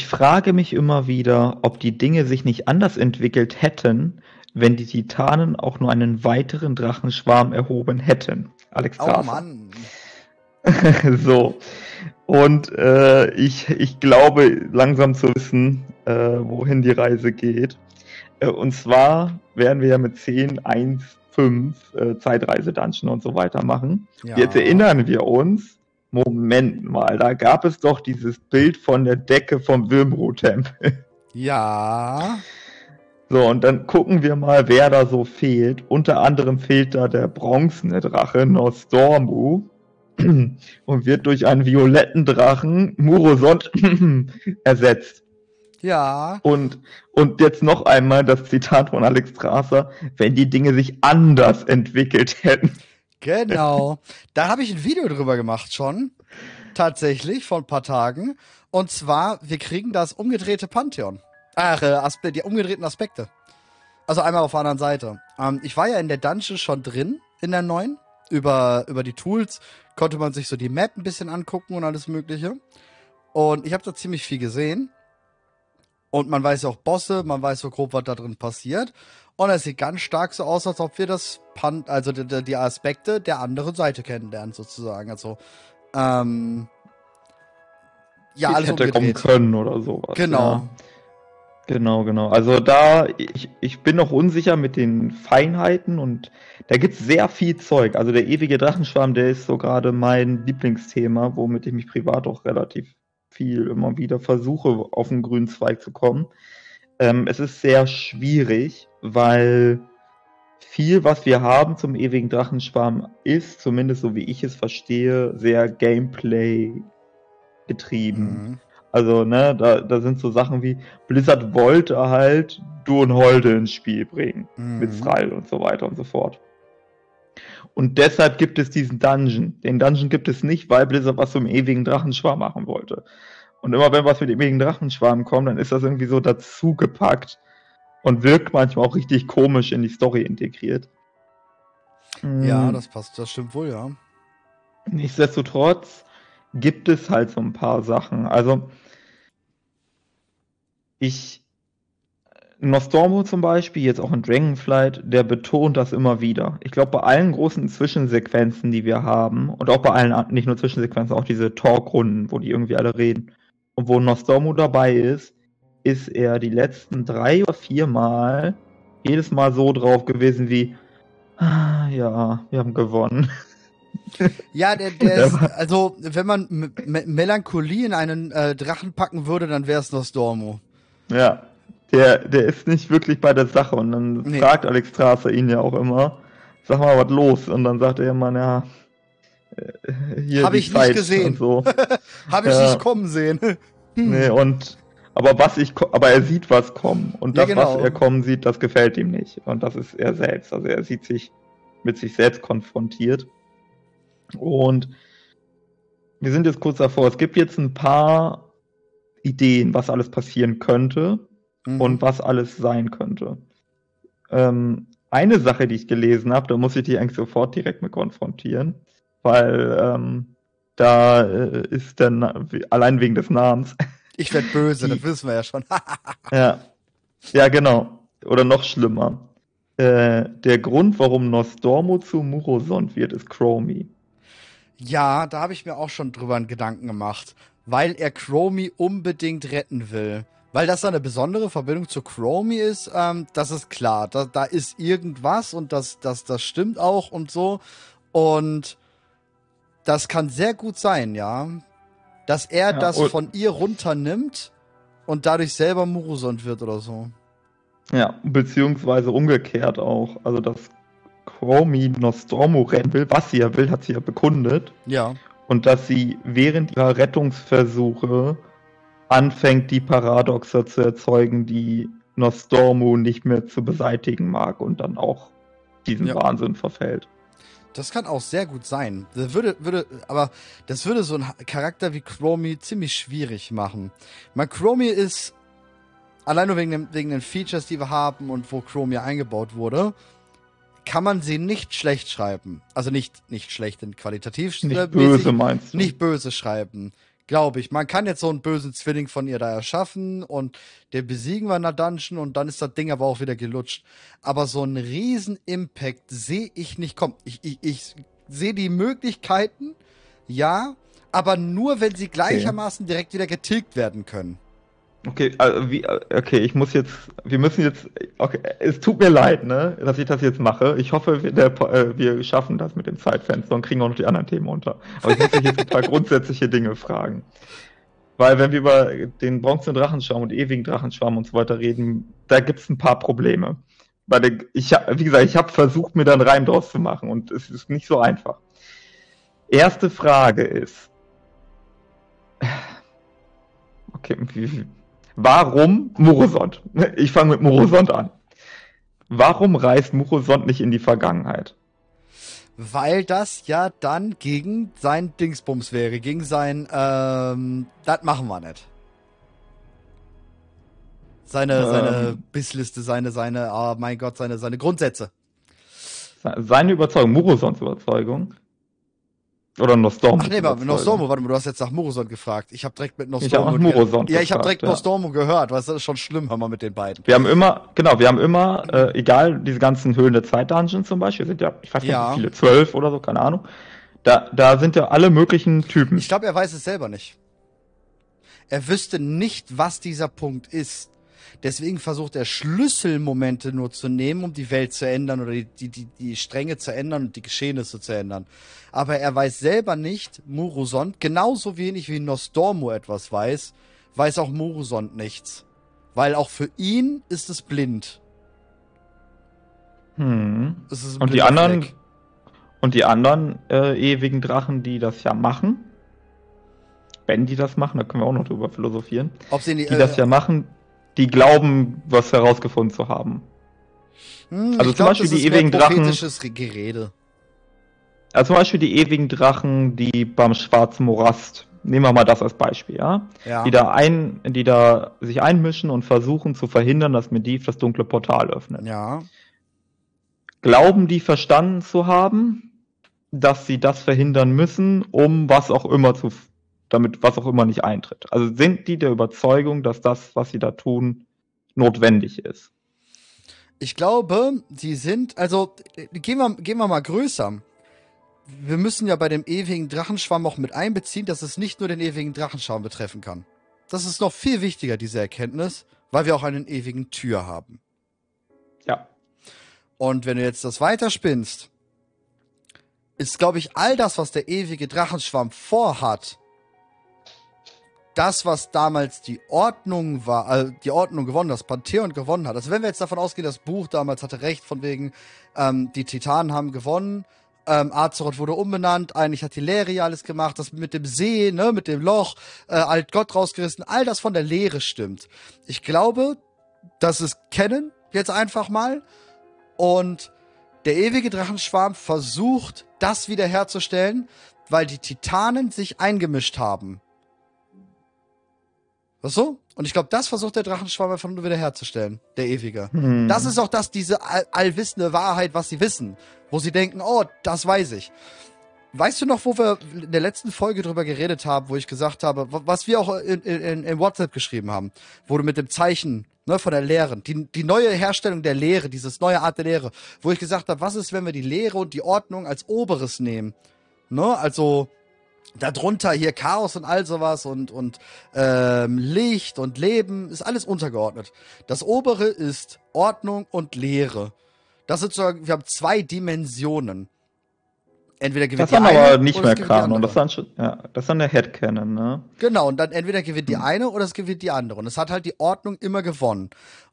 ich frage mich immer wieder, ob die Dinge sich nicht anders entwickelt hätten, wenn die Titanen auch nur einen weiteren Drachenschwarm erhoben hätten. Alex Oh Mann. so. Und äh, ich, ich glaube langsam zu wissen, äh, wohin die Reise geht. Äh, und zwar werden wir ja mit 10, 1, 5 äh, Zeitreise-Dungeon und so weiter machen. Ja. Jetzt erinnern wir uns, Moment mal, da gab es doch dieses Bild von der Decke vom Wilmro-Tempel. Ja. So, und dann gucken wir mal, wer da so fehlt. Unter anderem fehlt da der bronzene Drache Nostormu und wird durch einen violetten Drachen Murosond ersetzt. Ja. Und, und jetzt noch einmal das Zitat von Alex Strasser, wenn die Dinge sich anders entwickelt hätten. Genau. da habe ich ein Video drüber gemacht schon. Tatsächlich, vor ein paar Tagen. Und zwar, wir kriegen das umgedrehte Pantheon. Ach, äh, die umgedrehten Aspekte. Also einmal auf der anderen Seite. Ähm, ich war ja in der Dungeon schon drin, in der neuen. Über, über die Tools konnte man sich so die Map ein bisschen angucken und alles Mögliche. Und ich habe da ziemlich viel gesehen. Und man weiß auch Bosse, man weiß so grob, was da drin passiert. Und es sieht ganz stark so aus, als ob wir das Pan also die, die- Aspekte der anderen Seite kennenlernen, sozusagen. Also, ähm, ja, alles hätte kommen können oder sowas. Genau. Ja. Genau, genau. Also da, ich, ich bin noch unsicher mit den Feinheiten und da gibt's sehr viel Zeug. Also der ewige Drachenschwarm, der ist so gerade mein Lieblingsthema, womit ich mich privat auch relativ viel immer wieder versuche, auf den grünen Zweig zu kommen. Ähm, es ist sehr schwierig, weil viel, was wir haben zum ewigen Drachenschwarm, ist, zumindest so wie ich es verstehe, sehr Gameplay getrieben. Mhm. Also, ne, da, da sind so Sachen wie Blizzard wollte halt Durnholde ins Spiel bringen. Mit Mhm. Thrall und so weiter und so fort. Und deshalb gibt es diesen Dungeon. Den Dungeon gibt es nicht, weil Blizzard was zum ewigen Drachenschwarm machen wollte. Und immer wenn was mit dem ewigen Drachenschwarm kommt, dann ist das irgendwie so dazugepackt und wirkt manchmal auch richtig komisch in die Story integriert. Ja, Mm. das passt, das stimmt wohl, ja. Nichtsdestotrotz gibt es halt so ein paar Sachen. Also, ich, Nostormo zum Beispiel, jetzt auch in Dragonflight, der betont das immer wieder. Ich glaube, bei allen großen Zwischensequenzen, die wir haben, und auch bei allen, nicht nur Zwischensequenzen, auch diese Talkrunden, wo die irgendwie alle reden, und wo Nostormo dabei ist, ist er die letzten drei oder vier Mal jedes Mal so drauf gewesen wie, ah, ja, wir haben gewonnen. Ja, der, der ist, also, wenn man M M Melancholie in einen äh, Drachen packen würde, dann wäre es Nostormo. Ja, der, der ist nicht wirklich bei der Sache. Und dann Nee. fragt Alex Strasser ihn ja auch immer, sag mal, was los? Und dann sagt er immer, ja, äh, hier Hab die ich nicht Zeit gesehen. Und so. Habe ich Ja. nicht kommen sehen. nee, und aber was ich, aber er sieht was kommen. Und Ja, das, genau. was er kommen sieht, das gefällt ihm nicht. Und das ist er selbst. Also er sieht sich mit sich selbst konfrontiert. Und wir sind jetzt kurz davor. Es gibt jetzt ein paar Ideen, was alles passieren könnte Mhm. und was alles sein könnte. Ähm, eine Sache, die ich gelesen habe, da muss ich dich eigentlich sofort direkt mit konfrontieren, weil ähm, da äh, ist Na allein wegen des Namens. Ich werd böse, Die- das wissen wir ja schon. ja. ja, genau. Oder noch schlimmer. Äh, der Grund, warum Nostormo zu Murosond wird, ist Chromie. ja, da habe ich mir auch schon drüber einen Gedanken gemacht. Weil er Chromie unbedingt retten will. Weil das eine besondere Verbindung zu Chromie ist, ähm, das ist klar. Da, da ist irgendwas und das, das, das stimmt auch und so. Und das kann sehr gut sein, ja. Dass er Ja, das und- von ihr runternimmt und dadurch selber Murusond wird oder so. Ja, beziehungsweise umgekehrt auch. Also, dass Chromie Nostormo rennen will, was sie ja will, hat sie ja bekundet. Ja. Und dass sie während ihrer Rettungsversuche anfängt, die Paradoxer zu erzeugen, die Nostormo nicht mehr zu beseitigen mag und dann auch diesen Ja. Wahnsinn verfällt. Das kann auch sehr gut sein. Das würde, würde, aber das würde so einen Charakter wie Chromie ziemlich schwierig machen. Mal Chromie ist allein nur wegen, dem, wegen den Features, die wir haben und wo Chromie eingebaut wurde, kann man sie nicht schlecht schreiben. Also nicht, nicht schlecht in qualitativ Nicht äh, böse meinst du? nicht böse schreiben. Glaube ich. Man kann jetzt so einen bösen Zwilling von ihr da erschaffen und den besiegen wir in der Dungeon und dann ist das Ding aber auch wieder gelutscht. Aber so einen riesen Impact sehe ich nicht kommen. Ich, ich, ich sehe die Möglichkeiten, ja, aber nur, wenn sie gleichermaßen direkt wieder getilgt werden können. Okay, also wie, okay, ich muss jetzt, wir müssen jetzt, okay, es tut mir leid, ne, dass ich das jetzt mache. Ich hoffe, wir, der, äh, wir schaffen das mit dem Zeitfenster und kriegen auch noch die anderen Themen unter. Aber ich muss dich jetzt ein paar grundsätzliche Dinge fragen. Weil wenn wir über den bronzenen Drachenschwarm und ewigen Drachenschwarm und so weiter reden, da gibt's ein paar Probleme. Weil der, ich, wie gesagt, ich habe versucht, mir da einen Reim draus zu machen und es ist nicht so einfach. Erste Frage ist, okay, wie, Warum Murosond? Ich fange mit Murosond an. Warum reist Murosond nicht in die Vergangenheit? Weil das ja dann gegen sein Dingsbums wäre, gegen sein, ähm, das machen wir nicht. Seine, ähm, seine Bissliste, seine, seine, oh mein Gott, seine, seine Grundsätze. Seine Überzeugung, Murosonds Überzeugung. Oder Nostormo. Ach nee, aber Nostormo, warte mal, du hast jetzt nach Murosond gefragt. Ich habe direkt mit Nostormo. Ich Murosond Ja, ich habe direkt ja. Nostormo gehört, weil das ist schon schlimm, hör mal mit den beiden. Wir haben immer, genau, wir haben immer, äh, egal, diese ganzen Höhlen der Zeit-Dungeons zum Beispiel, sind ja, ich weiß nicht, ja. wie viele, zwölf oder so, keine Ahnung. Da, da sind ja alle möglichen Typen. Ich glaube, er weiß es selber nicht. Er wüsste nicht, was dieser Punkt ist. Deswegen versucht er Schlüsselmomente nur zu nehmen, um die Welt zu ändern oder die, die, die, die Stränge zu ändern und die Geschehnisse zu ändern. Aber er weiß selber nicht, Murusond, genauso wenig wie Nostormo etwas weiß, weiß auch Murusond nichts. Weil auch für ihn ist es blind. Hm. Es und die anderen Fleck. und die anderen äh, ewigen Drachen, die das ja machen, wenn die das machen, da können wir auch noch drüber philosophieren. Ob sie die, die äh, das ja machen, die glauben, was herausgefunden zu haben. Hm, also zum glaub, Beispiel die ewigen Drachen. Gerede. Also zum Beispiel die ewigen Drachen, die beim Schwarzen Morast, nehmen wir mal das als Beispiel, ja? ja. Die da ein, die da sich einmischen und versuchen zu verhindern, dass Medivh das dunkle Portal öffnet. Ja. Glauben die verstanden zu haben, dass sie das verhindern müssen, um was auch immer zu damit was auch immer nicht eintritt. Also sind die der Überzeugung, dass das, was sie da tun, notwendig ist? Ich glaube, sie sind, also gehen wir, gehen wir mal größer. Wir müssen ja bei dem ewigen Drachenschwamm auch mit einbeziehen, dass es nicht nur den ewigen Drachenschwamm betreffen kann. Das ist noch viel wichtiger, diese Erkenntnis, weil wir auch einen ewigen Tür haben. Ja. Und wenn du jetzt das weiterspinnst, ist, glaube ich, all das, was der ewige Drachenschwamm vorhat, das, was damals die Ordnung war, äh, die Ordnung gewonnen, das Pantheon gewonnen hat. Also wenn wir jetzt davon ausgehen, das Buch damals hatte recht, von wegen, ähm, die Titanen haben gewonnen, ähm, Azeroth wurde umbenannt, eigentlich hat die Leere alles gemacht, das mit dem See, ne, mit dem Loch, äh, alt Gott rausgerissen, all das von der Lehre stimmt. Ich glaube, dass es kennen, jetzt einfach mal, und der ewige Drachenschwarm versucht, das wiederherzustellen, weil die Titanen sich eingemischt haben was so? Und ich glaube, das versucht der Drachenschwarm einfach nur wieder herzustellen, der Ewige. Hm. Das ist auch das, diese all allwissende Wahrheit, was sie wissen. Wo sie denken, oh, das weiß ich. Weißt du noch, wo wir in der letzten Folge drüber geredet haben, wo ich gesagt habe, was wir auch in, in, in WhatsApp geschrieben haben, wo du mit dem Zeichen ne, von der Lehre, die, die neue Herstellung der Lehre, dieses neue Art der Lehre, wo ich gesagt habe, was ist, wenn wir die Lehre und die Ordnung als Oberes nehmen? Ne, also darunter hier Chaos und all sowas und, und ähm, Licht und Leben ist alles untergeordnet. Das obere ist Ordnung und Leere. Das sind so, wir haben zwei Dimensionen. Entweder gewinnt das die eine aber nicht mehr Kanon. Das dann ja, das dann der Headcanon, ne? Genau, und dann entweder gewinnt die hm. eine oder es gewinnt die andere. Und es hat halt die Ordnung immer gewonnen.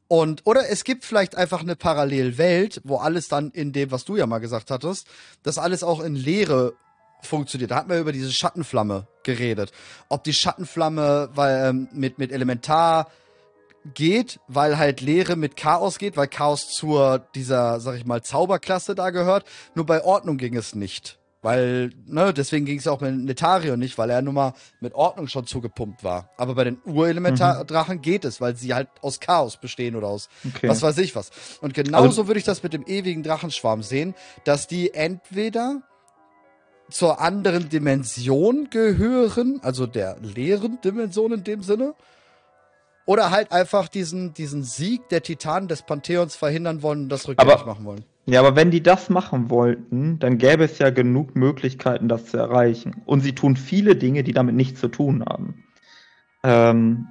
Und, oder es gibt vielleicht einfach eine Parallelwelt, wo alles dann in dem, was du ja mal gesagt hattest, das alles auch in Leere funktioniert. Da hat man über diese Schattenflamme geredet. Ob die Schattenflamme weil, ähm, mit, mit Elementar geht, weil halt Leere mit Chaos geht, weil Chaos zur dieser, sag ich mal, Zauberklasse da gehört. Nur bei Ordnung ging es nicht. Weil, ne, deswegen ging es auch mit Netarion nicht, weil er nun mal mit Ordnung schon zugepumpt war. Aber bei den Urelementardrachen mhm. geht es, weil sie halt aus Chaos bestehen oder aus okay. was weiß ich was. Und genauso würde ich das mit dem ewigen Drachenschwarm sehen, dass die entweder zur anderen Dimension gehören, also der leeren Dimension in dem Sinne. Oder halt einfach diesen, diesen Sieg der Titanen des Pantheons verhindern wollen und das rückgängig machen wollen. Ja, aber wenn die das machen wollten, dann gäbe es ja genug Möglichkeiten, das zu erreichen. Und sie tun viele Dinge, die damit nichts zu tun haben. Ähm,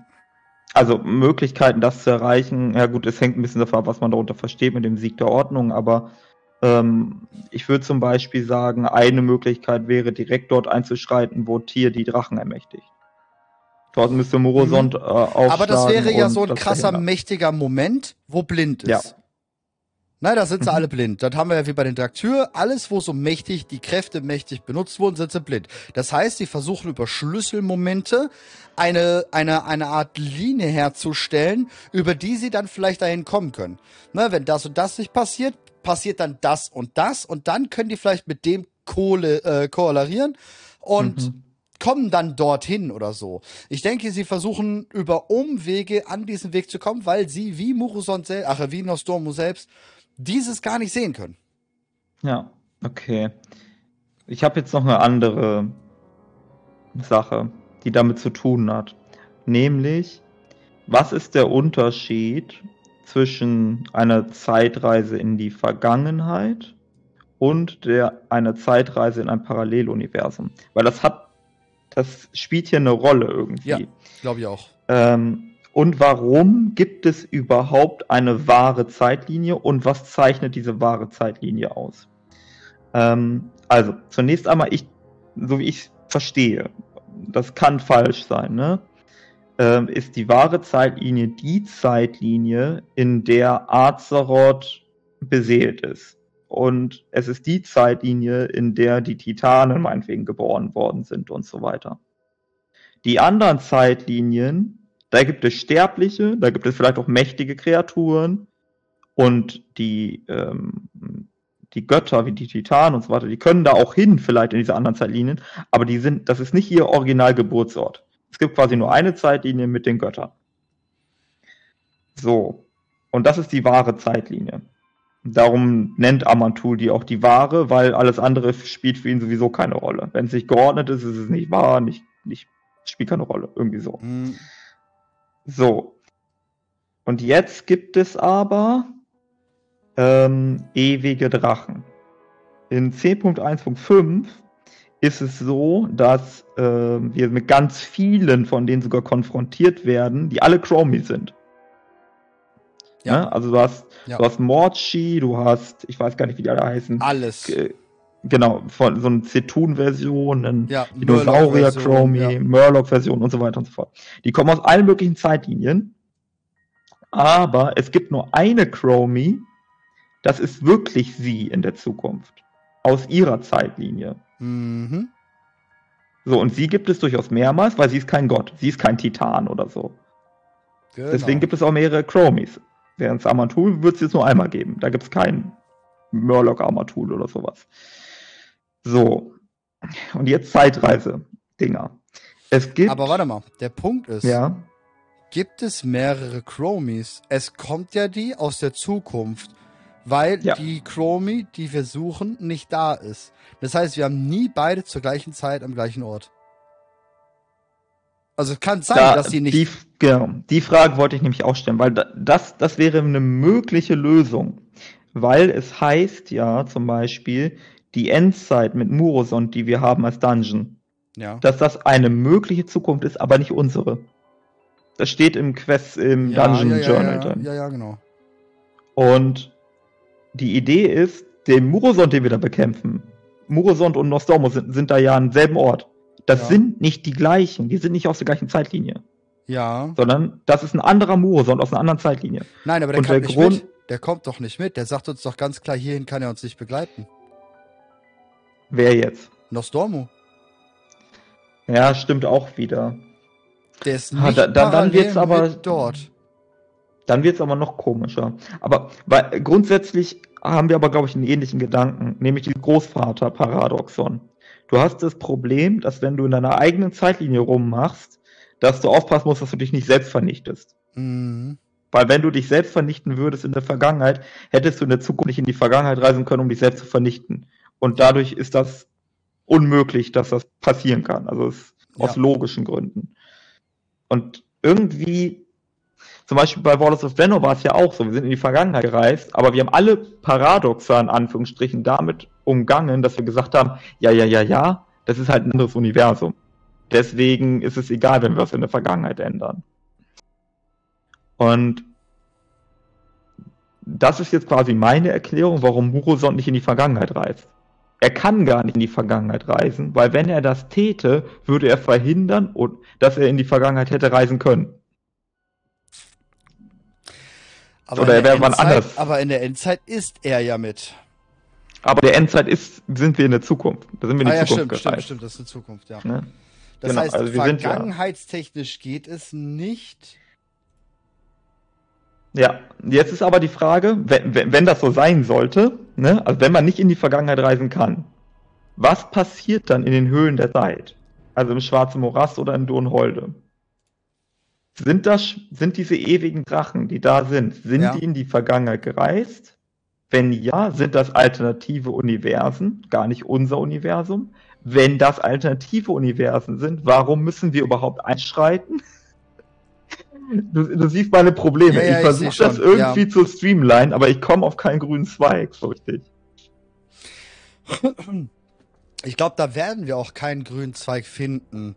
also Möglichkeiten, das zu erreichen, ja gut, es hängt ein bisschen davon ab, was man darunter versteht mit dem Sieg der Ordnung, aber ähm, ich würde zum Beispiel sagen, eine Möglichkeit wäre, direkt dort einzuschreiten, wo Tier die Drachen ermächtigt. Dort müsste Morosond äh, Mhm. Aber das wäre ja so ein krasser, verhindern. mächtiger Moment, wo blind ist. Ja. Nein, da sind sie Mhm. alle blind. Das haben wir ja wie bei den Draktür. Alles, wo so mächtig, die Kräfte mächtig benutzt wurden, sind sie blind. Das heißt, sie versuchen über Schlüsselmomente eine, eine, eine Art Linie herzustellen, über die sie dann vielleicht dahin kommen können. Ne, wenn das und das nicht passiert, passiert dann das und das und dann können die vielleicht mit dem Kohle, äh, korrelarieren und Mhm. kommen dann dorthin oder so. Ich denke, sie versuchen über Umwege an diesen Weg zu kommen, weil sie wie Muruson selbst, ach, wie Nostormu selbst, dieses gar nicht sehen können. Ja, okay. Ich habe jetzt noch eine andere Sache, die damit zu tun hat. Nämlich, was ist der Unterschied zwischen einer Zeitreise in die Vergangenheit und der einer Zeitreise in ein Paralleluniversum? Weil das hat, das spielt hier eine Rolle irgendwie. Ja. Glaube ich auch. Ähm, und warum gibt es überhaupt eine wahre Zeitlinie und was zeichnet diese wahre Zeitlinie aus? Ähm, also, zunächst einmal, ich, so wie ich verstehe, das kann falsch sein, ne? Ähm, ist die wahre Zeitlinie die Zeitlinie, in der Azeroth beseelt ist. Und es ist die Zeitlinie, in der die Titanen meinetwegen geboren worden sind und so weiter. Die anderen Zeitlinien, da gibt es Sterbliche, da gibt es vielleicht auch mächtige Kreaturen und die, ähm, die Götter wie die Titanen und so weiter, die können da auch hin, vielleicht in diese anderen Zeitlinien, aber die sind, das ist nicht ihr Originalgeburtsort. Es gibt quasi nur eine Zeitlinie mit den Göttern. So. Und das ist die wahre Zeitlinie. Darum nennt Amantul die auch die wahre, weil alles andere spielt für ihn sowieso keine Rolle. Wenn es nicht geordnet ist, ist es nicht wahr, nicht, nicht, spielt keine Rolle. Irgendwie so. Hm, So. Und jetzt gibt es aber ähm, ewige Drachen. In 10.1.5 ist es so, dass ähm, wir mit ganz vielen von denen sogar konfrontiert werden, die alle Chromie sind. Ja. Ja. Also du hast, Ja. du hast Morchi, du hast, ich weiß gar nicht, wie die alle heißen. Alles. Äh, Genau, von so eine Zetun-Version, ein Ja, Dinosaurier Murloc-Version, Chromie, ja. Murloc-Version und so weiter und so fort. Die kommen aus allen möglichen Zeitlinien. Aber es gibt nur eine Chromie, das ist wirklich sie in der Zukunft. Aus ihrer Zeitlinie. Mhm. So, und sie gibt es durchaus mehrmals, weil sie ist kein Gott. Sie ist kein Titan oder so. Genau. Deswegen gibt es auch mehrere Chromies. Während es Armatul wird es jetzt nur einmal geben. Da gibt es keinen Murloc Armatul oder sowas. So. Und jetzt Zeitreise-Dinger. Es gibt. Aber warte mal, der Punkt ist, Ja. gibt es mehrere Chromies? Es kommt ja die aus der Zukunft, weil Ja. die Chromie, die wir suchen, nicht da ist. Das heißt, wir haben nie beide zur gleichen Zeit am gleichen Ort. Also es kann sein, Da, dass die nicht. die, genau, die Frage wollte ich nämlich auch stellen, weil da, das, das wäre eine mögliche Lösung. Weil es heißt ja zum Beispiel, die Endzeit mit Murosond, die wir haben als Dungeon, ja. dass das eine mögliche Zukunft ist, aber nicht unsere. Das steht im Quest, im ja, Dungeon ja, ja, Journal ja, drin. ja, ja, genau. Und die Idee ist, den Murosond, den wir da bekämpfen, Murosond und Nostormo sind, sind da ja am selben Ort. Das sind nicht die gleichen, die sind nicht aus der gleichen Zeitlinie, Ja. sondern das ist ein anderer Murosond aus einer anderen Zeitlinie. Nein, aber der Und der nicht Grund- mit. Der kommt doch nicht mit. Der sagt uns doch ganz klar, hierhin kann er uns nicht begleiten. Wer jetzt? Nostormu. Ja, stimmt auch wieder. Der ist Ah, nicht da- da- dann wird's aber- dort. Dann wird es aber noch komischer. Aber weil, grundsätzlich haben wir aber, glaube ich, einen ähnlichen Gedanken, nämlich die Großvater-Paradoxon. Du hast das Problem, dass wenn du in deiner eigenen Zeitlinie rummachst, dass du aufpassen musst, dass du dich nicht selbst vernichtest. Mhm. Weil wenn du dich selbst vernichten würdest in der Vergangenheit, hättest du in der Zukunft nicht in die Vergangenheit reisen können, um dich selbst zu vernichten. Und dadurch ist das unmöglich, dass das passieren kann. Also es, aus Ja. logischen Gründen. Und irgendwie, zum Beispiel bei Wallace of Venor war es ja auch so, wir sind in die Vergangenheit gereist, aber wir haben alle Paradoxa in Anführungsstrichen damit umgangen, dass wir gesagt haben, ja, ja, ja, ja, das ist halt ein anderes Universum. Deswegen ist es egal, wenn wir was in der Vergangenheit ändern. Und das ist jetzt quasi meine Erklärung, warum Murosond nicht in die Vergangenheit reist. Er kann gar nicht in die Vergangenheit reisen, weil wenn er das täte, würde er verhindern, dass er in die Vergangenheit hätte reisen können. Aber Oder in er der wäre wann Endzeit- anders. Aber in der Endzeit ist er ja mit. Aber der Endzeit ist, sind wir in der Zukunft. Da sind wir in Ah die ja, Zukunft stimmt, stimmt, gereist. stimmt, das ist eine Zukunft, ja. Ne? Das Genau, heißt, also wir sind ja- vergangenheitstechnisch geht es nicht. Ja, jetzt ist aber die Frage, wenn, wenn, das so sein sollte, ne, also wenn man nicht in die Vergangenheit reisen kann, was passiert dann in den Höhlen der Zeit? Also im Schwarzen Morast oder in Durnholde? Sind das, sind diese ewigen Drachen, die da sind, sind Ja. die in die Vergangenheit gereist? Wenn ja, sind das alternative Universen, gar nicht unser Universum? Wenn das alternative Universen sind, warum müssen wir überhaupt einschreiten? Du, du siehst meine Probleme. Ja, ja, ich versuche das irgendwie zu streamline, aber ich komme auf keinen grünen Zweig, so richtig. Ich glaube, da werden wir auch keinen grünen Zweig finden.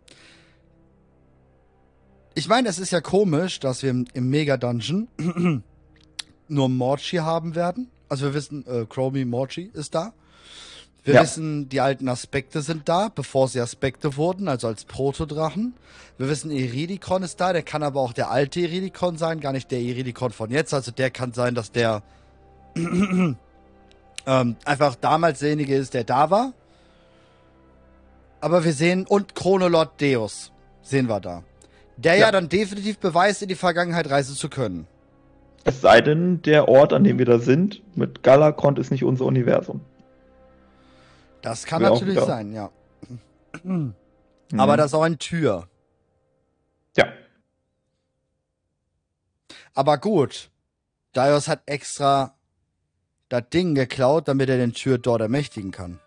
Ich meine, es ist ja komisch, dass wir im, im Mega-Dungeon nur Morchi haben werden. Also wir wissen, äh, Chromie Morchi ist da. Wir Ja. wissen, die alten Aspekte sind da, bevor sie Aspekte wurden, also als Protodrachen. Wir wissen, Iridikon ist da, der kann aber auch der alte Iridikon sein, gar nicht der Iridikon von jetzt. Also der kann sein, dass der ähm, einfach damals derjenige ist, der da war. Aber wir sehen, und Chronolot Deus sehen wir da. Der ja. Ja. dann definitiv beweist, in die Vergangenheit reisen zu können. Es sei denn, der Ort, an dem wir da sind, mit Galakrond ist nicht unser Universum. Das kann Wäre natürlich sein, ja. Mhm. Aber das ist auch ein Tür. Ja. Aber gut. Daios hat extra das Ding geklaut, damit er den Tür dort ermächtigen kann.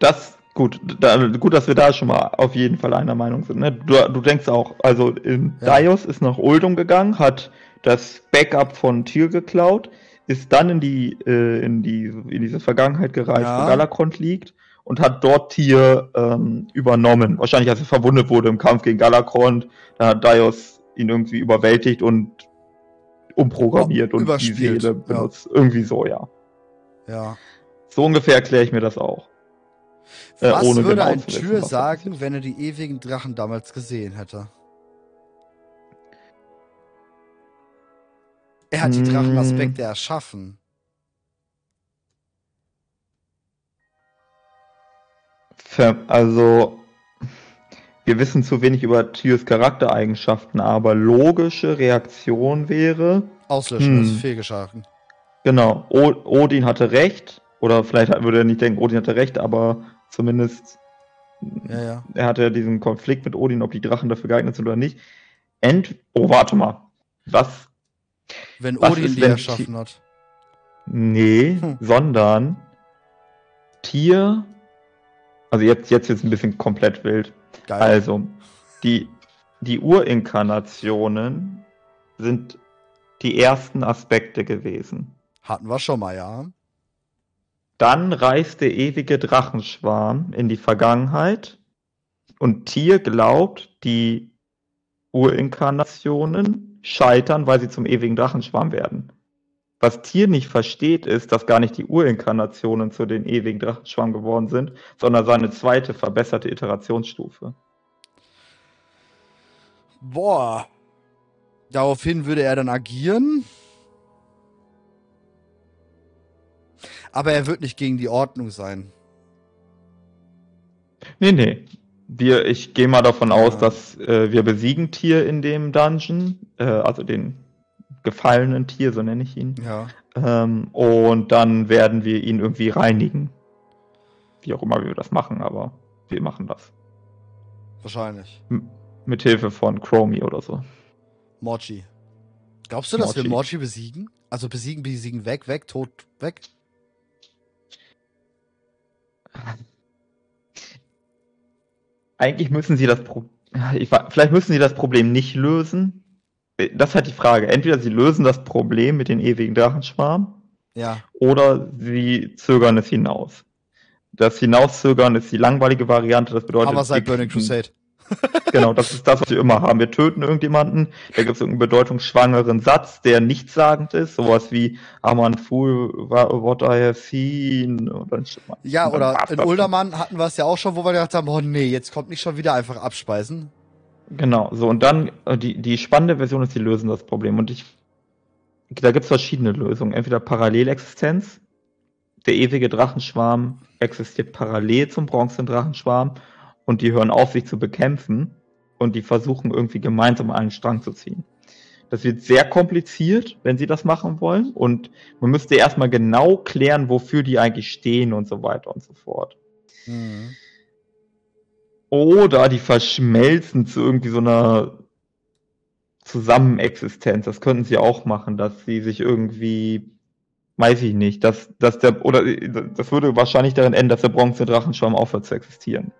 Das, gut, da, gut, dass wir da schon mal auf jeden Fall einer Meinung sind. Ne? Du, du denkst auch, also in Ja. Daios ist nach Uldum gegangen, hat das Backup von Tyr geklaut, ist dann in die, äh, in die, in diese Vergangenheit gereist, Ja. wo Galakrond liegt und hat dort Tyr ähm, übernommen. Wahrscheinlich, als er verwundet wurde im Kampf gegen Galakrond, da hat Daios ihn irgendwie überwältigt und umprogrammiert und die Seele ja. benutzt. Irgendwie so, ja. Ja. So ungefähr erkläre ich mir das auch. Äh, Was ohne würde genau ein Tür sagen, wenn er die ewigen Drachen damals gesehen hätte? Er hat die Mm. Drachenaspekte erschaffen. Ver also, wir wissen zu wenig über Tyrs Charaktereigenschaften, aber logische Reaktion wäre, Auslöschen Hm. ist fehlgeschlagen. genau, o Odin hatte recht, oder vielleicht würde er nicht denken, Odin hatte recht, aber zumindest Ja, ja. er hatte ja diesen Konflikt mit Odin, ob die Drachen dafür geeignet sind oder nicht. Ent oh, warte mal. Was? Wenn Was Odin ist, die wenn erschaffen hat. Nee, Hm. sondern Tier. Also jetzt, jetzt ist ein bisschen komplett wild. Geil. Also, die, die Urinkarnationen sind die ersten Aspekte gewesen. Hatten wir schon mal, ja. Dann reist der ewige Drachenschwarm in die Vergangenheit und Tier glaubt, die Urinkarnationen scheitern, weil sie zum ewigen Drachenschwarm werden. Was Tier nicht versteht, ist, dass gar nicht die Urinkarnationen zu den ewigen Drachenschwarm geworden sind, sondern seine zweite verbesserte Iterationsstufe. Boah. Daraufhin würde er dann agieren. Aber er wird nicht gegen die Ordnung sein. Nee, nee. Wir, ich gehe mal davon Ja. aus, dass äh, wir besiegen Tier in dem Dungeon, äh, also den gefallenen Tier, so nenne ich ihn. Ja. Ähm, und dann werden wir ihn irgendwie reinigen. Wie auch immer wir das machen, aber wir machen das. Wahrscheinlich. Mit Hilfe von Chromie oder so. Mochi. Glaubst du, dass wir Mochi. Mochi besiegen? Also besiegen, besiegen, weg, weg, tot, weg? Eigentlich müssen sie das Pro ich, vielleicht müssen sie das Problem nicht lösen. Das ist halt die Frage. Entweder sie lösen das Problem mit den ewigen Drachenschwarm Ja. oder sie zögern es hinaus. Das Hinauszögern ist die langweilige Variante. Das bedeutet, Aber seit Burning Crusade. Genau, das ist das, was wir immer haben. Wir töten irgendjemanden, da gibt es irgendeinen bedeutungsschwangeren Satz, der nichtssagend ist, sowas wie I'm a fool what I have seen. Dann, Ja, oder in. Uldermann hatten wir es ja auch schon, wo wir gedacht haben, oh nee, jetzt kommt nicht schon wieder einfach abspeisen. Genau, so und dann, äh, die, die spannende Version ist, die lösen das Problem. Und ich, da gibt es verschiedene Lösungen. Entweder Parallelexistenz, der ewige Drachenschwarm existiert parallel zum Bronzen-Drachenschwarm und die hören auf, sich zu bekämpfen und die versuchen irgendwie gemeinsam einen Strang zu ziehen. Das wird sehr kompliziert, wenn sie das machen wollen und man müsste erstmal genau klären, wofür die eigentlich stehen und so weiter und so fort. Mhm. Oder die verschmelzen zu irgendwie so einer Zusammenexistenz. Das könnten sie auch machen, dass sie sich irgendwie, weiß ich nicht, dass, dass der, oder das würde wahrscheinlich darin enden, dass der Bronze-Drachenschwarm aufhört zu existieren.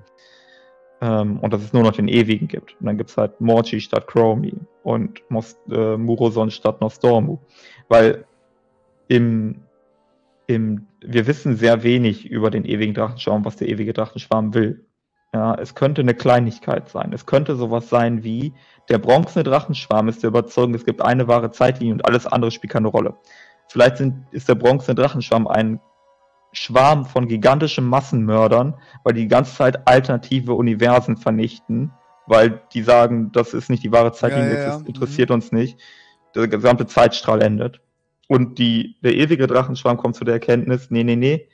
Ähm, und dass es nur noch den Ewigen gibt. Und dann gibt's halt Morchi statt Chromie und Mos äh, Muroson statt Nostormu. Weil im, im, wir wissen sehr wenig über den ewigen Drachenschwarm, was der ewige Drachenschwarm will. Ja, es könnte eine Kleinigkeit sein. Es könnte sowas sein wie, der bronzene Drachenschwarm ist der Überzeugung, es gibt eine wahre Zeitlinie und alles andere spielt keine Rolle. Vielleicht sind, ist der bronzene Drachenschwarm ein Schwarm von gigantischen Massenmördern, weil die die ganze Zeit alternative Universen vernichten, weil die sagen, das ist nicht die wahre Zeitlinie, Ja, ja, das ja. interessiert uns nicht. Der gesamte Zeitstrahl endet. Und die, der ewige Drachenschwarm kommt zu der Erkenntnis, nee, nee, nee,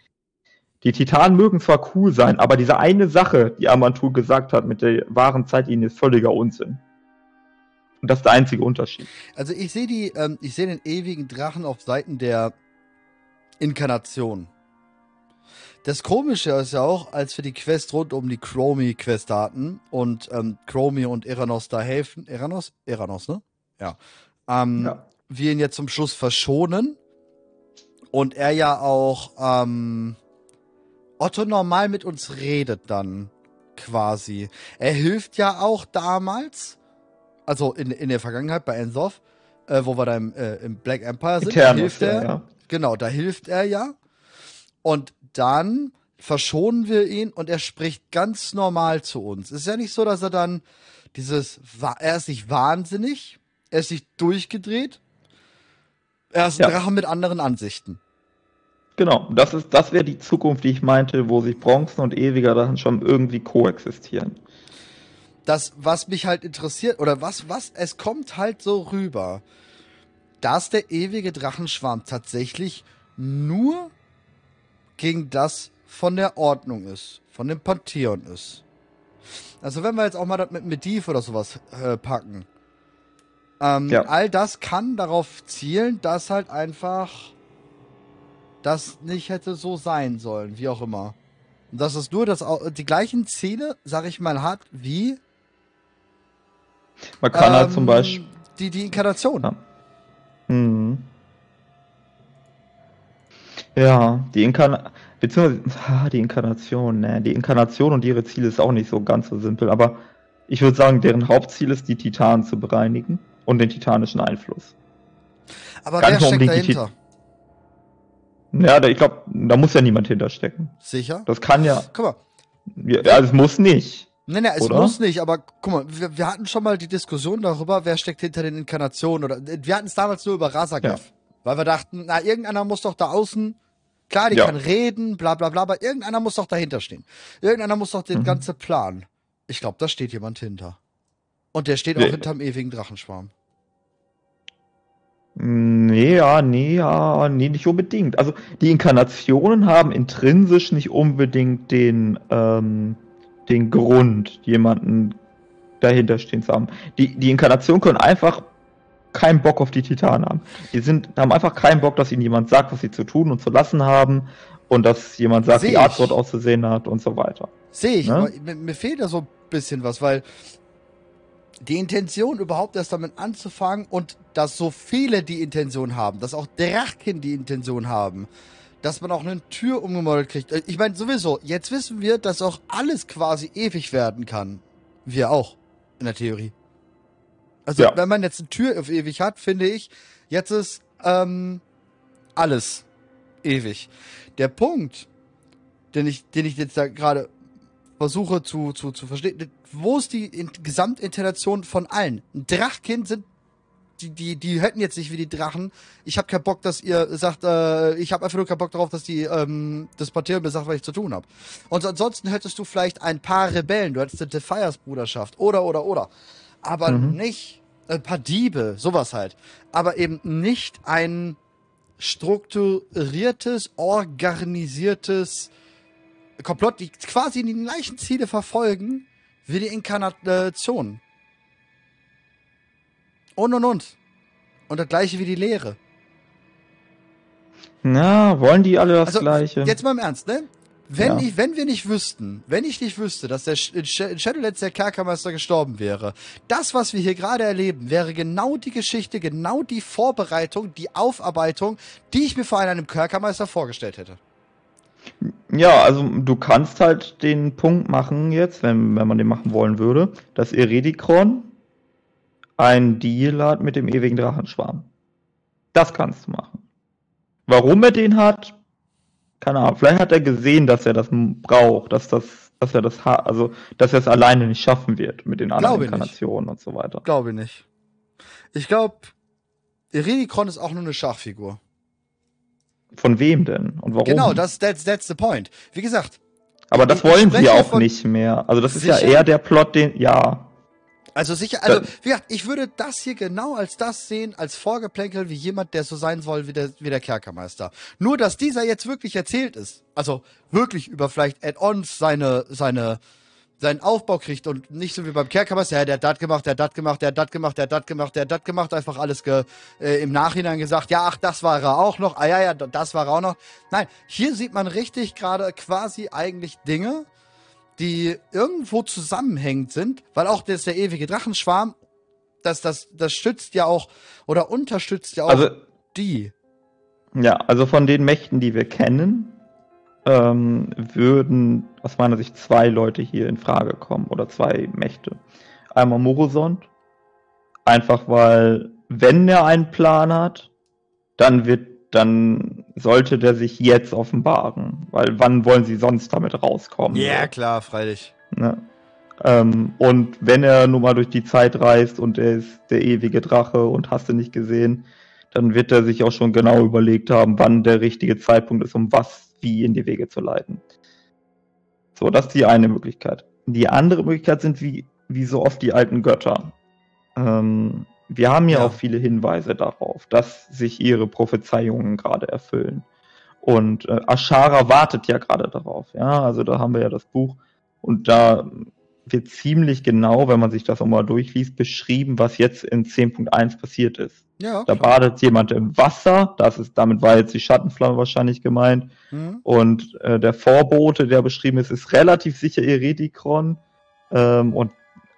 die Titanen mögen zwar cool sein, aber diese eine Sache, die Amantul gesagt hat mit der wahren Zeitlinie, ist völliger Unsinn. Und das ist der einzige Unterschied. Also ich sehe die, ähm, ich sehe den ewigen Drachen auf Seiten der Inkarnation. Das Komische ist ja auch, als wir die Quest rund um die Chromie-Quest hatten und ähm, Chromie und Eranos da helfen. Eranos? Eranos, ne? Ja. Ähm, Ja. Wir ihn jetzt zum Schluss verschonen und er ja auch ähm, Otto normal mit uns redet dann quasi. Er hilft ja auch damals, also in, in der Vergangenheit bei Ensoth, äh, wo wir da im, äh, im Black Empire sind, Eternus, hilft ja, er. ja. Genau, da hilft er ja. Und dann verschonen wir ihn und er spricht ganz normal zu uns. Es ist ja nicht so, dass er dann dieses, er ist nicht wahnsinnig, er ist nicht durchgedreht, er ist ein Ja. Drache mit anderen Ansichten. Genau, das ist, das wäre die Zukunft, die ich meinte, wo sich Bronzen und ewiger Drachenschwarm irgendwie koexistieren. Das, was mich halt interessiert, oder was, was, es kommt halt so rüber, dass der ewige Drachenschwarm tatsächlich nur gegen das von der Ordnung ist, von dem Pantheon ist. Also wenn wir jetzt auch mal das mit Mediv oder sowas äh, packen, ähm, Ja. all das kann darauf zielen, dass halt einfach das nicht hätte so sein sollen, wie auch immer. Und dass es nur das, die gleichen Ziele, sag ich mal, hat wie Man kann halt ähm, zum Beispiel. die, die Inkarnation. Ja. Mhm. Ja, die Inkarnation, beziehungsweise ah, die Inkarnation, ne, die Inkarnation und ihre Ziele ist auch nicht so ganz so simpel, aber ich würde sagen, deren Hauptziel ist, die Titanen zu bereinigen und den titanischen Einfluss. Aber Gar wer steckt dahinter? Ja, da, ich glaube, da muss ja niemand hinterstecken. Sicher? Das kann ja, Guck mal. ja, also es muss nicht. Nee, nee, es Oder? muss nicht, aber guck mal, wir, wir hatten schon mal die Diskussion darüber, wer steckt hinter den Inkarnationen oder wir hatten es damals nur über Razakev. Ja. Weil wir dachten, na, irgendeiner muss doch da außen, klar, die Ja. kann reden, bla bla bla, aber irgendeiner muss doch dahinter stehen. Irgendeiner muss doch den Mhm. ganzen Plan. Ich glaube, da steht jemand hinter. Und der steht auch Wer- hinterm ewigen Drachenschwarm. Nee, ja, nee, ja, nee, nicht unbedingt. Also die Inkarnationen haben intrinsisch nicht unbedingt den, ähm, den Grund, jemanden dahinter stehen zu haben. Die, die Inkarnationen können einfach keinen Bock auf die Titanen haben. Die sind, haben einfach keinen Bock, dass ihnen jemand sagt, was sie zu tun und zu lassen haben und dass jemand sagt, Seh wie Art dort auszusehen hat und so weiter. Sehe ich, Ne? aber mir, mir fehlt da so ein bisschen was, weil die Intention überhaupt erst damit anzufangen und dass so viele die Intention haben, dass auch Drachen die Intention haben, dass man auch eine Tür umgemodelt kriegt. Äh, Ich meine, sowieso, jetzt wissen wir, dass auch alles quasi ewig werden kann. Wir auch, in der Theorie. Also, Ja. wenn man jetzt eine Tür auf ewig hat, finde ich, jetzt ist ähm, alles ewig. Der Punkt, den ich, den ich jetzt da gerade versuche zu, zu, zu verstehen, wo ist die In Gesamtintention von allen? Ein Drachkind sind die, die, die hätten jetzt nicht wie die Drachen. Ich habe keinen Bock, dass ihr sagt, äh, ich habe einfach nur keinen Bock darauf, dass die ähm, das Partieren mir sagt, was ich zu tun habe. Und ansonsten hättest du vielleicht ein paar Rebellen, du hättest eine Defiers-Bruderschaft oder oder oder. Aber Mhm. nicht ein paar Diebe, sowas halt. Aber eben nicht ein strukturiertes, organisiertes Komplott, die quasi die gleichen Ziele verfolgen wie die Inkarnation. Und und und. Und das gleiche wie die Lehre. Na, wollen die alle das Also, Gleiche? Jetzt mal im Ernst, ne? Wenn, Ja. ich, wenn wir nicht wüssten, wenn ich nicht wüsste, dass der in Shadowlands der Kerkermeister gestorben wäre, das, was wir hier gerade erleben, wäre genau die Geschichte, genau die Vorbereitung, die Aufarbeitung, die ich mir vor einem Kerkermeister vorgestellt hätte. Ja, also du kannst halt den Punkt machen jetzt, wenn, wenn man den machen wollen würde, dass Eredikron ein Deal hat mit dem ewigen Drachenschwarm. Das kannst du machen. Warum er den hat, keine Ahnung. Vielleicht hat er gesehen, dass er das braucht, dass das, dass er das hat, also dass er es alleine nicht schaffen wird mit den anderen Glaube ich nicht. Inkarnationen und so weiter. Glaube ich nicht. Ich glaube, Iridikron ist auch nur eine Schachfigur. Von wem denn? Und warum? Genau, das, that's, that's the point. Wie gesagt, Aber das wollen sie spreche auch nicht mehr. Also das ist Sicher? ja eher der Plot, den, ja. Also sicher, also wie gesagt, ich würde das hier genau als das sehen, als Vorgeplänkel wie jemand, der so sein soll wie der, wie der Kerkermeister. Nur, dass dieser jetzt wirklich erzählt ist, also wirklich über vielleicht Add-ons seine, seine, seinen Aufbau kriegt und nicht so wie beim Kerkermeister, ja, der hat das gemacht, der hat das gemacht, der hat das gemacht, der hat das gemacht, der hat das gemacht, einfach alles ge, äh, im Nachhinein gesagt, ja, ach, das war er auch noch, ah ja, ja, das war er auch noch. Nein, hier sieht man richtig gerade quasi eigentlich Dinge, die irgendwo zusammenhängend sind, weil auch das der ewige Drachenschwarm, das, das, das stützt ja auch oder unterstützt ja auch Also die. Ja, also von den Mächten, die wir kennen, ähm, würden aus meiner Sicht zwei Leute hier in Frage kommen oder zwei Mächte. Einmal Morosond, einfach weil, wenn er einen Plan hat, dann wird, dann sollte der sich jetzt offenbaren, weil wann wollen sie sonst damit rauskommen? so? klar, freilich. Ne? Ähm, und wenn er nun mal durch die Zeit reist und er ist der ewige Drache und hast du nicht gesehen, dann wird er sich auch schon genau überlegt haben, wann der richtige Zeitpunkt ist, um was wie in die Wege zu leiten. So, das ist die eine Möglichkeit. Die andere Möglichkeit sind wie, wie so oft die alten Götter. Ähm, wir haben ja, Ja. auch viele Hinweise darauf, dass sich ihre Prophezeiungen gerade erfüllen. Und äh, Ashara wartet ja gerade darauf. Ja, also da haben wir ja das Buch und da wird ziemlich genau, wenn man sich das nochmal durchliest, beschrieben, was jetzt in 10.1 passiert ist. Ja. Da badet jemand im Wasser, das ist, damit war jetzt die Schattenflamme wahrscheinlich gemeint. Mhm. Und äh, der Vorbote, der beschrieben ist, ist relativ sicher Eredikron. Ähm, und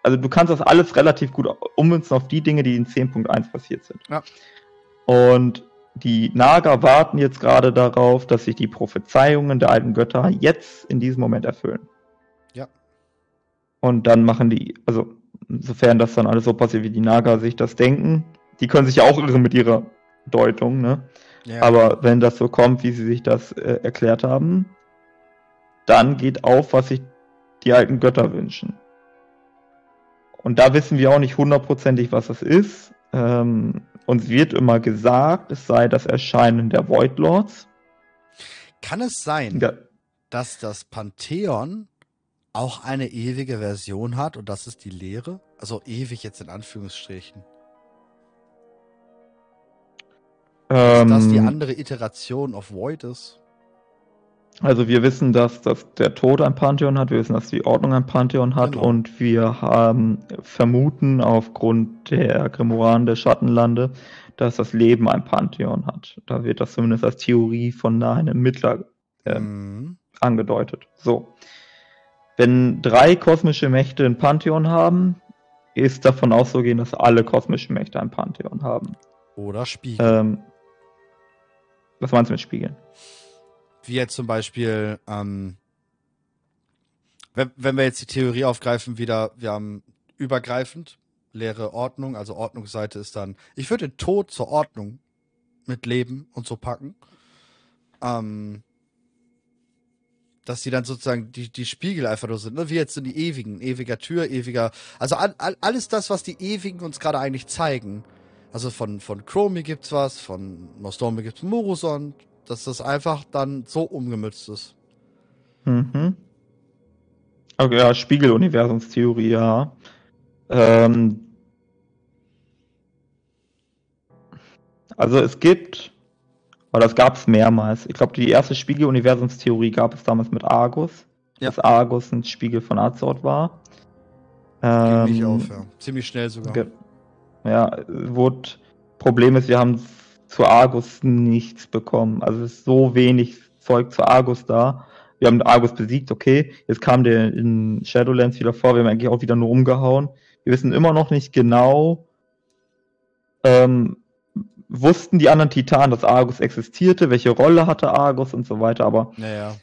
also du kannst das alles relativ gut ummünzen auf die Dinge, die in 10.1 passiert sind. Ja. Und die Naga warten jetzt gerade darauf, dass sich die Prophezeiungen der alten Götter jetzt in diesem Moment erfüllen. Ja. Und dann machen die, also insofern das dann alles so passiert, wie die Naga sich das denken, die können sich ja auch irren mit ihrer Deutung, ne? ja. Aber wenn das so kommt, wie sie sich das äh, erklärt haben, dann geht auf, was sich die alten Götter wünschen. Und da wissen wir auch nicht hundertprozentig, was das ist. Ähm, uns wird immer gesagt, es sei das Erscheinen der Void Lords. Kann es sein, Ja, dass das Pantheon auch eine ewige Version hat und das ist die Lehre? Also ewig jetzt in Anführungsstrichen. ähm, dass die andere Iteration of Void ist. Also wir wissen, dass, dass der Tod ein Pantheon hat, wir wissen, dass die Ordnung ein Pantheon hat Genau. und wir haben vermuten aufgrund der Grimoire der Schattenlande, dass das Leben ein Pantheon hat. Da wird das zumindest als Theorie von einem Mittler ähm, Mhm. angedeutet. So. Wenn drei kosmische Mächte ein Pantheon haben, ist davon auszugehen, dass alle kosmischen Mächte ein Pantheon haben. Oder Spiegel. Ähm, was meinst du mit Spiegeln? Wie jetzt zum Beispiel, ähm, wenn, wenn wir jetzt die Theorie aufgreifen, wieder, wir haben übergreifend leere Ordnung, also Ordnungsseite ist dann, ich würde den Tod zur Ordnung mit Leben und so packen. Ähm, dass die dann sozusagen die, die Spiegel einfach nur sind, ne? wie jetzt so die ewigen, ewiger Tür, ewiger, also all, all, alles das, was die ewigen uns gerade eigentlich zeigen. Also von, von Chromie gibt's was, von Nostormi gibt's Morusond, dass das einfach dann so umgemützt ist. Mhm. Okay, ja, Spiegeluniversumstheorie, ja. Ähm, also es gibt, oder das gab es mehrmals. Ich glaube, die erste Spiegeluniversumstheorie gab es damals mit Argus, Ja. dass Argus ein Spiegel von Azeroth war. Ging Ähm, nicht auf, ja. Ziemlich schnell sogar. Ja, wurde, Problem ist, wir haben zu Argus nichts bekommen. Also es ist so wenig Zeug zu Argus da. Wir haben Argus besiegt, okay. Jetzt kam der in Shadowlands wieder vor, wir haben eigentlich auch wieder nur umgehauen. Wir wissen immer noch nicht genau, ähm, wussten die anderen Titanen, dass Argus existierte, welche Rolle hatte Argus und so weiter, aber Naja.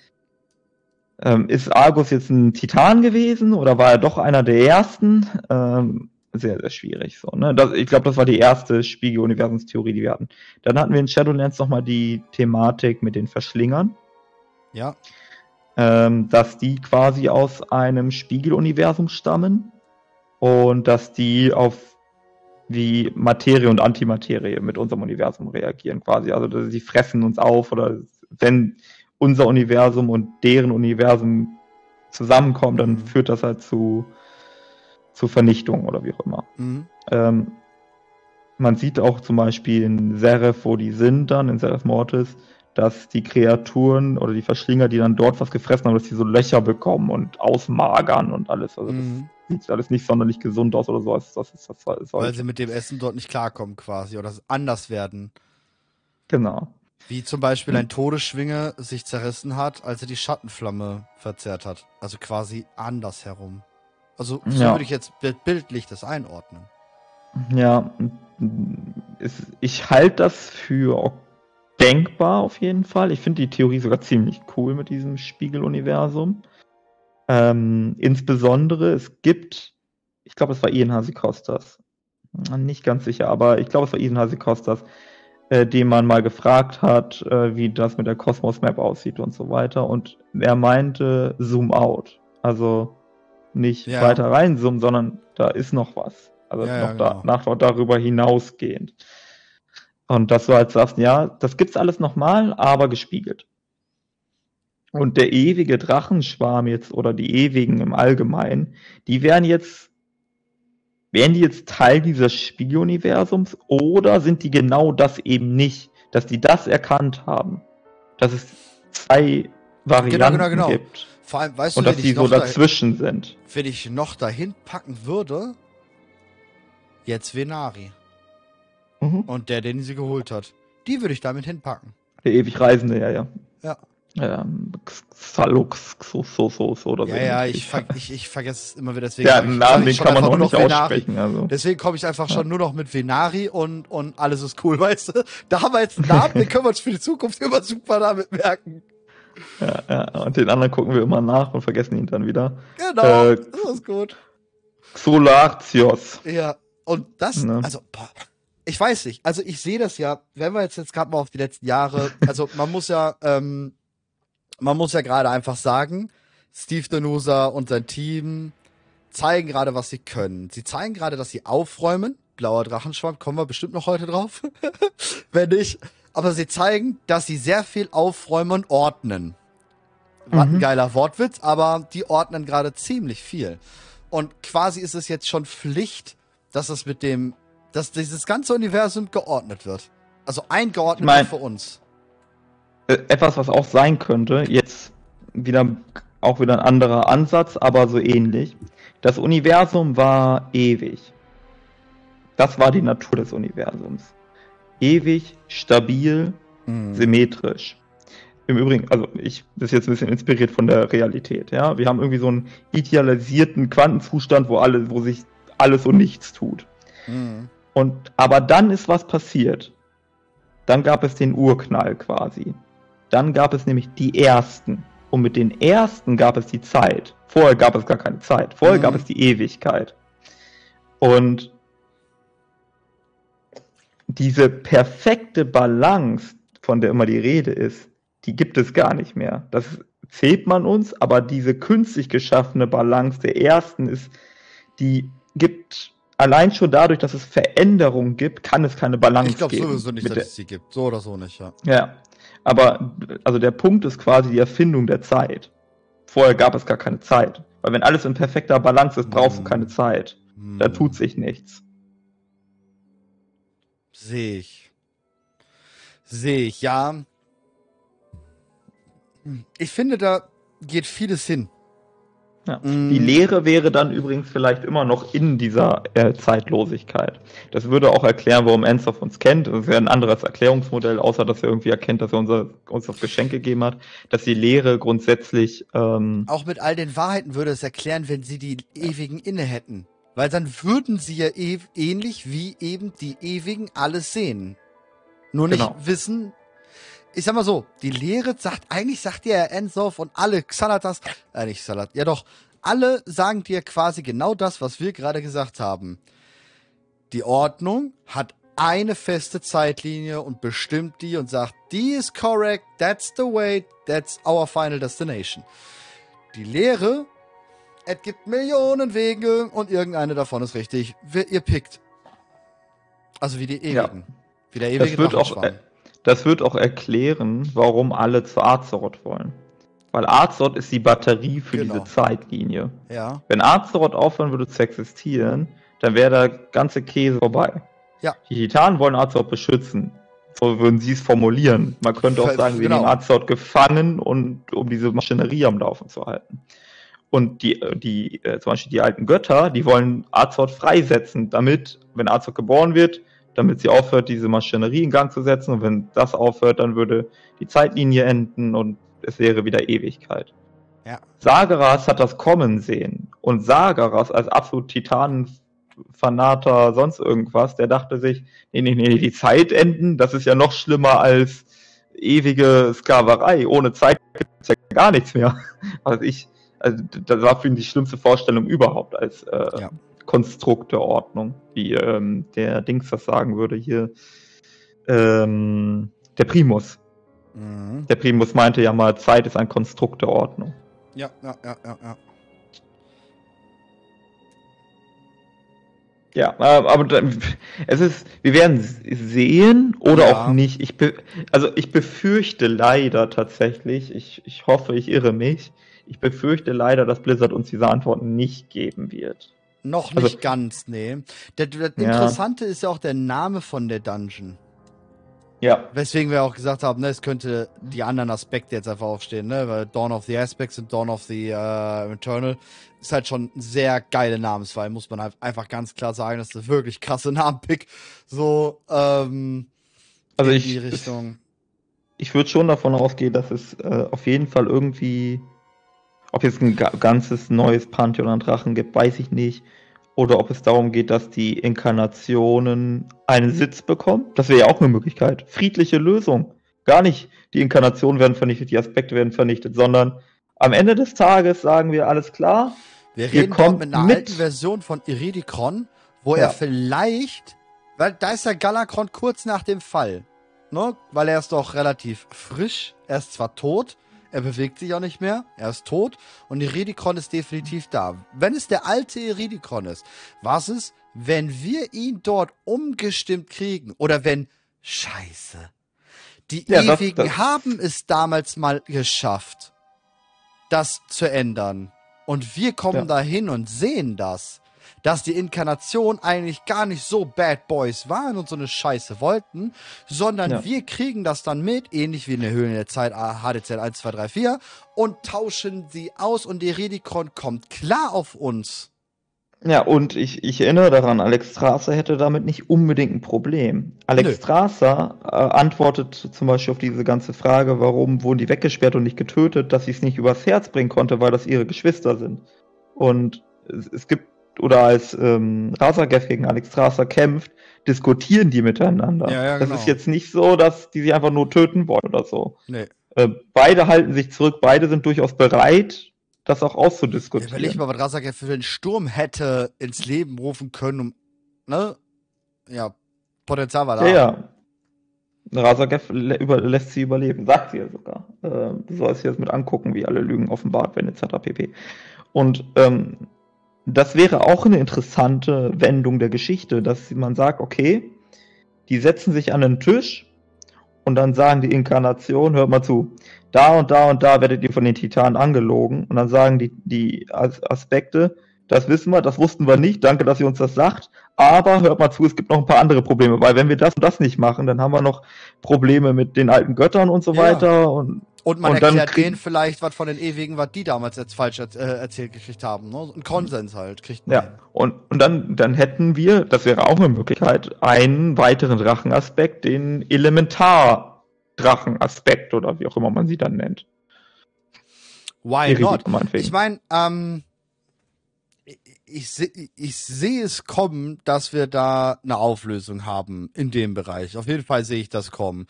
ähm, ist Argus jetzt ein Titan gewesen oder war er doch einer der ersten? Ähm, sehr, sehr schwierig. So, ne? das, ich glaube, das war die erste Spiegel-Universumstheorie, die wir hatten. Dann hatten wir in Shadowlands nochmal die Thematik mit den Verschlingern, Ja. ähm, dass die quasi aus einem Spiegeluniversum stammen und dass die auf wie Materie und Antimaterie mit unserem Universum reagieren quasi. Also dass sie fressen uns auf oder wenn unser Universum und deren Universum zusammenkommen, dann Mhm. führt das halt zu, zu Vernichtung oder wie auch immer. Mhm. Ähm, man sieht auch zum Beispiel in Seraph, wo die sind dann, in Seraph Mortis, dass die Kreaturen oder die Verschlinger, die dann dort was gefressen haben, dass die so Löcher bekommen und ausmagern und alles. Also Mhm. das sieht alles nicht sonderlich gesund aus oder so. Das ist das Weil sollte. sie mit dem Essen dort nicht klarkommen quasi oder anders werden. Genau. Wie zum Beispiel Hm. ein Todesschwinge sich zerrissen hat, als er die Schattenflamme verzehrt hat. Also quasi andersherum. Also so Ja. würde ich jetzt bild- bildlich das einordnen. Ja, ist, ich halte das für denkbar auf jeden Fall. Ich finde die Theorie sogar ziemlich cool mit diesem Spiegeluniversum. Ähm, insbesondere, es gibt, ich glaube, es war Ian Hasikostas. Nicht ganz sicher, aber ich glaube, es war Ian Hasikostas, äh, den man mal gefragt hat, äh, wie das mit der Cosmos Map aussieht und so weiter. Und er meinte Zoom out. Also nicht Ja. weiter reinzoomen, sondern da ist noch was. Also Ja, ja, noch, da, genau. nach, noch darüber hinausgehend. Und dass du halt sagst, ja, das gibt's alles nochmal, aber gespiegelt. Und der ewige Drachenschwarm jetzt oder die ewigen im Allgemeinen, die wären jetzt, wären die jetzt Teil dieses Spiegeluniversums oder sind die genau das eben nicht, dass die das erkannt haben, dass es zwei Varianten genau, genau. gibt Vor allem, weißt und du, dass wenn die ich, so dazwischen sind. wenn ich noch dahin packen würde, jetzt Venari. Mhm. Und der, den sie geholt hat. Die würde ich damit hinpacken. Der ewig Reisende, ja, ja. Ja. Ähm, Xalux, so, so, so, so oder so. Ja, ja, ich, ver ich, ich vergesse es immer wieder. Deswegen Ja, ich- Namen, den kann man auch nur nicht aussprechen. Also. Deswegen komme ich einfach schon nur noch mit Venari und, und alles ist cool, weißt du? Da haben wir jetzt einen Namen, den können wir uns für die Zukunft immer super damit merken. Ja, ja, und den anderen gucken wir immer nach und vergessen ihn dann wieder. Genau, Äh, das ist gut. Solartios. Ja, und das, Ne? also, boah, ich weiß nicht. Also ich sehe das ja, wenn wir jetzt jetzt gerade mal auf die letzten Jahre, also man muss ja, ähm, man muss ja gerade einfach sagen, Steve Danusa und sein Team zeigen gerade, was sie können. Sie zeigen gerade, dass sie aufräumen. Blauer Drachenschwamm, kommen wir bestimmt noch heute drauf. wenn nicht. Aber sie zeigen, dass sie sehr viel aufräumen und ordnen. Ein Mhm. geiler Wortwitz, aber die ordnen gerade ziemlich viel. Und quasi ist es jetzt schon Pflicht, dass es mit dem, dass dieses ganze Universum geordnet wird. Also eingeordnet Ich mein- für uns. Äh, Etwas, was auch sein könnte, jetzt wieder auch wieder ein anderer Ansatz, aber so ähnlich. Das Universum war ewig. Das war die Natur des Universums. Ewig, stabil, Mhm. symmetrisch. Im Übrigen, also ich das ist jetzt ein bisschen inspiriert von der Realität, ja. Wir haben irgendwie so einen idealisierten Quantenzustand, wo alle, wo sich alles und nichts tut. Mhm. Und aber dann ist was passiert. Dann gab es den Urknall quasi. Dann gab es nämlich die ersten. Und mit den ersten gab es die Zeit. Vorher gab es gar keine Zeit. Vorher Mhm. gab es die Ewigkeit. Und diese perfekte Balance, von der immer die Rede ist, die gibt es gar nicht mehr. Das zählt man uns, aber diese künstlich geschaffene Balance der ersten ist, die gibt allein schon dadurch, dass es Veränderungen gibt, kann es keine Balance Ich glaube geben. sowieso nicht, dass es sie gibt. So oder so nicht, ja. ja, aber also der Punkt ist quasi die Erfindung der Zeit. Vorher gab es gar keine Zeit. Weil wenn alles in perfekter Balance ist, brauchst du keine Zeit. Da Hm, tut sich nichts. Sehe ich. Sehe ich, ja. Ich finde, da geht vieles hin. Ja. Mm. Die Lehre wäre dann übrigens vielleicht immer noch in dieser äh, Zeitlosigkeit. Das würde auch erklären, warum Ensov uns kennt. Das wäre ein anderes Erklärungsmodell, außer dass er irgendwie erkennt, dass er unser, uns das Geschenk gegeben hat, dass die Lehre grundsätzlich ähm, Auch mit all den Wahrheiten würde es erklären, wenn sie die Ewigen inne hätten. Weil dann würden sie ja ew ähnlich wie eben die Ewigen alles sehen. Nur nicht Genau. wissen. Ich sag mal so, die Lehre sagt, eigentlich sagt ja Ensof und alle Xalatas, äh, nicht Xalat, ja doch, alle sagen dir quasi genau das, was wir gerade gesagt haben. Die Ordnung hat eine feste Zeitlinie und bestimmt die und sagt, die ist correct, that's the way, that's our final destination. Die Lehre, es gibt Millionen Wege und irgendeine davon ist richtig. Ihr pickt. Also wie die Ewigen. Wie der ewige Das wird, auch, äh, das wird auch erklären, warum alle zu Azeroth wollen. Weil Azeroth ist die Batterie für Genau. diese Zeitlinie. Ja. Wenn Azeroth aufhören würde zu existieren, dann wäre der ganze Käse vorbei. Ja. Die Titanen wollen Azeroth beschützen. So würden sie es formulieren. Man könnte auch sagen, wir genau. nehmen Azeroth gefangen und um diese Maschinerie am Laufen zu halten. Und die, die äh, zum Beispiel die alten Götter, die wollen Azeroth freisetzen, damit, wenn Azeroth geboren wird, damit sie aufhört, diese Maschinerie in Gang zu setzen. Und wenn das aufhört, dann würde die Zeitlinie enden und es wäre wieder Ewigkeit. Ja. Sageras hat das kommen sehen. Und Sageras als absolut Titanenfanater, sonst irgendwas, der dachte sich, nee, nee, nee, die Zeit enden, das ist ja noch schlimmer als ewige Sklaverei. Ohne Zeit gibt es ja gar nichts mehr. Also ich, also das war für ihn die schlimmste Vorstellung überhaupt als äh, Ja. Konstrukt der Ordnung, wie ähm, der Dings das sagen würde hier. Ähm, der Primus. Mhm. Der Primus meinte ja mal, Zeit ist ein Konstrukt der Ordnung. Ja, ja, ja, ja, ja. Ja, aber es ist, wir werden sehen oder Ja. auch nicht. Ich be, also ich befürchte leider tatsächlich, ich, ich hoffe, ich irre mich. Ich befürchte leider, dass Blizzard uns diese Antworten nicht geben wird. Noch Also- nicht ganz, nee. Das, das Ja. Interessante ist ja auch der Name von der Dungeon. Ja, Weswegen wir auch gesagt haben, ne, es könnte die anderen Aspekte jetzt einfach aufstehen, ne? Weil Dawn of the Aspects und Dawn of the äh, Eternal ist halt schon sehr geile Namenswahl, muss man halt einfach ganz klar sagen. Das ist eine wirklich krasse Namenpick. So, ähm, also in ich, die Richtung. ich würde schon davon ausgehen, dass es äh, auf jeden Fall irgendwie, ob jetzt ein ga ganzes neues Pantheon an Drachen gibt, weiß ich nicht. Oder ob es darum geht, dass die Inkarnationen einen Sitz bekommen. Das wäre ja auch eine Möglichkeit. Friedliche Lösung. Gar nicht, die Inkarnationen werden vernichtet, die Aspekte werden vernichtet, sondern am Ende des Tages sagen wir alles klar. Wir reden kommt mit einer mit. alten Version von Iridikron, wo Ja. er vielleicht, weil da ist ja Galakron kurz nach dem Fall, ne? Weil er ist doch relativ frisch, er ist zwar tot, er bewegt sich auch nicht mehr, er ist tot und Iridikron ist definitiv da. Wenn es der alte Iridikron ist, was ist, wenn wir ihn dort umgestimmt kriegen oder wenn, scheiße, die Ja, das- Ewigen das- haben es damals mal geschafft, das zu ändern. Und wir kommen Ja. dahin und sehen das. Dass die Inkarnation eigentlich gar nicht so Bad Boys waren und so eine Scheiße wollten, sondern Ja. wir kriegen das dann mit, ähnlich wie in der Höhle der Zeit ah, HDZ 1, 2, 3, 4, und tauschen sie aus und der Redikron kommt klar auf uns. Ja, und ich, ich erinnere daran, Alex Strasser hätte damit nicht unbedingt ein Problem. Alex Nö. Strasser äh, antwortet zum Beispiel auf diese ganze Frage, warum wurden die weggesperrt und nicht getötet, dass sie es nicht übers Herz bringen konnte, weil das ihre Geschwister sind. Und es, es gibt, oder als ähm, Rasagev gegen Alex Strasser kämpft, diskutieren die miteinander. Ja, ja, Das genau. ist jetzt nicht so, dass die sich einfach nur töten wollen oder so. Nee. Äh, beide halten sich zurück, beide sind durchaus bereit, das auch Ja, auszudiskutieren. Überleg mal, was Razak für einen Sturm hätte ins Leben rufen können, um, ne? Ja, Potenzial war da. Ja, ja. Rasagev lässt sie überleben, sagt sie ja sogar. Äh, du sollst dir das mit angucken, wie alle Lügen offenbart werden, etc. pp. Und ähm, das wäre auch eine interessante Wendung der Geschichte, dass man sagt, okay, die setzen sich an den Tisch und dann sagen die Inkarnation, hört mal zu, da und da und da werdet ihr von den Titanen angelogen und dann sagen die, die As Aspekte, das wissen wir, das wussten wir nicht, danke, dass ihr uns das sagt, aber hört mal zu, es gibt noch ein paar andere Probleme, weil wenn wir das und das nicht machen, dann haben wir noch Probleme mit den alten Göttern und so Ja. weiter und Und man Und erklärt denen vielleicht was von den Ewigen, was die damals jetzt falsch äh, erzählt gekriegt haben. Ne? Ein Konsens halt, kriegt man. Ja, und, und dann, dann hätten wir, das wäre auch eine Möglichkeit, einen weiteren Drachenaspekt, den Elementar-Drachenaspekt oder wie auch immer man sie dann nennt. Why not? Iridium meinetwegen. Ich meine, ähm, ich, ich, seh- ich sehe es kommen, dass wir da eine Auflösung haben in dem Bereich. Auf jeden Fall sehe ich das kommen.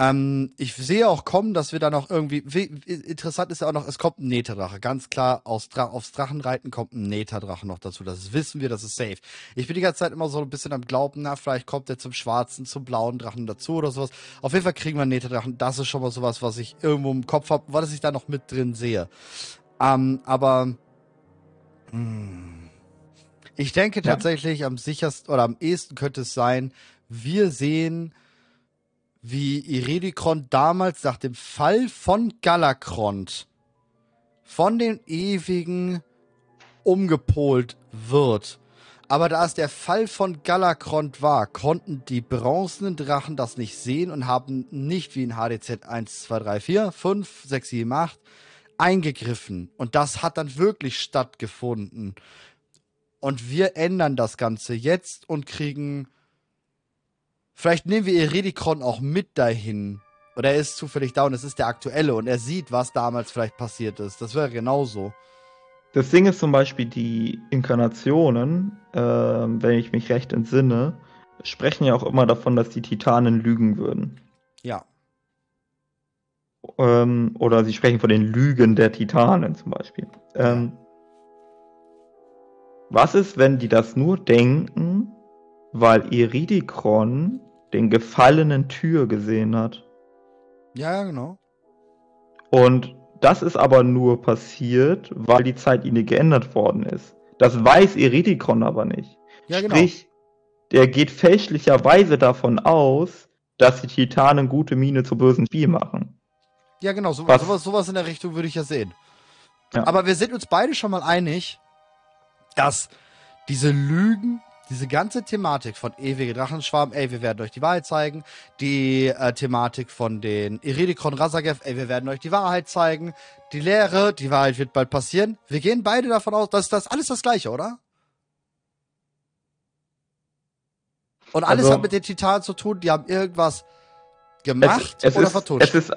Ähm, ich sehe auch kommen, dass wir da noch irgendwie. wie- Interessant ist ja auch noch, es kommt ein Netadrache. Ganz klar, aus Dra aufs Drachenreiten kommt ein Netadrache noch dazu. Das wissen wir, das ist safe. Ich bin die ganze Zeit immer so ein bisschen am Glauben, na, vielleicht kommt der zum schwarzen, zum blauen Drachen dazu oder sowas. Auf jeden Fall kriegen wir einen Netadrachen. Das ist schon mal sowas, was ich irgendwo im Kopf habe, was ich da noch mit drin sehe. Ähm, aber hm, ich denke Ja. tatsächlich am sichersten oder am ehesten könnte es sein, wir sehen, wie Iredikron damals nach dem Fall von Galakrond von den Ewigen umgepolt wird. Aber da es der Fall von Galakrond war, konnten die bronzenen Drachen das nicht sehen und haben nicht wie in HDZ 1, 2, 3, 4, 5, 6, 7, 8 eingegriffen. Und das hat dann wirklich stattgefunden. Und wir ändern das Ganze jetzt und kriegen. Vielleicht nehmen wir Iredikron auch mit dahin. Oder er ist zufällig da und es ist der aktuelle und er sieht, was damals vielleicht passiert ist. Das wäre genauso. Das Ding ist zum Beispiel, die Inkarnationen, ähm, wenn ich mich recht entsinne, sprechen ja auch immer davon, dass die Titanen lügen würden. Ja. Ähm, oder sie sprechen von den Lügen der Titanen zum Beispiel. Ähm, was ist, wenn die das nur denken, weil Iridikron den gefallenen Tür gesehen hat? Ja, ja, genau. Und das ist aber nur passiert, weil die Zeitlinie geändert worden ist. Das weiß Iridikron aber nicht. Ja, genau. Sprich, der geht fälschlicherweise davon aus, dass die Titanen gute Miene zu bösen Spiel machen. Ja, genau. So, Was- sowas, sowas in der Richtung würde ich ja sehen. Ja. Aber wir sind uns beide schon mal einig, dass diese Lügen, diese ganze Thematik von ewige Drachenschwarm, ey, wir werden euch die Wahrheit zeigen, die äh, Thematik von den Iridikron Razagev, ey, wir werden euch die Wahrheit zeigen, die Lehre, die Wahrheit wird bald passieren. Wir gehen beide davon aus, dass das alles das Gleiche, oder? Und alles Also- hat mit den Titanen zu tun, die haben irgendwas gemacht es, es oder ist, vertuscht. Es, ist,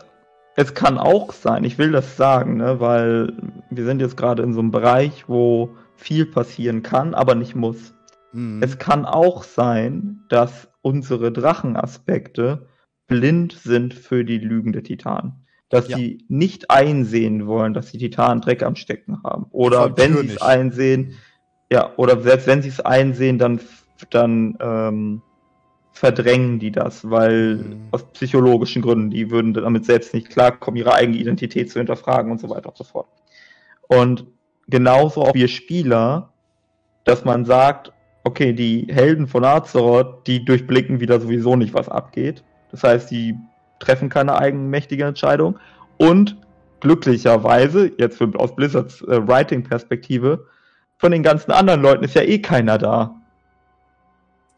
es kann auch sein, ich will das sagen, ne, weil wir sind jetzt gerade in so einem Bereich, wo viel passieren kann, aber nicht muss. Mhm. Es kann auch sein, dass unsere Drachenaspekte blind sind für die Lügen der Titanen. Dass Ja. sie nicht einsehen wollen, dass die Titanen Dreck am Stecken haben. Oder wenn sie es einsehen, ja, oder selbst wenn sie es einsehen, dann, dann ähm, verdrängen die das, weil Mhm. aus psychologischen Gründen, die würden damit selbst nicht klarkommen, ihre eigene Identität zu hinterfragen und so weiter und so fort. Und genauso auch wir Spieler, dass man sagt, okay, die Helden von Azeroth, die durchblicken wieder sowieso nicht, was abgeht. Das heißt, die treffen keine eigenmächtige Entscheidung. Und glücklicherweise, jetzt für, aus Blizzards äh, Writing-Perspektive, von den ganzen anderen Leuten ist ja eh keiner da.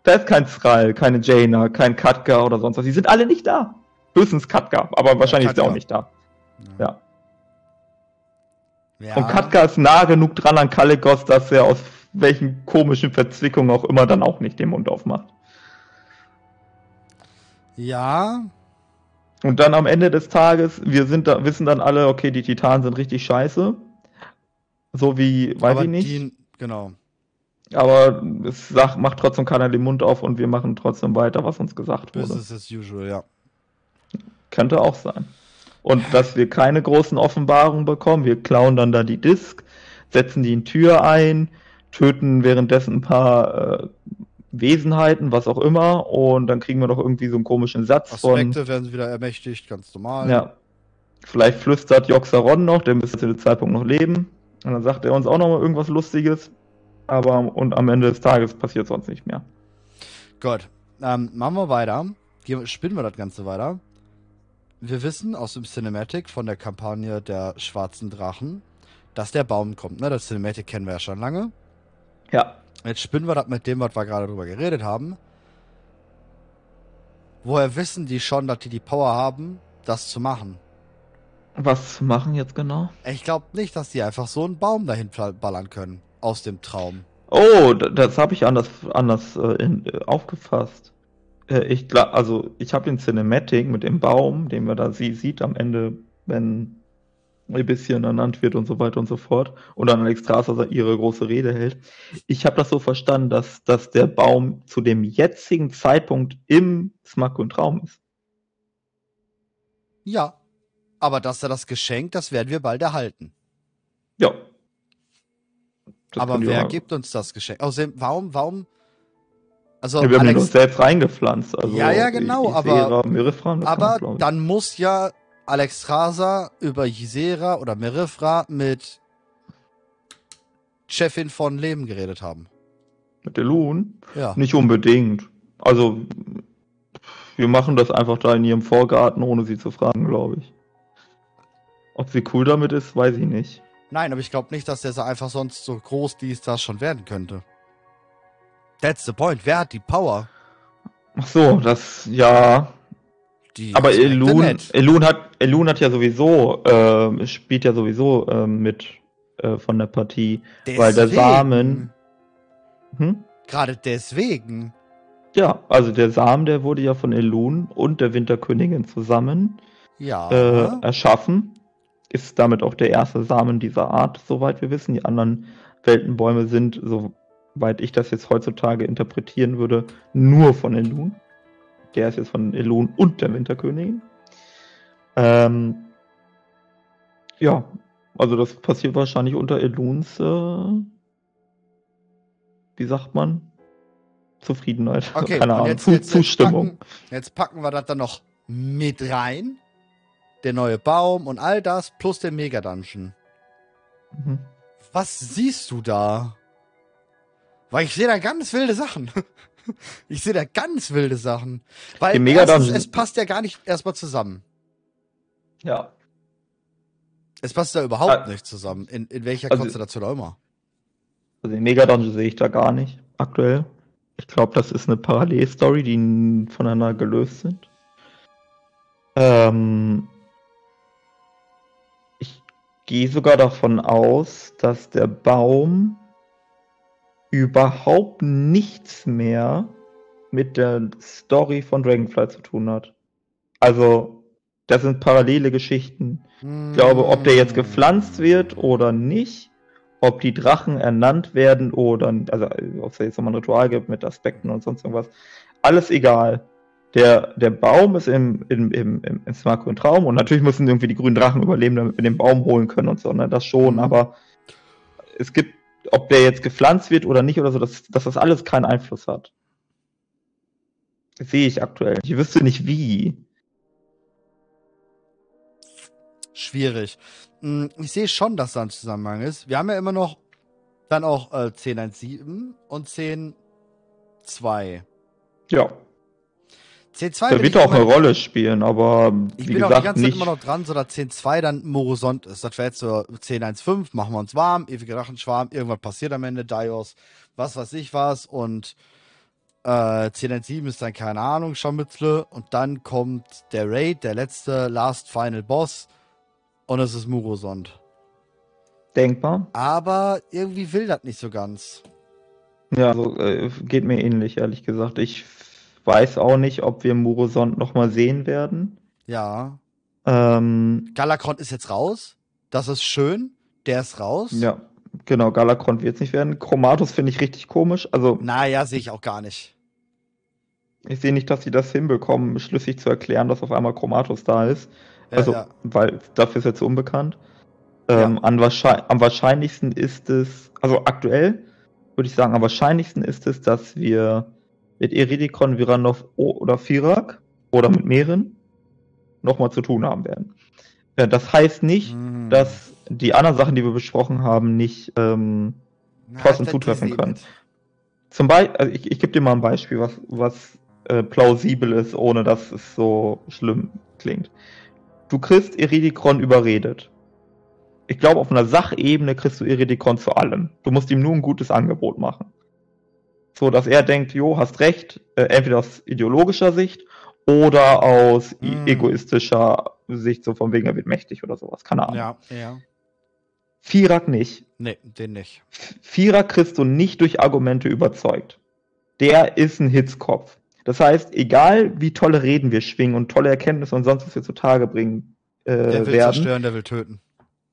Da ist kein Thrall, keine Jaina, kein Katka oder sonst was. Die sind alle nicht da. Höchstens Katka, aber wahrscheinlich ist er Katka. auch nicht da. Ja. Ja. Und Katka ist nah genug dran an Kalikos, dass er aus welchen komischen Verzwickungen auch immer dann auch nicht den Mund aufmacht. Ja, Und dann am Ende des Tages, wir sind da, wissen dann alle, okay, die Titanen sind richtig scheiße. So wie, weiß aber ich nicht. die, genau. Aber es sagt, macht trotzdem keiner den Mund auf und wir machen trotzdem weiter, was uns gesagt wurde. Business as usual, ja. Könnte auch sein. Und dass wir keine großen Offenbarungen bekommen. Wir klauen dann da die Disk, setzen die in Tür ein, töten währenddessen ein paar äh, Wesenheiten, was auch immer, und dann kriegen wir doch irgendwie so einen komischen Satz Aspekte von. werden wieder ermächtigt, ganz normal. Ja. Vielleicht flüstert Joxaron noch, der müsste zu dem Zeitpunkt noch leben. Und dann sagt er uns auch noch mal irgendwas Lustiges. Aber und am Ende des Tages passiert sonst nicht mehr. Gut. Ähm, machen wir weiter. Spinnen wir das Ganze weiter. Wir wissen aus dem Cinematic von der Kampagne der Schwarzen Drachen, dass der Baum kommt. Ne? Das Cinematic kennen wir ja schon lange. Ja. Jetzt spinnen wir das mit dem, was wir gerade drüber geredet haben. Woher wissen die schon, dass die die Power haben, das zu machen? Was machen jetzt genau? Ich glaube nicht, dass die einfach so einen Baum dahin ballern können. Aus dem Traum. Oh, das habe ich anders, anders äh, in, äh, aufgefasst. Äh, ich glaub, also ich habe den Cinematic mit dem Baum, den man da sie sieht am Ende, wenn ein bisschen ernannt wird und so weiter und so fort. Und dann Alex Strasser ihre große Rede hält. Ich habe das so verstanden, dass, dass der Baum zu dem jetzigen Zeitpunkt im Smack und Traum ist. Ja. Aber dass er das Geschenk, das werden wir bald erhalten. Ja. Das Aber wer gibt uns das Geschenk? Außerdem, warum, warum? Also, Ja, wir haben Alex, uns selbst reingepflanzt. Also Ja, ja, genau, I- aber- man, aber ich. dann muss ja Alex Rasa über Ysera oder Merifra mit Chefin von Leben geredet haben. Mit der Loon? Ja. Nicht unbedingt. Also, wir machen das einfach da in ihrem Vorgarten, ohne sie zu fragen, glaube ich. Ob sie cool damit ist, weiß ich nicht. Nein, aber ich glaube nicht, dass der so einfach sonst so groß dies, das schon werden könnte. That's the point. Wer hat die Power? Ach so, das, ja. Die Aber Elun. Elun hat, Elun hat ja sowieso, äh, spielt ja sowieso äh, mit äh, von der Partie. weil der Deswegen. Samen- Hm? Gerade deswegen. Ja, also der Samen, der wurde ja von Elun und der Winterkönigin zusammen Ja. äh, erschaffen. Ist damit auch der erste Samen dieser Art, soweit wir wissen. Die anderen Weltenbäume sind, soweit ich das jetzt heutzutage interpretieren würde, nur von Elun. Der ist jetzt von Elun und der Winterkönigin. Ähm, ja, also das passiert wahrscheinlich unter Eluns, äh, wie sagt man? Zufriedenheit. Okay, Keine Ahnung. jetzt, jetzt, Zustimmung. Jetzt packen, jetzt packen wir das dann noch mit rein. Der neue Baum und all das plus der Mega-Dungeon. Mhm. Was siehst du da? Weil ich sehe da ganz wilde Sachen. Ich sehe da ganz wilde Sachen. Weil erstens, es passt ja gar nicht erstmal zusammen. Ja. Es passt ja überhaupt Ah. nicht zusammen. In, in welcher Also- Konstellation auch immer. Also den Mega-Dungeon sehe ich da gar nicht, aktuell. Ich glaube, das ist eine Parallelstory, die voneinander gelöst sind. Ähm, ich gehe sogar davon aus, dass der Baum überhaupt nichts mehr mit der Story von Dragonfly zu tun hat. Also, das sind parallele Geschichten. Ich glaube, ob der jetzt gepflanzt wird oder nicht, ob die Drachen ernannt werden oder, also ob es jetzt nochmal ein Ritual gibt mit Aspekten und sonst irgendwas, alles egal. Der, der Baum ist im, im, im, im, im und Traum und natürlich müssen irgendwie die grünen Drachen überleben, damit wir den Baum holen können und so, ne? Das schon, aber es gibt, ob der jetzt gepflanzt wird oder nicht oder so, dass, dass das alles keinen Einfluss hat. Das sehe ich aktuell. Ich wüsste nicht wie. Schwierig. Hm, Ich sehe schon, dass da ein Zusammenhang ist. Wir haben ja immer noch dann auch äh, 10.1.7 und 10.2. Ja. 10.2 Der wird auch eine Rolle spielen, aber Ich wie bin auch die gesagt ganze Zeit nicht. immer noch dran, so dass 10.2 dann Morosont ist. Das wäre jetzt so 10.1.5, machen wir uns warm, ewiger Drachenschwarm, irgendwas passiert am Ende, Dios, was weiß ich was und äh, 10.1.7 ist dann keine Ahnung, Scharmützle und dann kommt der Raid, der letzte Last Final Boss und es ist Murosond. Denkbar. Aber irgendwie will das nicht so ganz. Ja, also, äh, geht mir ähnlich, ehrlich gesagt. Ich weiß auch nicht, ob wir Murosond nochmal sehen werden. Ja. Ähm, Galakron ist jetzt raus. Das ist schön. Der ist raus. ja, genau, Galakron wird es nicht werden. Chromatus finde ich richtig komisch. Also, Naja, sehe ich auch gar nicht. ich sehe nicht, dass sie das hinbekommen, schlüssig zu erklären, dass auf einmal Chromatus da ist. also, ja. weil dafür ist er zu unbekannt. Ähm, an wahrscheinlich, am wahrscheinlichsten ist es, also aktuell würde ich sagen, am wahrscheinlichsten ist es, dass wir mit Eridikon, Viranov oder Firak oder mit mehreren nochmal zu tun haben werden. Ja, das heißt nicht, Mhm. dass die anderen Sachen, die wir besprochen haben, nicht ähm, Na, trotzdem zutreffen können. Zum Beispiel, also ich, ich gebe dir mal ein Beispiel, was, was äh, plausibel ist, ohne dass es so schlimm klingt. Du kriegst Eridikron überredet. Ich glaube, auf einer Sachebene kriegst du Eridikron zu allem. Du musst ihm nur ein gutes Angebot machen. So, dass er denkt, jo, hast recht, äh, entweder aus ideologischer Sicht oder aus Mm. egoistischer Sicht, so von wegen, er wird mächtig oder sowas. Keine Ahnung. Ja, ja. Firak nicht. Nee, den nicht. Vierer kriegst du nicht durch Argumente überzeugt. Der ist ein Hitzkopf. Das heißt, egal wie tolle Reden wir schwingen und tolle Erkenntnisse und sonst was wir zutage bringen äh, Der will werden. zerstören, der will töten.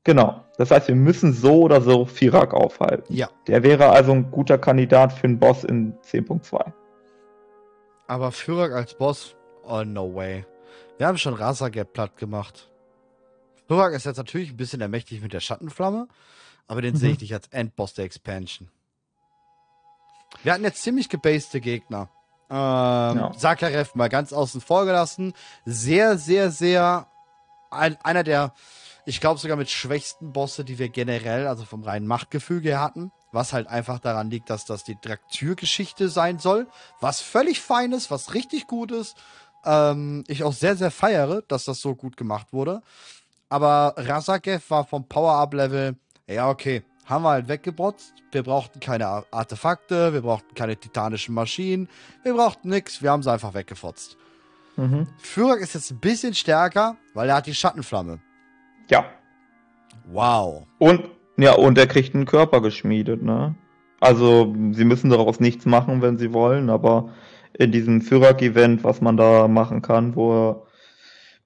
Genau. Das heißt, wir müssen so oder so Firak aufhalten. Ja. Der wäre also ein guter Kandidat für einen Boss in 10.2. Aber Führer als Boss, oh no way. Wir haben schon Rasagap platt gemacht. Führer ist jetzt natürlich ein bisschen ermächtigt mit der Schattenflamme, aber den Mhm. sehe ich nicht als Endboss der Expansion. Wir hatten jetzt ziemlich gebaste Gegner. Ähm, Ja. Sakarev mal ganz außen vor gelassen. Sehr, sehr, sehr ein, einer der, ich glaube sogar mit schwächsten Bosse, die wir generell, also vom reinen Machtgefüge her hatten. Was halt einfach daran liegt, dass das die Traktürgeschichte sein soll. Was völlig fein ist, was richtig gut ist. Ähm, ich auch sehr, sehr feiere, dass das so gut gemacht wurde. Aber Rasakev war vom Power-Up-Level, ja, okay, haben wir halt weggebrotzt. Wir brauchten keine Ar- Artefakte, wir brauchten keine titanischen Maschinen, wir brauchten nix, wir haben sie einfach weggefotzt. Mhm. Führer ist jetzt ein bisschen stärker, weil er hat die Schattenflamme. Ja. Wow. Und, ja, und er kriegt einen Körper geschmiedet, ne? Also, sie müssen daraus nichts machen, wenn sie wollen, aber in diesem Führer-Event, was man da machen kann, wo, er-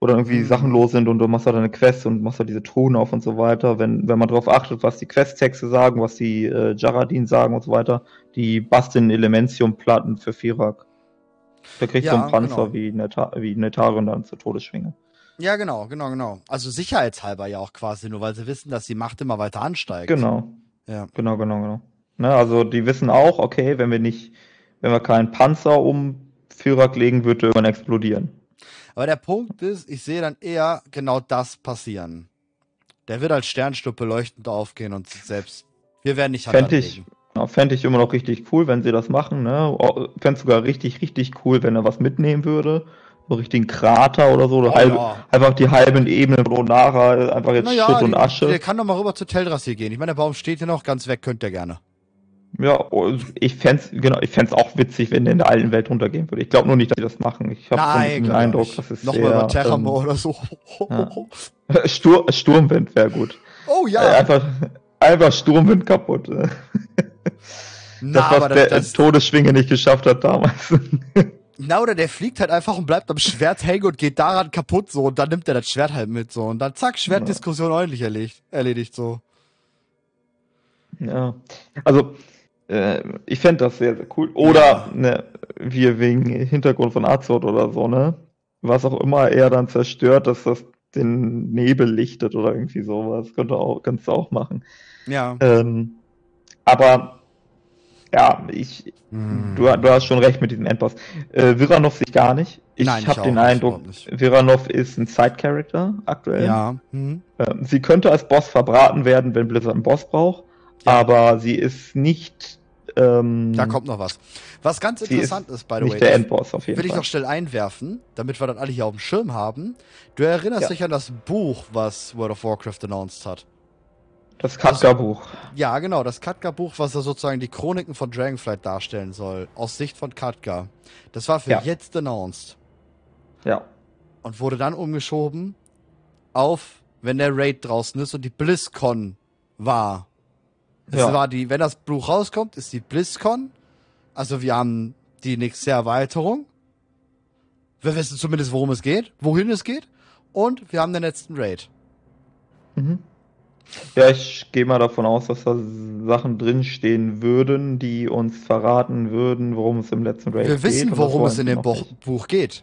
wo dann irgendwie Mhm. Sachen los sind und du machst da deine Quests und machst da diese Truhen auf und so weiter, wenn, wenn man darauf achtet, was die Questtexte sagen, was die äh, Jaradin sagen und so weiter, die basteln Elementium-Platten für Firak. Der kriegt so Ja, einen Panzer genau. wie, Neta wie Netarion dann zur Todesschwinge. Ja, genau, genau, genau. Also sicherheitshalber ja auch quasi, nur weil sie wissen, dass die Macht immer weiter ansteigt. Genau. Ja. Genau, genau, genau. Ne, also die wissen auch, okay, wenn wir nicht, wenn wir keinen Panzer um Führer legen, wird er irgendwann explodieren. Aber der Punkt ist, ich sehe dann eher genau das passieren. Der wird als Sternstuppe leuchtend aufgehen und selbst. Wir werden nicht Fände ich, ja, fänd ich immer noch richtig cool, wenn sie das machen. Ne? Fände sogar richtig, richtig cool, wenn er was mitnehmen würde. So richtigen Krater oder so. Oder Oh, halbe, ja. Einfach die halben Ebenen Ronara, einfach jetzt Naja, Schutt und Asche. Der kann doch mal rüber zu Teldrassil gehen. Ich meine, der Baum steht hier noch ganz weg, könnte er gerne. Ja, und ich fände genau, ich fänd's auch witzig, wenn der in der alten Welt runtergehen würde. Ich glaube nur nicht, dass sie das machen. Ich habe so den Eindruck, nicht. das ist Nochmal über Terramor ähm, oder so. ja. Stur Sturmwind wäre gut. Oh Äh, ja. Einfach, einfach Sturmwind kaputt. äh. Na, das, was der das, das, Todesschwinge nicht geschafft hat damals. na, oder der fliegt halt einfach und bleibt am Schwert hängen und geht daran kaputt so und dann nimmt er das Schwert halt mit so und dann zack, Schwertdiskussion ordentlich erledigt, erledigt so. ja. Also, äh, ich fände das sehr, sehr cool. Oder, Ja. ne, wir wegen Hintergrund von Azot oder so, ne? Was auch immer er dann zerstört, dass das den Nebel lichtet oder irgendwie sowas. Könnte auch, kannst du auch machen. Ja. Ähm, aber, ja, ich, Hm. du, du hast schon recht mit diesem Endboss. Äh, Viranov sich gar nicht. Ich habe den Eindruck. Viranov ist ein Side-Character aktuell. Ja. Hm. Ähm, sie könnte als Boss verbraten werden, wenn Blizzard einen Boss braucht, Ja. aber sie ist nicht, ähm, Da kommt noch was. Was ganz interessant ist, by the nicht way, der Endboss auf jeden will ich Fall. noch schnell einwerfen, damit wir das alle hier auf dem Schirm haben. Du erinnerst Ja. dich an das Buch, was World of Warcraft announced hat. Das Katka-Buch. Ja, genau, das Katka-Buch, was ja sozusagen die Chroniken von Dragonflight darstellen soll, aus Sicht von Katka. Das war für Ja. jetzt announced Ja. und wurde dann umgeschoben auf, wenn der Raid draußen ist und die BlizzCon war. Das Ja. war die, wenn das Buch rauskommt, ist die BlizzCon. Also wir haben die nächste Erweiterung. Wir wissen zumindest, worum es geht, wohin es geht. Und wir haben den letzten Raid. Mhm. Ja, ich gehe mal davon aus, dass da Sachen drinstehen würden, die uns verraten würden, worum es im letzten Raid wir geht. wissen, und das worum es in dem Buch. Buch geht.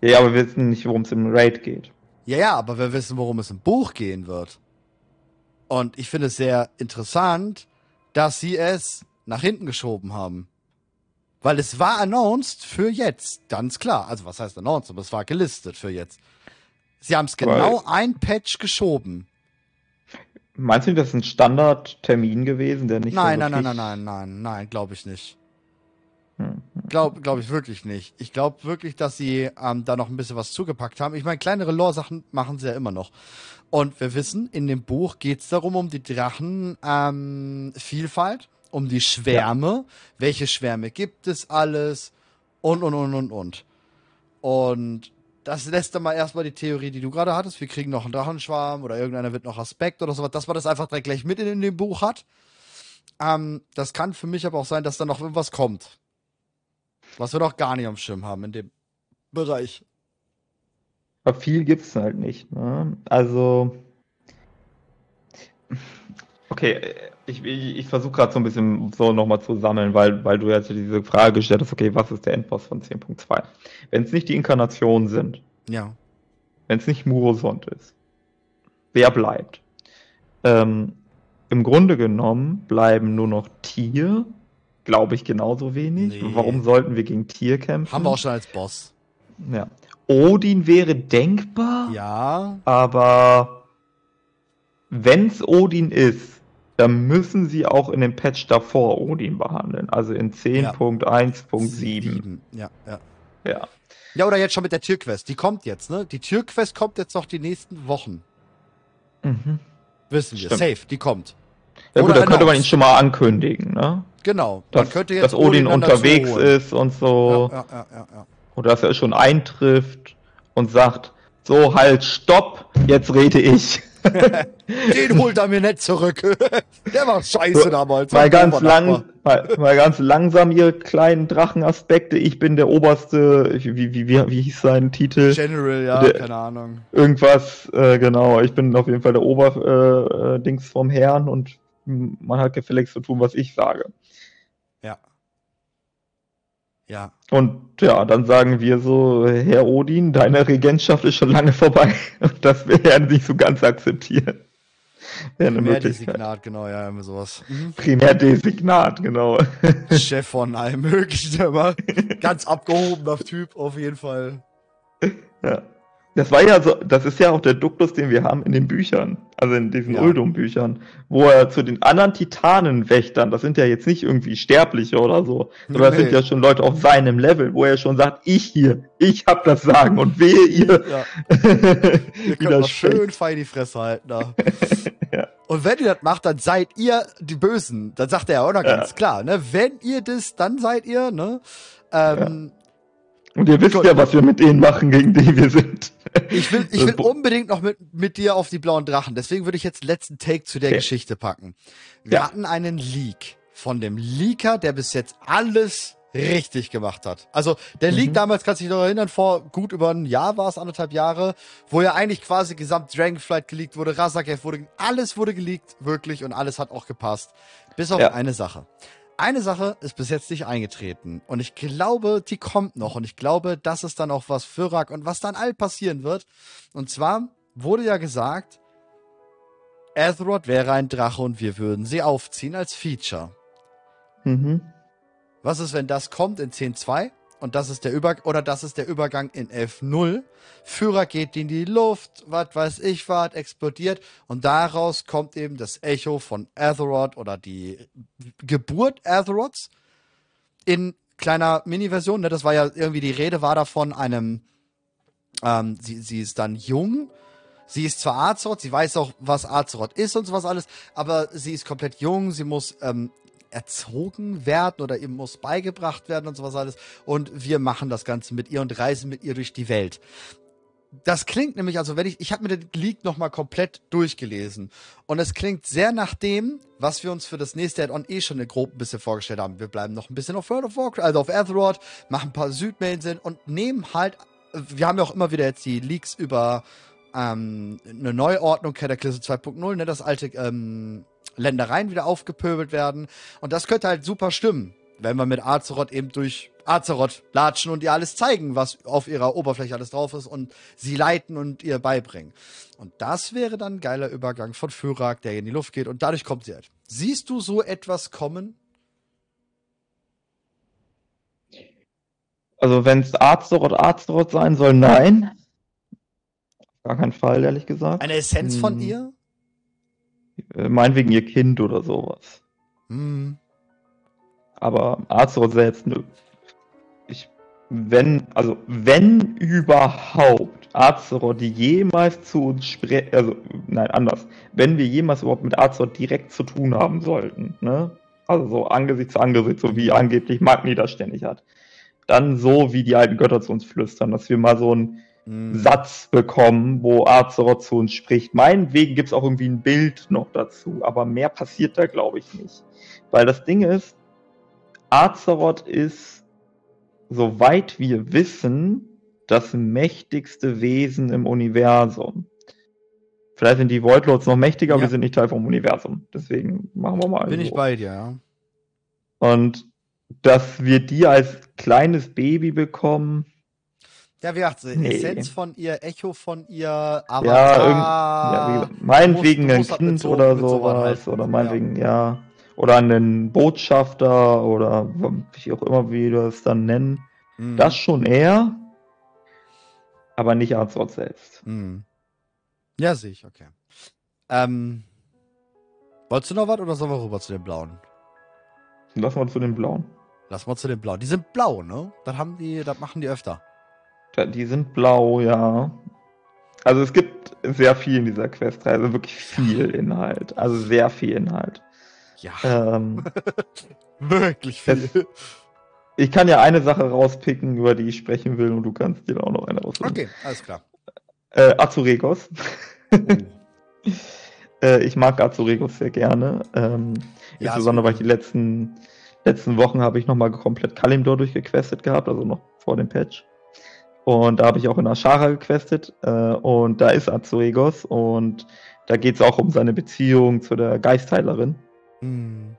Ja, aber wir wissen nicht, worum es im Raid geht. Ja, ja, aber wir wissen, worum es im Buch gehen wird. Und ich finde es sehr interessant, dass sie es nach hinten geschoben haben. Weil es war announced für jetzt, ganz klar. Also was heißt announced, aber es war gelistet für jetzt. Sie haben es genau ein Patch geschoben. Meinst du, das ist ein Standardtermin gewesen, der nicht Nein, so nein, nein, nein, nein, nein, nein, glaube ich nicht. Hm. Glaube glaub ich wirklich nicht. Ich glaube wirklich, dass sie ähm, da noch ein bisschen was zugepackt haben. Ich meine, kleinere Lore-Sachen machen sie ja immer noch. Und wir wissen, in dem Buch geht es darum, um die Drachenvielfalt, ähm, um die Schwärme. Welche Schwärme gibt es alles? Und, und, und, und, und. Und das lässt dann mal erstmal die Theorie, die du gerade hattest. Wir kriegen noch einen Drachenschwarm oder irgendeiner wird noch Aspekt oder sowas, dass man das einfach direkt gleich mit in, dem Buch hat. Ähm, das kann für mich aber auch sein, dass da noch irgendwas kommt. Was wir noch gar nicht am Schirm haben in dem Bereich. Aber viel gibt's halt nicht. Ne? Also, okay, ich, ich, ich versuche gerade so ein bisschen so nochmal zu sammeln, weil, weil du jetzt diese Frage gestellt hast, okay, was ist der Endboss von 10.2? Wenn es nicht die Inkarnationen sind, Ja. wenn es nicht Murosond ist, wer bleibt? Ähm, Im Grunde genommen bleiben nur noch Tier, glaube ich genauso wenig. Nee. Warum sollten wir gegen Tier kämpfen? Haben wir auch schon als Boss. Ja. Odin wäre denkbar. Ja. Aber wenn's Odin ist, dann müssen sie auch in dem Patch davor Odin behandeln. Also in 10.1.7. Sieben. Ja, ja. Ja. Ja, oder jetzt schon mit der Türquest. Die kommt jetzt, ne? Die Türquest kommt jetzt noch die nächsten Wochen. Mhm. Wissen wir. Stimmt. Safe, die kommt. Ja gut, da könnte man ihn schon mal ankündigen, ne? Genau. Dass, man könnte jetzt dass Odin, dazu unterwegs ist und so. Ja, ja, ja, ja. Oder dass er schon eintrifft und sagt, so halt, stopp, jetzt rede ich. Den holt er mir nicht zurück. Der war scheiße So, damals. mal ganz lang, mal, mal ganz langsam, ihr kleinen Drachenaspekte. Ich bin der oberste, wie, wie, wie, wie hieß sein Titel? General, ja, Der- keine Ahnung. Irgendwas, äh, genau. Ich bin auf jeden Fall der Ober, äh, äh, Dings vom Herrn und man hat gefälligst zu tun, was ich sage. Ja. Und ja, dann sagen wir so, Herr Odin, deine Regentschaft ist schon lange vorbei. Und das wäre nicht so ganz akzeptiert. Wäre eine Mehr Möglichkeit. Designat, genau, ja, immer sowas. Mhm. Primärdesignat, genau. Chef von allem möglichen immer. Ganz abgehobener Typ, auf jeden Fall. Ja. Das war ja so, das ist ja auch der Duktus, den wir haben in den Büchern, also in diesen Ja. Uldum-Büchern, wo er zu den anderen Titanenwächtern, das sind ja jetzt nicht irgendwie Sterbliche oder so, sondern das Nee. sind ja schon Leute auf seinem Level, wo er schon sagt, ich hier, ich hab das Sagen und wehe ihr. Ja, ihr könnt mal schön fein die Fresse halten da. Ja. Und wenn ihr das macht, dann seid ihr die Bösen. Dann sagt er ja auch noch ganz klar, ne? Wenn ihr das, dann seid ihr, ne? Ähm, Und ihr wisst Gut. ja, was wir mit denen machen, gegen die wir sind. Ich will, ich will Bo- unbedingt noch mit, mit dir auf die blauen Drachen. Deswegen würde ich jetzt letzten Take zu der Okay. Geschichte packen. Wir Ja. hatten einen Leak von dem Leaker, der bis jetzt alles richtig gemacht hat. Also der Leak Mhm. damals, kannst du dich noch erinnern, vor gut über ein Jahr war es, anderthalb Jahre, wo ja eigentlich quasi gesamt Dragonflight geleakt wurde, Razaketh wurde, alles wurde geleakt, wirklich, und alles hat auch gepasst. Bis auf Ja. eine Sache. Eine Sache ist bis jetzt nicht eingetreten. Und ich glaube, die kommt noch. Und ich glaube, das ist dann auch was für Rak und was dann all passieren wird. Und zwar wurde ja gesagt, Azeroth wäre ein Drache und wir würden sie aufziehen als Feature. Mhm. Was ist, wenn das kommt in 10.2 und das ist der Über oder das ist der Übergang in 11.0? Führer geht in die Luft, was weiß ich was, explodiert und daraus kommt eben das Echo von Azeroth oder die Geburt Azeroths in kleiner Mini-Version. Ne? Das war ja irgendwie die Rede war davon einem, ähm, sie, sie ist dann jung. Sie ist zwar Azeroth, sie weiß auch, was Azeroth ist und sowas alles, aber sie ist komplett jung, sie muss ähm, erzogen werden oder ihm muss beigebracht werden und sowas alles. Und wir machen das Ganze mit ihr und reisen mit ihr durch die Welt. Das klingt nämlich, also wenn ich, ich habe mir den Leak nochmal komplett durchgelesen und es klingt sehr nach dem, was wir uns für das nächste Add-on eh schon grob ein bisschen vorgestellt haben. Wir bleiben noch ein bisschen auf World of Warcraft, also auf Azeroth, machen ein paar Südmainseln und nehmen halt, wir haben ja auch immer wieder jetzt die Leaks über ähm, eine Neuordnung, Cataclysm 2.0, ne, dass alte ähm, Ländereien wieder aufgepöbelt werden. Und das könnte halt super stimmen. wenn wir mit Azeroth eben durch Azeroth latschen und ihr alles zeigen, was auf ihrer Oberfläche alles drauf ist und sie leiten und ihr beibringen. Und das wäre dann ein geiler Übergang von Fyrak, der in die Luft geht und dadurch kommt sie halt. Siehst du so etwas kommen? Also wenn es Azeroth Azeroth sein soll, nein. Gar keinen Fall, ehrlich gesagt. Eine Essenz von Hm. ihr? Äh, Meinetwegen ihr Kind oder sowas. Hm. Aber Azeroth selbst, nö. Ich, wenn, also wenn überhaupt Azeroth jemals zu uns sprechen, also nein, anders, wenn wir jemals überhaupt mit Azeroth direkt zu tun haben sollten, ne? Also so Angesicht zu Angesicht, so wie angeblich Magni das ständig hat. Dann so, wie die alten Götter zu uns flüstern, dass wir mal so einen Hm. Satz bekommen, wo Azeroth zu uns spricht. Meinetwegen gibt es auch irgendwie ein Bild noch dazu, aber mehr passiert da, glaube ich, nicht. Weil das Ding ist, Azeroth ist, soweit wir wissen, das mächtigste Wesen im Universum. Vielleicht sind die Voidlords noch mächtiger, aber Ja. wir sind nicht Teil vom Universum. Deswegen machen wir mal. Bin ich so. bei dir, ja. Und dass wir die als kleines Baby bekommen, Ja, wie gesagt, Nee. Essenz von ihr, Echo von ihr, Avatar. Ja, irgend, ja, wie meinetwegen du ein halt Kind oder sowas halten. oder meinetwegen, ja. Oder einen Botschafter oder wie auch immer wir das dann nennen. Hm. Das schon eher, aber nicht Azeroth selbst. Hm. Ja, sehe ich, okay. Ähm, wolltest du noch was oder sollen wir rüber zu den Blauen? Lass mal zu den Blauen. Lass mal zu den Blauen. Die sind blau, ne? Das haben die, das machen die öfter. Die sind blau, ja. Also es gibt sehr viel in dieser Questreihe, also wirklich viel Inhalt. Also sehr viel Inhalt. Ja, Ähm, wirklich viel. ich kann ja eine Sache rauspicken, über die ich sprechen will, und du kannst dir auch noch eine raussuchen. Okay, alles klar. Äh, Azuregos. Oh. Äh, ich mag Azuregos sehr gerne. Ähm, Ja, insbesondere, weil ich die letzten, letzten Wochen habe ich nochmal komplett Kalimdor durchgequestet gehabt, also noch vor dem Patch. Und da habe ich auch in Ashara gequestet. Äh, und da ist Azuregos. Und da geht es auch um seine Beziehung zu der Geistheilerin. Hm.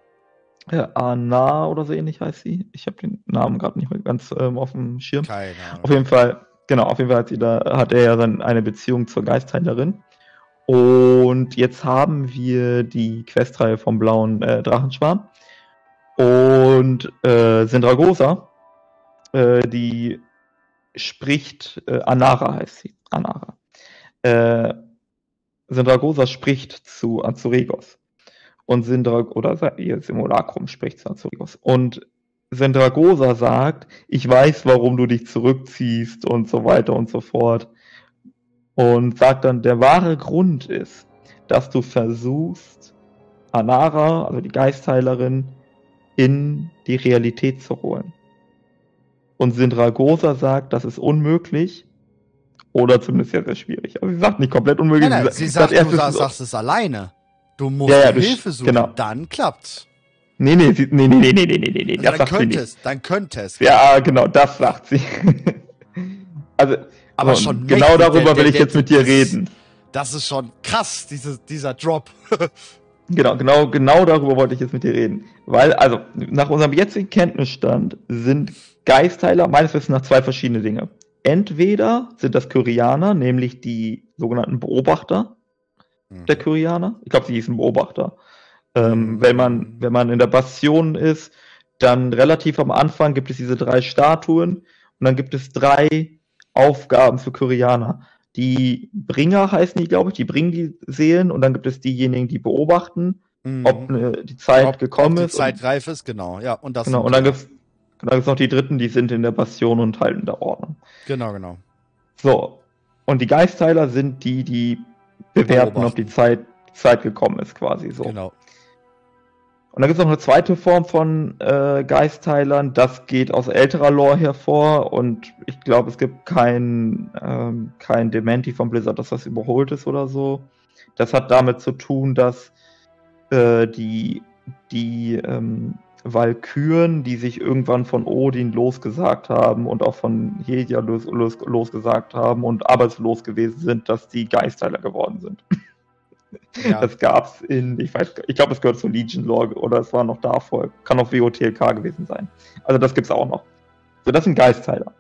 Äh, Ana oder so ähnlich heißt sie. Ich habe den Namen gerade nicht mehr ganz ähm, auf dem Schirm. Keine Ahnung. Auf jeden Fall, genau, auf jeden Fall hat, sie da, hat er ja dann eine Beziehung zur Geistheilerin. Und jetzt haben wir die Questreihe vom blauen äh, Drachenschwarm. Und äh, Sindragosa, äh, die spricht, äh, Anara heißt sie, Anara. Äh, Sindragosa spricht zu Azuregos. Und Sindra, oder ihr Simulacrum spricht zu Azuregos. Und Sendragosa sagt, ich weiß, warum du dich zurückziehst und so weiter und so fort. Und sagt dann, der wahre Grund ist, dass du versuchst, Anara, also die Geistheilerin, in die Realität zu holen. Und Sindragosa sagt, das ist unmöglich oder zumindest sehr, sehr schwierig. Also sie sagt nicht komplett unmöglich. Nein, nein, sie sagt, erst, du sagst, sagst es alleine. Du musst Ja, ja, du- Hilfe suchen, genau. dann klappt's. Nee, nee, sie, nee, nee, nee, nee, nee, nee, nee, Ja, das dann sagt sie könnte nicht. es, dann könnte es. Ja, genau, das sagt sie. also, Aber so, schon genau darüber der- will ich der- jetzt mit dir das- reden. Das ist schon krass, diese, dieser Drop. Genau, genau, genau darüber wollte ich jetzt mit dir reden. Weil, also, nach unserem jetzigen Kenntnisstand sind Geistheiler meines Wissens nach zwei verschiedene Dinge. Entweder sind das Kyrianer, nämlich die sogenannten Beobachter der Kyrianer. Ich glaube, sie hießen Beobachter. Ähm, wenn man, wenn man in der Bastion ist, dann relativ am Anfang gibt es diese drei Statuen und dann gibt es drei Aufgaben für Kyrianer. Die Bringer heißen die, glaube ich, die bringen die Seelen und dann gibt es diejenigen, die beobachten, Mhm. ob ne, die Zeit Ob- gekommen ob die ist. Zeit reif ist, genau. Ja, und das und, genau, und dann die- gibt's dann gibt's noch die Dritten, die sind in der Bastion und halten der Ordnung. Genau, genau. So. Und die Geistheiler sind die, die bewerten, ob die. Zeit, Zeit gekommen ist, quasi so. Genau. Und dann gibt es noch eine zweite Form von äh, Geistheilern. Das geht aus älterer Lore hervor und ich glaube, es gibt kein, ähm, kein Dementi von Blizzard, dass das überholt ist oder so. Das hat damit zu tun, dass äh, die, die ähm, Valkyren, die sich irgendwann von Odin losgesagt haben und auch von Hedia los, los, losgesagt haben und arbeitslos gewesen sind, dass die Geistheiler geworden sind. Ja. Das gab's in, ich weiß, ich glaube, es gehört zur Legion Lore oder es war noch davor. Kann auch WOTLK gewesen sein. Also das gibt's auch noch. So, das sind Geistheiler.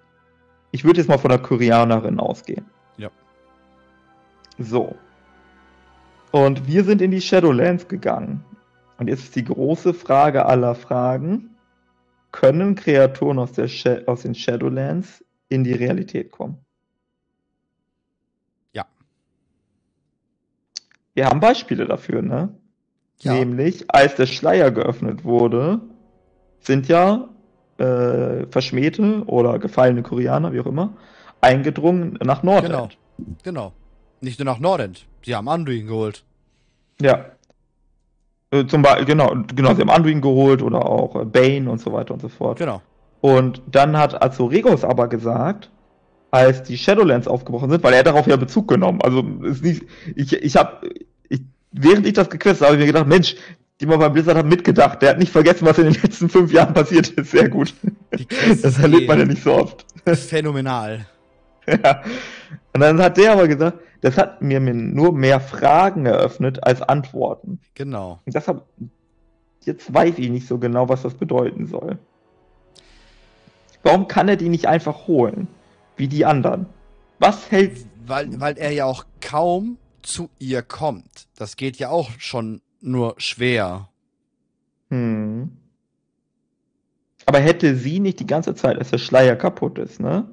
Ich würde jetzt mal von der Koreanerin ausgehen. Ja. So. Und wir sind in die Shadowlands gegangen. Und jetzt ist die große Frage aller Fragen. Können Kreaturen aus, aus den Shadowlands in die Realität kommen? Ja. Wir haben Beispiele dafür, ne? Ja. Nämlich, als der Schleier geöffnet wurde, sind ja äh, Verschmähte oder gefallene Koreaner, wie auch immer, eingedrungen nach Nordend. Genau. Genau. Nicht nur nach Nordend. Sie haben Anduin geholt. Ja. Äh, zum Beispiel, genau, genau, sie haben Anduin geholt oder auch äh, Bane und so weiter und so fort. Genau. Und dann hat Azuregos aber gesagt, als die Shadowlands aufgebrochen sind, weil er darauf ja Bezug genommen. Also ist nicht, ich, ich habe, ich, während ich das gequetscht habe, habe ich mir gedacht, Mensch, die mal beim Blizzard hat mitgedacht. Der hat nicht vergessen, was in den letzten fünf Jahren passiert ist. Sehr gut. Das erlebt man ja nicht so oft. Phänomenal. Ja. Und dann hat der aber gesagt, das hat mir nur mehr Fragen eröffnet als Antworten. Genau. Und deshalb, jetzt weiß ich nicht so genau, was das bedeuten soll. Warum kann er die nicht einfach holen? Wie die anderen? Was hält. Weil, weil er ja auch kaum zu ihr kommt. Das geht ja auch schon nur schwer. Hm. Aber hätte sie nicht die ganze Zeit, als der Schleier kaputt ist, ne?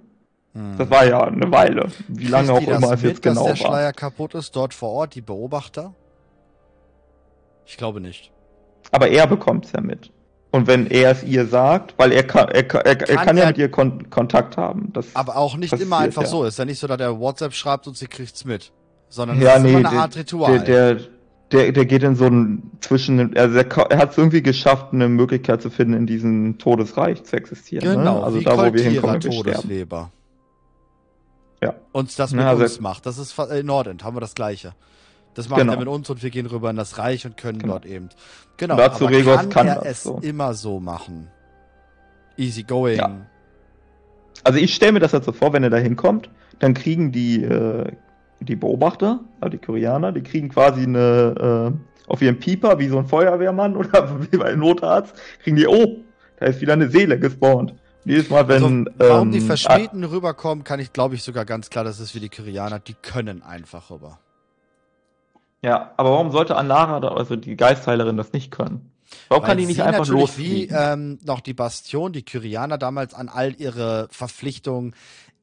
Hm. Das war ja eine Weile. Wie lange auch immer es jetzt genau war. Dass der Schleier kaputt ist, dort vor Ort, die Beobachter? Ich glaube nicht. Aber er bekommt es ja mit. Und wenn er es ihr sagt, weil er kann, er, er, er kann, kann ja mit ihr Kon Kontakt haben. Das aber auch nicht immer einfach ja. so. Ist ja nicht so, dass er WhatsApp schreibt und sie kriegt es mit. Sondern ja, es ist nee, immer eine Art Ritual. Der, der, der, der geht in so ein zwischen, also er, er hat es irgendwie geschafft, eine Möglichkeit zu finden, in diesem Todesreich zu existieren. Genau, ne? also wie da, wo wir hinkommen, wir Todesleber. Ja. Und das mit ja, also uns macht. Das ist in Nordend, haben wir das gleiche. Das macht genau. er mit uns und wir gehen rüber in das Reich und können genau. dort eben. Genau. Und dazu aber Regos kann, kann er es so. immer so machen. Easy going. Ja. Also ich stelle mir das jetzt so vor, wenn er da hinkommt, dann kriegen die äh, die Beobachter, also die Koreaner, die kriegen quasi eine, äh, auf ihren Pieper, wie so ein Feuerwehrmann oder wie bei einem Notarzt, kriegen die, oh, da ist wieder eine Seele gespawnt. Jedes Mal, wenn. Also, warum ähm, die Verschmähten ah, rüberkommen, kann ich, glaube ich, sogar ganz klar, das ist wie die Koreaner, die können einfach rüber. Ja, aber warum sollte Anara, also die Geistheilerin, das nicht können? Warum Weil kann die nicht einfach los? Wie ähm, noch die Bastion, die Kyrianer damals an all ihre Verpflichtungen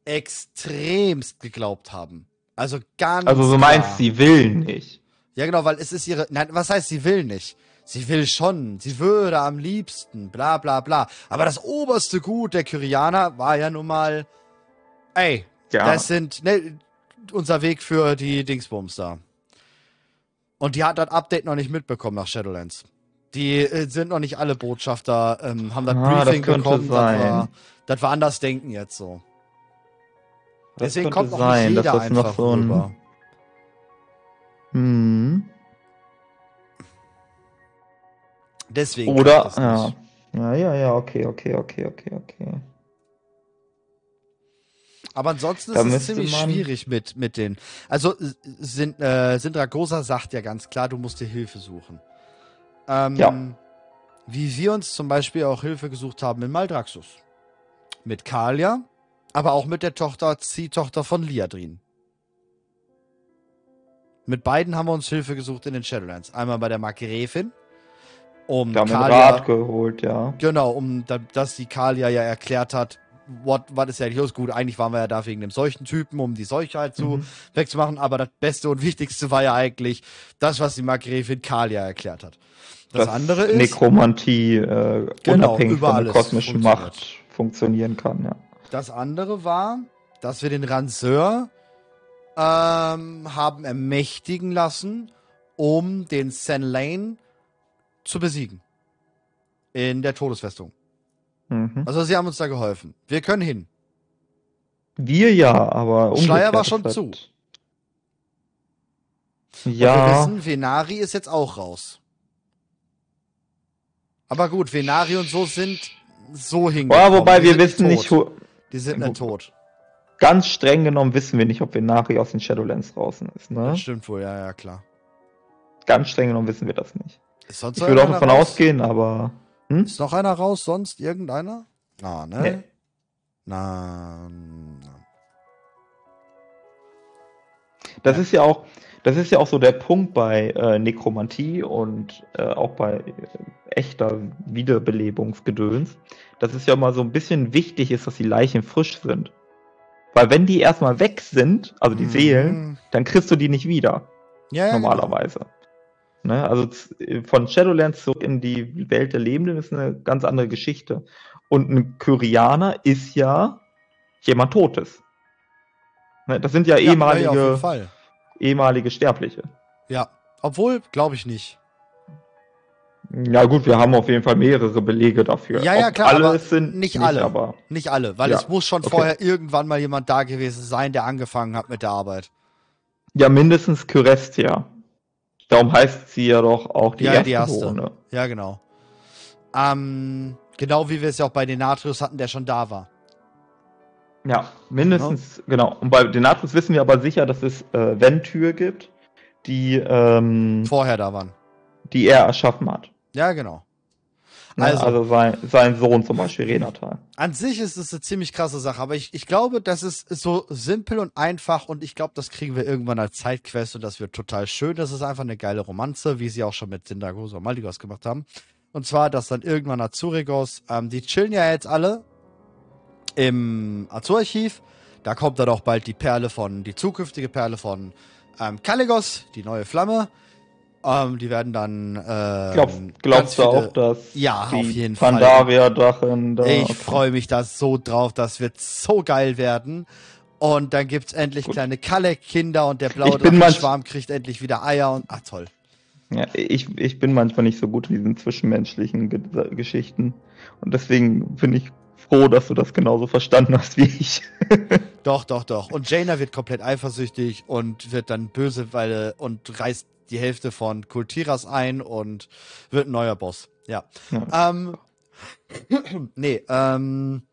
extremst geglaubt haben. Also ganz. Also so meinst sie will nicht. Ja, genau, weil es ist ihre. Nein, was heißt sie will nicht? Sie will schon, sie würde am liebsten, bla bla bla. Aber das oberste Gut der Kyrianer war ja nun mal, ey, ja. das sind ne, unser Weg für die Dingsbums da. Und die hat das Update noch nicht mitbekommen nach Shadowlands. Die äh, sind noch nicht alle Botschafter, ähm, haben das ah, Briefing das bekommen. Sein. Das war, das war anders denken jetzt so. Das Deswegen kommt sein, dass das noch so ein. Rüber. Hm. Deswegen. Oder, ja. Ja, ja, ja, okay, okay, okay, okay, okay. Aber ansonsten da ist es ziemlich schwierig mit, mit den. Also, sind, äh, Sindragosa sagt ja ganz klar, du musst dir Hilfe suchen. Ähm, ja. Wie wir uns zum Beispiel auch Hilfe gesucht haben in Maldraxus. Mit Kalia, aber auch mit der Tochter, Ziehtochter von Liadrin. Mit beiden haben wir uns Hilfe gesucht in den Shadowlands. Einmal bei der Margräfin, um Kalia, Rat geholt, ja. Genau, um dass die Kalia ja erklärt hat, what, was ist ja nicht los? Gut, eigentlich waren wir ja da wegen dem Seuchentypen, um die Seuche halt zu mhm. wegzumachen, aber das Beste und Wichtigste war ja eigentlich das, was die Margräfin Kalia erklärt hat. Das, das andere ist. Nekromantie äh, genau, unabhängig von der kosmischen Macht funktionieren kann, ja. Das andere war, dass wir den Ranseur ähm, haben ermächtigen lassen, um den Sen Lane zu besiegen. In der Todesfestung. Mhm. Also sie haben uns da geholfen. Wir können hin. Wir ja, aber Schleier war schon zu. Ja. Und wir wissen, Venari ist jetzt auch raus. Aber gut, Venari und so sind so hingekommen. wobei wir wissen nicht, die sind nicht tot. Ganz streng genommen wissen wir nicht, ob Venari aus den Shadowlands draußen ist, ne? Das stimmt wohl, ja, ja, klar. ganz streng genommen wissen wir das nicht. Ich würde auch davon raus? ausgehen, aber hm? Ist noch einer raus, sonst irgendeiner? Na, ne? Nee. Na, na. Das ist ja auch, das ist ja auch so der Punkt bei äh, Nekromantie und äh, auch bei äh, echter Wiederbelebungsgedöns, dass es ja mal so ein bisschen wichtig ist, dass die Leichen frisch sind. Weil wenn die erstmal weg sind, also die Mhm. Seelen, dann kriegst du die nicht wieder, Ja, ja, normalerweise. Ne? Also z- von Shadowlands zurück in die Welt der Lebenden ist eine ganz andere Geschichte. Und ein Kyrianer ist ja jemand Totes. Ne? Das sind ja. Ja, ehemalige ja, ehemalige Sterbliche. Ja. Obwohl, glaube ich nicht. Ja gut, wir haben auf jeden Fall mehrere Belege dafür. Ja, ja, Ob klar, alle aber sind nicht alle. aber Nicht alle, weil Ja, es muss schon okay. vorher irgendwann mal jemand da gewesen sein, der angefangen hat mit der Arbeit. ja mindestens Kyrestia. Darum heißt sie ja doch auch die Ja, erste. die erste. Drohne. Ja, genau. Ähm, genau wie wir es ja auch bei Denatrius hatten, der schon da war. Ja, mindestens, genau. Und bei Denatus wissen wir aber sicher, dass es äh, Ventür gibt, die, ähm, Vorher da waren. die er erschaffen hat. Ja, genau. Ne? Also- Also, sein, sein Sohn zum Beispiel, Renatal. An sich ist es eine ziemlich krasse Sache, aber ich, ich glaube, das ist so simpel und einfach und ich glaube, das kriegen wir irgendwann als Zeitquest und das wird total schön. Das ist einfach eine geile Romanze, wie sie auch schon mit Sindagosa und Maldigos gemacht haben. Und zwar, dass dann irgendwann Azurigos, ähm, die chillen ja jetzt alle im Azurarchiv. Da kommt dann auch bald die Perle von, die zukünftige Perle von ähm, Caligos, die neue Flamme. Ähm, die werden dann. Ähm, Glaubst, glaubst du viele- auch, dass Ja, auf jeden Fall. Pandaria-Drachen da Ich freue mich da so drauf, das wird so geil werden. Und dann gibt's endlich Gut. kleine Kalek-Kinder und der blaue Schwarm kriegt endlich wieder Eier und ach toll. Ja, ich, ich bin manchmal nicht so gut in diesen zwischenmenschlichen Ge Geschichten. Und deswegen bin ich froh, dass du das genauso verstanden hast wie ich. Doch, doch, doch. Und Jaina wird komplett eifersüchtig und wird dann böse, weil und reißt die Hälfte von Kultiras ein und wird ein neuer Boss. Ja. Ja. Ähm, nee, ähm,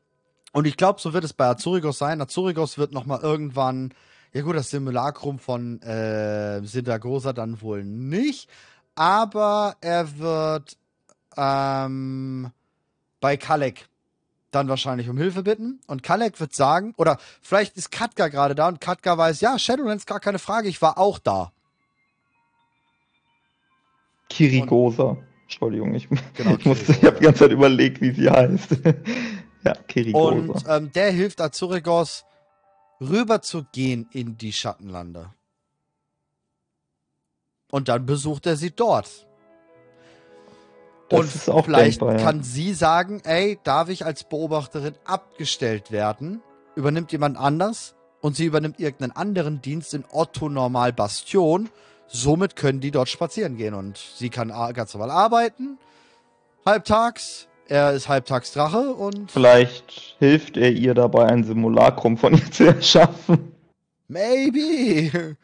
und ich glaube, so wird es bei Azurigos sein. Azurigos wird nochmal irgendwann, ja gut, das Simulacrum von äh, Sindagosa dann wohl nicht, aber er wird ähm, bei Kalek dann wahrscheinlich um Hilfe bitten und Kalek wird sagen, oder vielleicht ist Katka gerade da und Katka weiß, ja, Shadowlands, gar keine Frage, ich war auch da. Kirigosa. Entschuldigung, ich, Genau, ich musste, ich habe die ganze Zeit überlegt, wie sie heißt. ja, Kirigosa. Und ähm, der hilft Azurigos rüberzugehen in die Schattenlande. Und dann besucht er sie dort. Das und ist auch vielleicht denkbar, ja. kann sie sagen, ey, darf ich als Beobachterin abgestellt werden? Übernimmt jemand anders? Und sie übernimmt irgendeinen anderen Dienst in Otto Normal Bastion. Somit können die dort spazieren gehen. Und sie kann ganz normal arbeiten. Halbtags. Er ist halbtags Drache und Vielleicht hilft er ihr dabei, ein Simulacrum von ihr zu erschaffen, maybe.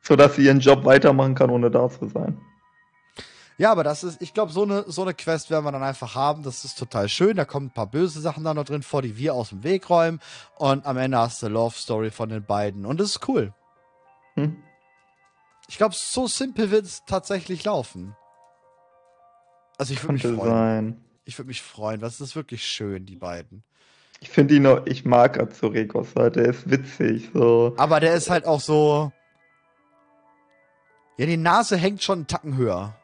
sodass sie ihren Job weitermachen kann, ohne da zu sein. Ja, aber das ist, ich glaube, so eine, so eine Quest werden wir dann einfach haben. Das ist total schön. Da kommen ein paar böse Sachen da noch drin vor, die wir aus dem Weg räumen. Und am Ende hast du Love Story von den beiden. Und das ist cool. Hm? Ich glaube, so simpel wird es tatsächlich laufen. Also ich würde mich freuen. sein. Ich würde mich freuen. Das ist wirklich schön, die beiden. Ich finde ihn noch, ich mag Azurigos halt, der ist witzig, so. Aber der ist halt auch so. Ja, die Nase hängt schon einen Tacken höher.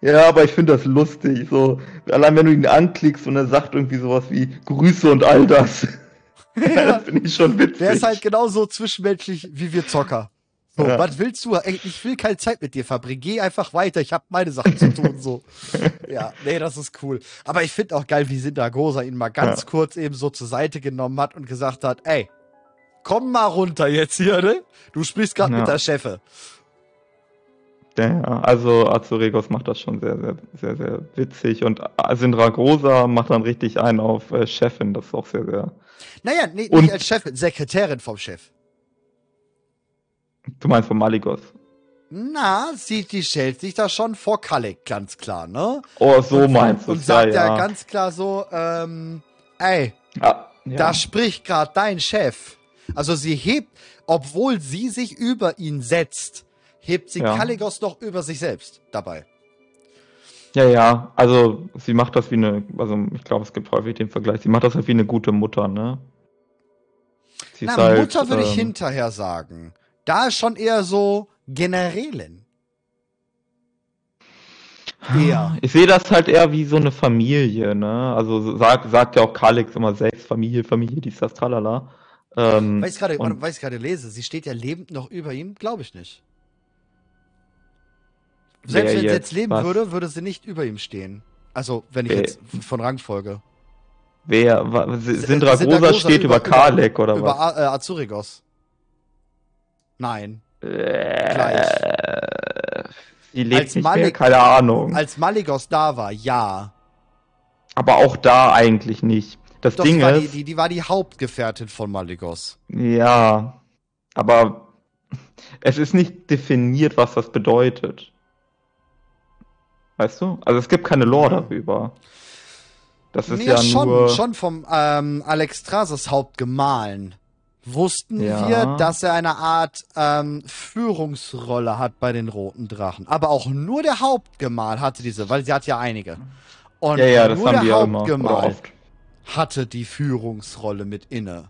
Ja, aber ich finde das lustig, so. Allein wenn du ihn anklickst und er sagt irgendwie sowas wie Grüße und all das. das finde ich schon witzig. Der ist halt genauso zwischenmenschlich wie wir Zocker. So, Ja. was willst du? Ey, ich will keine Zeit mit dir verbringen. Geh einfach weiter. Ich habe meine Sachen zu tun. So. ja, nee, das ist cool. Aber ich finde auch geil, wie Sindagosa ihn mal ganz Ja. kurz eben so zur Seite genommen hat und gesagt hat, ey, komm mal runter jetzt hier, ne? Du sprichst gerade Ja. mit der Chefe. Ja, also Azurigos macht das schon sehr, sehr, sehr, sehr witzig und Sindragosa macht dann richtig einen auf äh, Chefin, das ist auch sehr, sehr. Naja, nee, nicht als Chefin, Sekretärin vom Chef. Du meinst von Maligos. Na, sie, die stellt sich da schon vor Kalek, ganz klar, ne? Oh, so und, meinst du Und ja, sagt ja, ja. ganz klar so, ähm, ey, Ah, ja. Da spricht gerade dein Chef. Also sie hebt, obwohl sie sich über ihn setzt, hebt sie Ja. Kaligos noch über sich selbst dabei. Ja, ja, also sie macht das wie eine, also ich glaube, es gibt häufig den Vergleich, sie macht das halt wie eine gute Mutter, ne? Sie Na, halt, Mutter würde ich ähm, hinterher sagen. Da ist schon eher so Generälin. Eher. Ich sehe das halt eher wie so eine Familie, ne? Also sagt, sagt ja auch Kalix immer selbst, Familie, Familie, dies, das, tralala. Ähm, Weil ich gerade, lese, sie steht ja lebend noch über ihm, glaube ich nicht. Selbst wenn sie jetzt leben was? würde, würde sie nicht über ihm stehen. Also, wenn ich Wer- jetzt von Rang folge. wer, Sindra Grosa steht über, Kalek oder über was? A- äh, Azurigos. Nein. Äh, sie lebt Als nicht mehr, Malik- keine Ahnung. Als Maligos da war, ja. Aber auch da eigentlich nicht. Das Doch, Ding die war die, ist, die, die war die Hauptgefährtin von Maligos. ja, aber es ist nicht definiert, was das bedeutet. Weißt du? Also es gibt keine Lore darüber. Das ist Nee, ja, schon, nur. schon vom ähm, Alex Trases Haupt gemahlen. Wussten Ja. wir, dass er eine Art ähm, Führungsrolle hat bei den Roten Drachen. Aber auch nur der Hauptgemahl hatte diese, weil sie hat ja einige. Und ja, ja, das nur haben der Hauptgemahl hatte die Führungsrolle mit inne.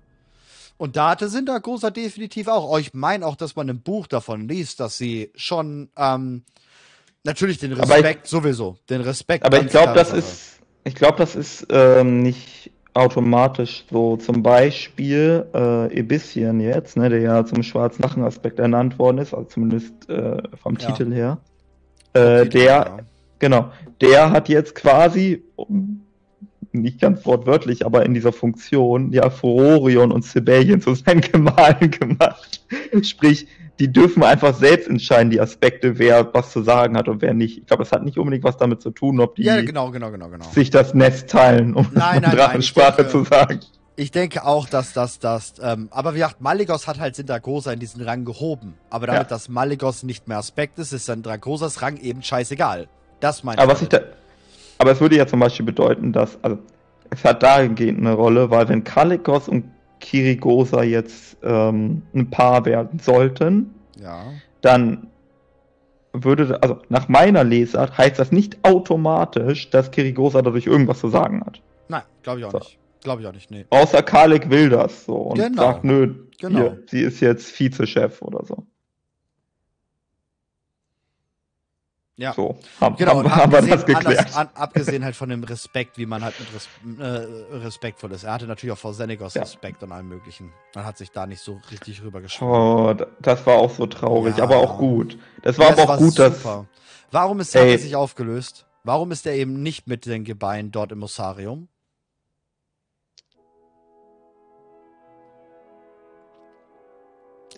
Und da hatte Sindagosa definitiv auch. Oh, Ich meine auch, dass man im Buch davon liest, dass sie schon ähm, natürlich den Aber ich- Respekt sowieso, den Respekt. Aber ich glaube, das ist, ich glaube, das ist ähm, nicht automatisch so. Zum Beispiel äh, Ebissian jetzt, ne, der ja zum schwarzen Lachen-Aspekt ernannt worden ist, also zumindest äh, vom Ja. Titel her. Äh, Titel, der, ja. genau, der hat jetzt quasi, nicht ganz wortwörtlich, aber in dieser Funktion, ja, Furorion und Sibelian zu seinen Gemahlen gemacht. Sprich, die dürfen einfach selbst entscheiden, die Aspekte, wer was zu sagen hat und wer nicht. Ich glaube, das hat nicht unbedingt was damit zu tun, ob die Ja, genau, genau, genau, genau. sich das Nest teilen, um Nein, in nein, nein, Drachensprache ich zu denke- sagen. Ich denke auch, dass das, das, ähm, aber wie gesagt, Maligos hat halt Sindagosa in diesen Rang gehoben. Aber damit Ja. das Maligos nicht mehr Aspekt ist, ist Sindragosas Rang eben scheißegal. Das meine Aber was ich da, aber es würde ja zum Beispiel bedeuten, dass, also, es hat dahingehend eine Rolle, weil wenn Kalikos und Kirigosa jetzt ähm, ein Paar werden sollten, Ja. dann würde, also nach meiner Lesart heißt das nicht automatisch, dass Kirigosa dadurch irgendwas zu sagen hat. Nein, glaube ich auch So. nicht. Glaube ich auch nicht, nee. Außer Kalik will das so und Genau. sagt, nö, Genau. hier, sie ist jetzt Vizechef oder so. Ja. So, haben, Genau, haben, haben wir das geklärt. anders, an, abgesehen halt von dem Respekt, wie man halt mit Res, äh, respektvoll ist. Er hatte natürlich auch vor Senegos Ja. Respekt und allem möglichen. Man hat sich da nicht so richtig rübergeschwungen. Oh, da- das war auch so traurig, Ja. aber auch gut. Das war Ja, aber auch gut, dass. super. Warum ist er sich aufgelöst? Warum ist er eben nicht mit den Gebeinen dort im Mossarium?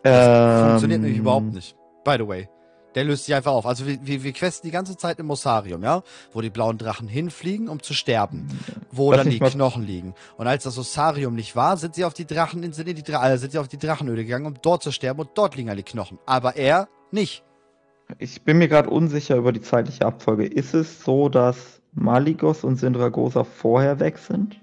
Ähm, Funktioniert nämlich überhaupt nicht. By the way. Der löst sich einfach auf. Also wir, wir, wir questen die ganze Zeit im Mossarium, ja? Wo die blauen Drachen hinfliegen, um zu sterben. Wo Lass dann die Knochen liegen. Und als das Ossarium nicht war, sind sie auf die Drachen, sind, in die, Dra- äh, sind sie auf die Drachenöde gegangen, um dort zu sterben und dort liegen alle Knochen. Aber er nicht. Ich bin mir gerade unsicher über die zeitliche Abfolge. Ist es so, dass Maligos und Sindragosa vorher weg sind?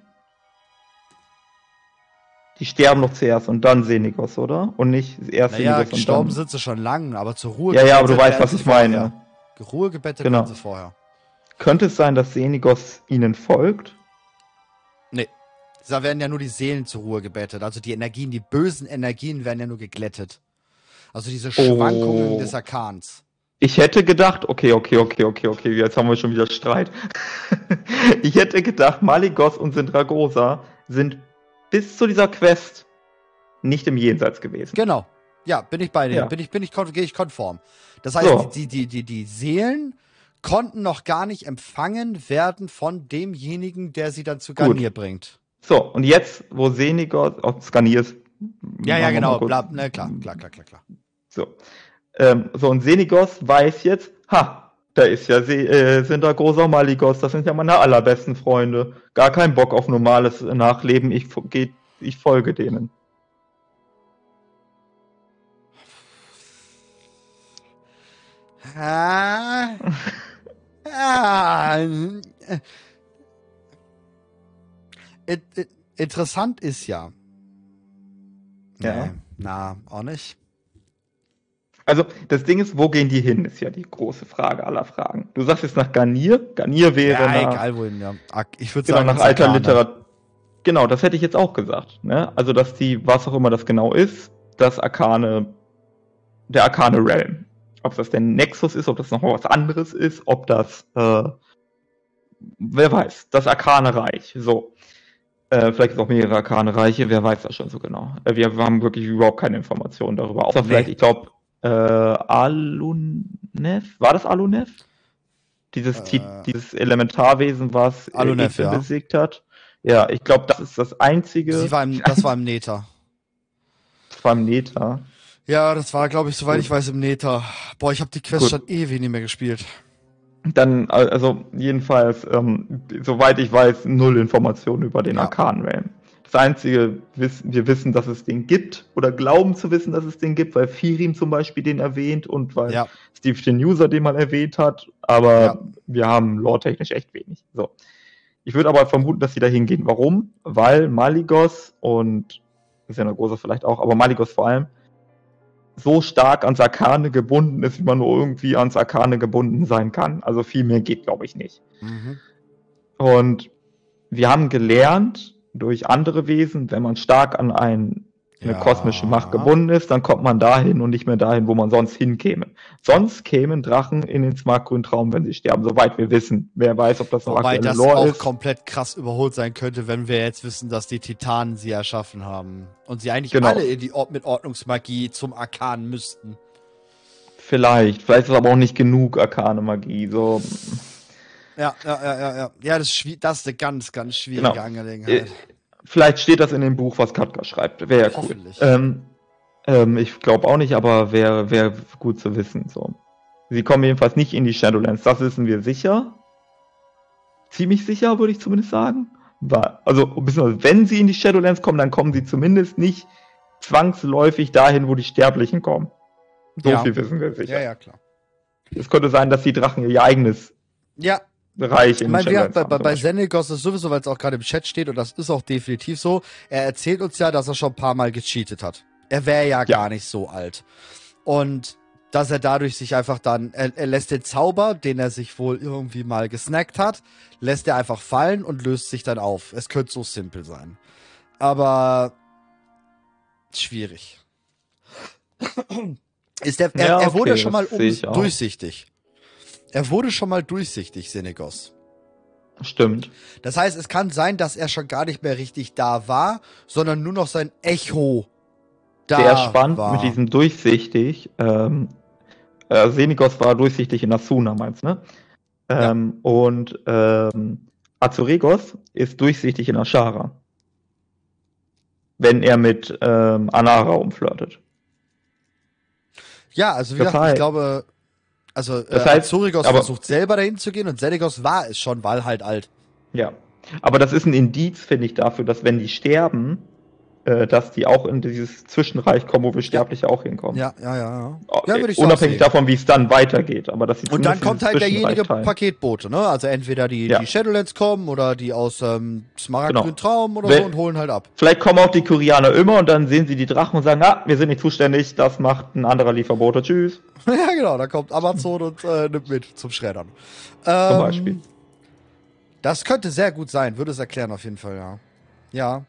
Die sterben noch zuerst und dann Senigos, oder? Und nicht erst Naja, Senigos und gestorben sind sie schon lang, aber zur Ruhe Ja, ja, aber du weißt, was ich meine. vorher. Ruhe gebettet Genau. sie vorher. Könnte es sein, dass Senigos ihnen folgt? Da werden ja nur die Seelen zur Ruhe gebettet. Also die Energien, die bösen Energien werden ja nur geglättet. Also diese Schwankungen Oh. des Arkans. Ich hätte gedacht, okay, okay, okay, okay, okay, jetzt haben wir schon wieder Streit. ich hätte gedacht, Maligos und Sindragosa sind bis zu dieser Quest nicht im Jenseits gewesen. Genau. Ja, bin ich bei dir. Ja. Bin ich, bin ich, gehe ich konform. Das heißt, So. die, die, die, die Seelen konnten noch gar nicht empfangen werden von demjenigen, der sie dann zu Gut. Garnier bringt. So, und jetzt, wo Senigos, oh, Skanier ist. Ja, ja, genau. Bla, ne, klar, klar, klar, klar, klar. So. Ähm, so, und Senigos weiß jetzt, ha, da ist ja äh, Sindragosa und Maligos, das sind ja meine allerbesten Freunde. Gar kein Bock auf normales Nachleben, ich, fo- geh, ich folge denen. Ah, ah, äh, it, interessant ist ja. Ja. Nee, na, auch nicht. Also, das Ding ist, wo gehen die hin, ist ja die große Frage aller Fragen. Du sagst jetzt nach Garnier. Garnier wäre Ja, nach, egal wohin, ja. Ich würde genau, sagen, nach alter Arkane. Literatur. Genau, das hätte ich jetzt auch gesagt. Ne? Also, dass die, was auch immer das genau ist, das Arkane, der Arkane Realm. Ob das der Nexus ist, ob das noch was anderes ist, ob das, äh, wer weiß, das Arkane Reich. So. Äh, vielleicht ist auch mehrere Arkane Reiche, wer weiß das schon so genau. Äh, wir, wir haben wirklich überhaupt keine Informationen darüber. Außer Nee. vielleicht, ich glaube, äh, Alunef, war das Alunef? Dieses, Äh. dieses Elementarwesen, was Alunef, Ethan ja. besiegt hat. Ja, ich glaube, das ist das einzige. Sie war im, das war im Nether. beim Neta. Ja, das war, glaube ich, soweit Gut. ich weiß, im Nether. Boah, ich habe die Quest Gut. schon ewig nicht mehr gespielt. Dann, also jedenfalls, ähm, soweit ich weiß, null Informationen über den Ja. Arkan Realm. Das einzige, wir wissen, dass es den gibt oder glauben zu wissen, dass es den gibt, weil Firim zum Beispiel den erwähnt und weil Ja, Steve den User den mal erwähnt hat, aber Ja. wir haben lore-technisch echt wenig. So. Ich würde aber vermuten, dass sie da hingehen. Warum? Weil Maligos und Xenogosa vielleicht auch, aber Maligos vor allem so stark ans Arkane gebunden ist, wie man nur irgendwie ans Arkane gebunden sein kann. Also viel mehr geht, glaube ich, nicht. mhm. Und wir haben gelernt durch andere Wesen, wenn man stark an ein, eine Ja. kosmische Macht gebunden ist, dann kommt man dahin und nicht mehr dahin, wo man sonst hinkäme. Sonst kämen Drachen in den smartgrünen Traum, wenn sie sterben, soweit wir wissen. Wer weiß, ob das noch Wobei das Lore auch ist. komplett krass überholt sein könnte, wenn wir jetzt wissen, dass die Titanen sie erschaffen haben. Und sie eigentlich Genau. alle in die Ord mit Ordnungsmagie zum Arkan müssten. Vielleicht. Vielleicht ist es aber auch nicht genug arkane Magie. So, Ja, ja, ja, ja, ja. Ja, das ist, das ist eine ganz, ganz schwierige Genau. Angelegenheit. Äh, Vielleicht steht das in dem Buch, was Katka schreibt. Wäre ja cool. Ähm, ähm, ich glaube auch nicht, aber wäre wär gut zu wissen. So. Sie kommen jedenfalls nicht in die Shadowlands. Das wissen wir sicher. Ziemlich sicher, würde ich zumindest sagen. Also, wenn sie in die Shadowlands kommen, dann kommen sie zumindest nicht zwangsläufig dahin, wo die Sterblichen kommen. So Ja. viel wissen wir sicher. ja, ja, klar. Es könnte sein, dass die Drachen ihr eigenes Ja, Reich ich in meine, den wir, bei, haben. bei, bei. Senegos ist sowieso, weil es auch gerade im Chat steht, und das ist auch definitiv so, er erzählt uns ja, dass er schon ein paar Mal gecheatet hat. Er wäre ja, gar nicht so alt. Und dass er dadurch sich einfach dann, er, er lässt den Zauber, den er sich wohl irgendwie mal gesnackt hat, lässt er einfach fallen und löst sich dann auf. Es könnte so simpel sein. Aber schwierig. Ist der, er, Ja, er wurde okay, schon mal um, ich durchsichtig. Er wurde schon mal durchsichtig, Senegos. Stimmt. Das heißt, es kann sein, dass er schon gar nicht mehr richtig da war, sondern nur noch sein Echo da Sehr spannend war. mit diesem durchsichtig. Ähm, äh, Senigos war durchsichtig in Asuna, meinst du, ne? Ähm, Und ähm, Azuregos ist durchsichtig in Ashara. Wenn er mit ähm, Anara umflirtet. Ja, also wie Das gesagt, ich glaube, also Das äh, heißt, Azorigos aber- versucht selber dahin zu gehen und Senegos war es schon, weil halt alt. Ja. Aber das ist ein Indiz, finde ich, dafür, dass wenn die sterben, äh, dass die auch in dieses Zwischenreich kommen, wo wir Sterbliche auch hinkommen. Ja, ja, ja. ja. Oh, Ja, Unabhängig davon, wie es dann weitergeht. Aber dass sie Und dann kommt halt derjenige teilen. Paketbote, ne? Also entweder die, Ja. die Shadowlands kommen oder die aus ähm, Smaragdgrün Genau. Traum oder Wenn- so und holen halt ab. Vielleicht kommen auch die Kurianer immer und dann sehen sie die Drachen und sagen, ah, wir sind nicht zuständig, das macht ein anderer Lieferbote, tschüss. ja, genau, da kommt Amazon und äh, nimmt mit zum Schreddern. Zum Ähm, Beispiel. Das könnte sehr gut sein, würde es erklären auf jeden Fall, ja. Ja.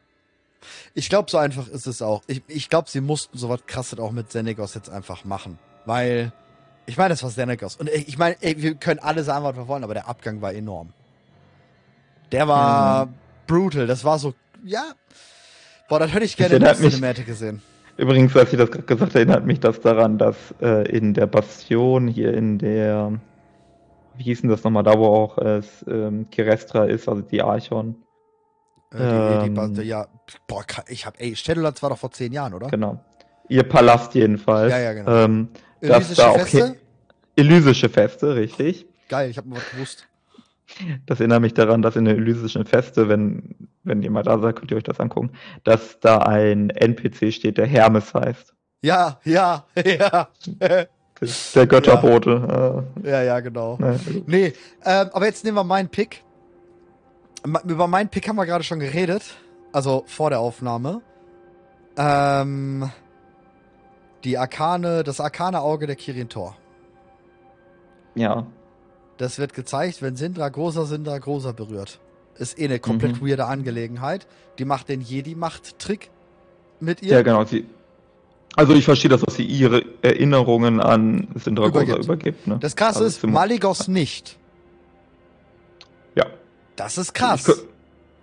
Ich glaube, so einfach ist es auch. Ich, ich glaube, sie mussten sowas krasses auch mit Senegos jetzt einfach machen. Weil, ich meine, das war Senegos. Und ich ich meine, wir können alle sagen, was wir wollen, aber der Abgang war enorm. Der war Mhm. brutal. Das war so, ja. Boah, das hätte ich gerne in der Cinematic gesehen. Übrigens, als ich das gerade gesagt habe, erinnert mich das daran, dass äh, in der Bastion hier in der, wie hieß denn das nochmal, da wo auch es ähm, Kirestra ist, also die Archon. Äh, die, die, Ähm. die, ja, boah, ich hab, ey, Shadowlands war doch vor zehn Jahren, oder? Genau. Ihr Palast jedenfalls. Ja, ja, genau. Ähm, Elysische da auch Feste? Elysische Feste, richtig. Geil, ich habe mal was gewusst. Das erinnert mich daran, dass in den Elysischen Feste, wenn, wenn ihr mal da seid, könnt ihr euch das angucken, dass da ein NPC steht, der Hermes heißt. Ja, ja, ja. Der Götterbote. ja, ja, genau. Äh, ne, Nee, ähm, aber jetzt nehmen wir meinen Pick. Über meinen Pick haben wir gerade schon geredet. Also vor der Aufnahme. Ähm, die Arkane, das arkane Auge der Kirin Tor. Ja. Das wird gezeigt, wenn Sindra großer Sindra großer berührt. Ist eh eine komplett Mhm. weirde Angelegenheit. Die macht den Jedi-Macht-Trick mit ihr. Ja, genau. Sie, also ich verstehe das, dass sie ihre Erinnerungen an Sindragosa Übergibt. übergibt. ne? Das krasse Also ist, Maligos nicht. Das ist krass. Ich,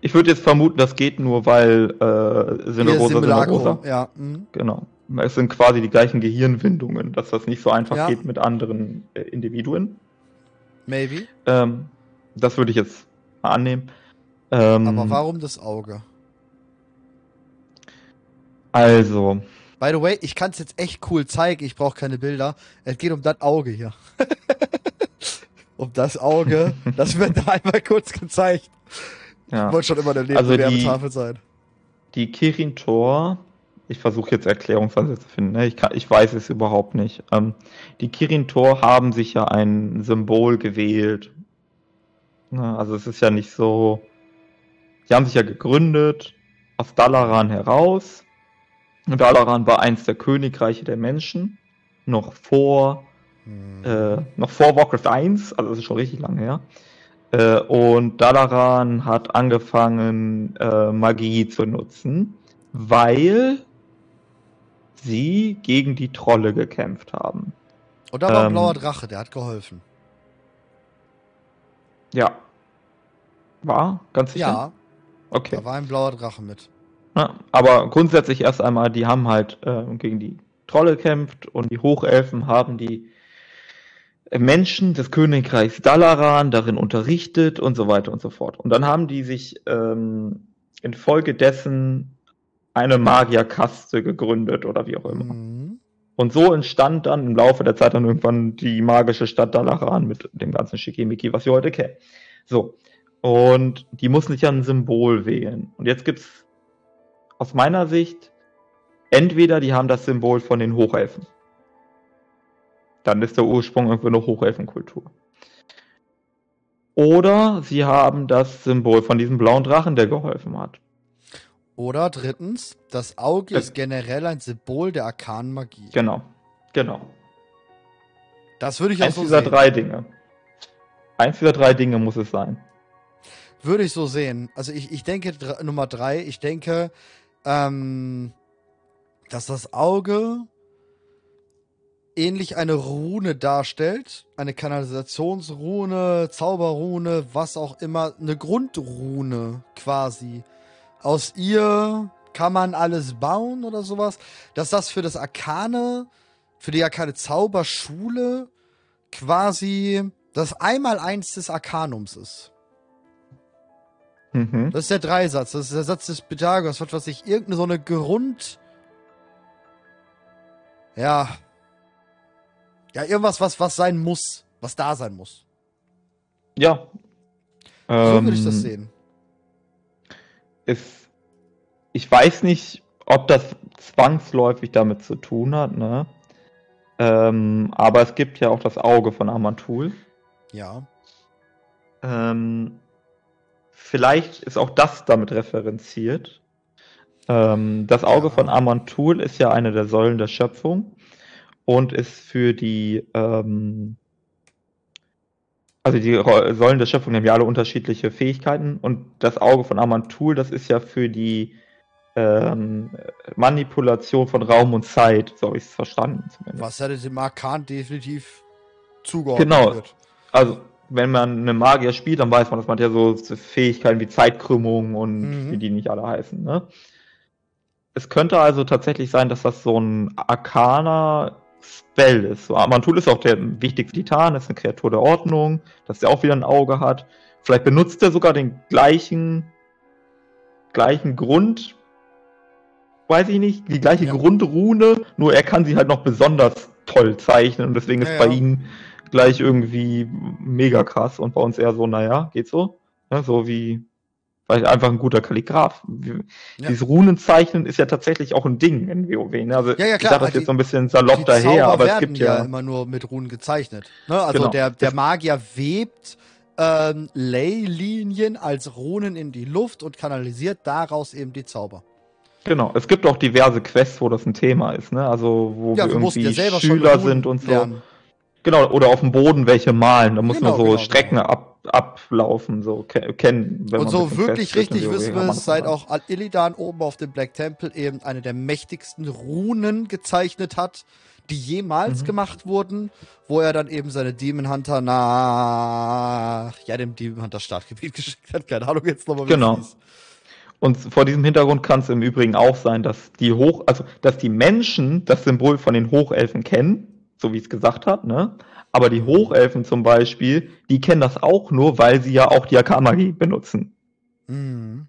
ich würde jetzt vermuten, das geht nur, weil äh, Simulacrum, Sindragosa. Ja. mhm. Genau. Es sind quasi die gleichen Gehirnwindungen, dass das nicht so einfach Ja. geht mit anderen äh, Individuen. Maybe. Ähm, das würde ich jetzt mal annehmen. Ähm, Aber warum das Auge? Also, By the way, ich kann es jetzt echt cool zeigen. Ich brauche keine Bilder. Es geht um das Auge hier. um das Auge. Das wird da einmal kurz gezeigt. ja. Wollte schon immer eine Also die- sein. Die Kirin Tor, ich versuche jetzt Erklärungsansätze zu finden, ne? ich, kann, ich weiß es überhaupt nicht. Ähm, die Kirin Tor haben sich ja ein Symbol gewählt. Na, also es ist ja nicht so. Die haben sich ja gegründet aus Dalaran heraus. Und Dalaran war eins der Königreiche der Menschen, noch vor Hm. äh, noch vor Warcraft 1, also das ist schon richtig lange her. Äh, und Dalaran hat angefangen, äh, Magie zu nutzen, weil sie gegen die Trolle gekämpft haben. Und da war ein ähm, blauer Drache, der hat geholfen. Ja. War? Ganz sicher? Ja, Okay. da war ein blauer Drache mit. Ja, aber grundsätzlich erst einmal, die haben halt äh, gegen die Trolle gekämpft und die Hochelfen haben die Menschen des Königreichs Dalaran darin unterrichtet und so weiter und so fort. Und dann haben die sich ähm, infolgedessen eine Magierkaste gegründet oder wie auch immer. Mhm. Und so entstand dann im Laufe der Zeit dann irgendwann die magische Stadt Dalaran mit dem ganzen Schickimicki, was wir heute kennen. So. Und die mussten sich ja ein Symbol wählen. Und jetzt gibt's aus meiner Sicht entweder die haben das Symbol von den Hochelfen. Dann ist der Ursprung irgendwie eine Hochelfenkultur. Oder sie haben das Symbol von diesem blauen Drachen, der geholfen hat. Oder drittens, das Auge ist generell ein Symbol der arkanen Magie. Genau. Genau. Das würde ich auch Eins so dieser sehen. drei Dinge. Eins dieser drei Dinge muss es sein. Würde ich so sehen. Also ich, ich denke, Nummer drei, ich denke, ähm, dass das Auge ähnlich eine Rune darstellt. Eine Kanalisationsrune, Zauberrune, was auch immer. Eine Grundrune quasi. Aus ihr kann man alles bauen oder sowas. Dass das für das Arkane, für die Arkane Zauberschule quasi das Einmaleins des Arkanums ist. Mhm. Das ist der Dreisatz. Das ist der Satz des Pythagoras. Was weiß ich, irgendeine so eine Grund. Ja. Ja, irgendwas, was, was sein muss. Was da sein muss. Ja. So Ähm, würde ich das sehen. Ist, ich weiß nicht, ob das zwangsläufig damit zu tun hat, ne? Ähm, aber es gibt ja auch das Auge von Amantul. Ja. Ähm, vielleicht ist auch das damit referenziert. Ähm, das Auge Ja. von Amantul ist ja eine der Säulen der Schöpfung und ist für die, ähm, also die Säulen der Schöpfung haben ja alle unterschiedliche Fähigkeiten und das Auge von Amantul, das ist ja für die ähm, Manipulation von Raum und Zeit, so habe ich es verstanden zumindest. Was ja dem Arkan definitiv zugeordnet Genau. wird. Also, wenn man eine Magier spielt, dann weiß man, dass man ja so Fähigkeiten wie Zeitkrümmung und Mhm. wie die nicht alle heißen. Ne? Es könnte also tatsächlich sein, dass das so ein arkaner Spell ist. So, Amantul ist auch der wichtigste Titan, ist eine Kreatur der Ordnung, dass der auch wieder ein Auge hat. Vielleicht benutzt er sogar den gleichen, gleichen Grund, weiß ich nicht, die gleiche Ja. Grundrune, nur er kann sie halt noch besonders toll zeichnen und deswegen ist Ja, bei ja. ihm gleich irgendwie mega krass und bei uns eher so, naja, geht so. Ja, so wie weil einfach ein guter Kalligraph. Wie- Ja. Dieses Runenzeichnen ist ja tatsächlich auch ein Ding in WoW. Ne? Also Ja, ja, ich klar, sag das die- jetzt so ein bisschen salopp daher, aber es gibt ja, ja, immer nur mit Runen gezeichnet. Ne? Also Genau. der, der Das- Magier webt ähm, Leylinien als Runen in die Luft und kanalisiert daraus eben die Zauber. Genau, es gibt auch diverse Quests, wo das ein Thema ist, ne? Also wo Ja, wir irgendwie Schüler sind und so. lernen. Genau, oder auf dem Boden welche malen. Da muss Genau, man so genau, Strecken ab, ablaufen, so ke kennen. Wenn Und so wirklich richtig wissen wir es, seit machen. auch Al-Illidan oben auf dem Black Temple eben eine der mächtigsten Runen gezeichnet hat, die jemals Mhm. gemacht wurden, wo er dann eben seine Demon Hunter nach, ja, dem Demon Hunter Startgebiet geschickt hat. Keine Ahnung jetzt nochmal, wie Genau. Und vor diesem Hintergrund kann es im Übrigen auch sein, dass die Hoch, also dass die Menschen das Symbol von den Hochelfen kennen, so wie es gesagt hat, ne? Aber die Hochelfen zum Beispiel, die kennen das auch nur, weil sie ja auch die Akamagie benutzen. Mhm.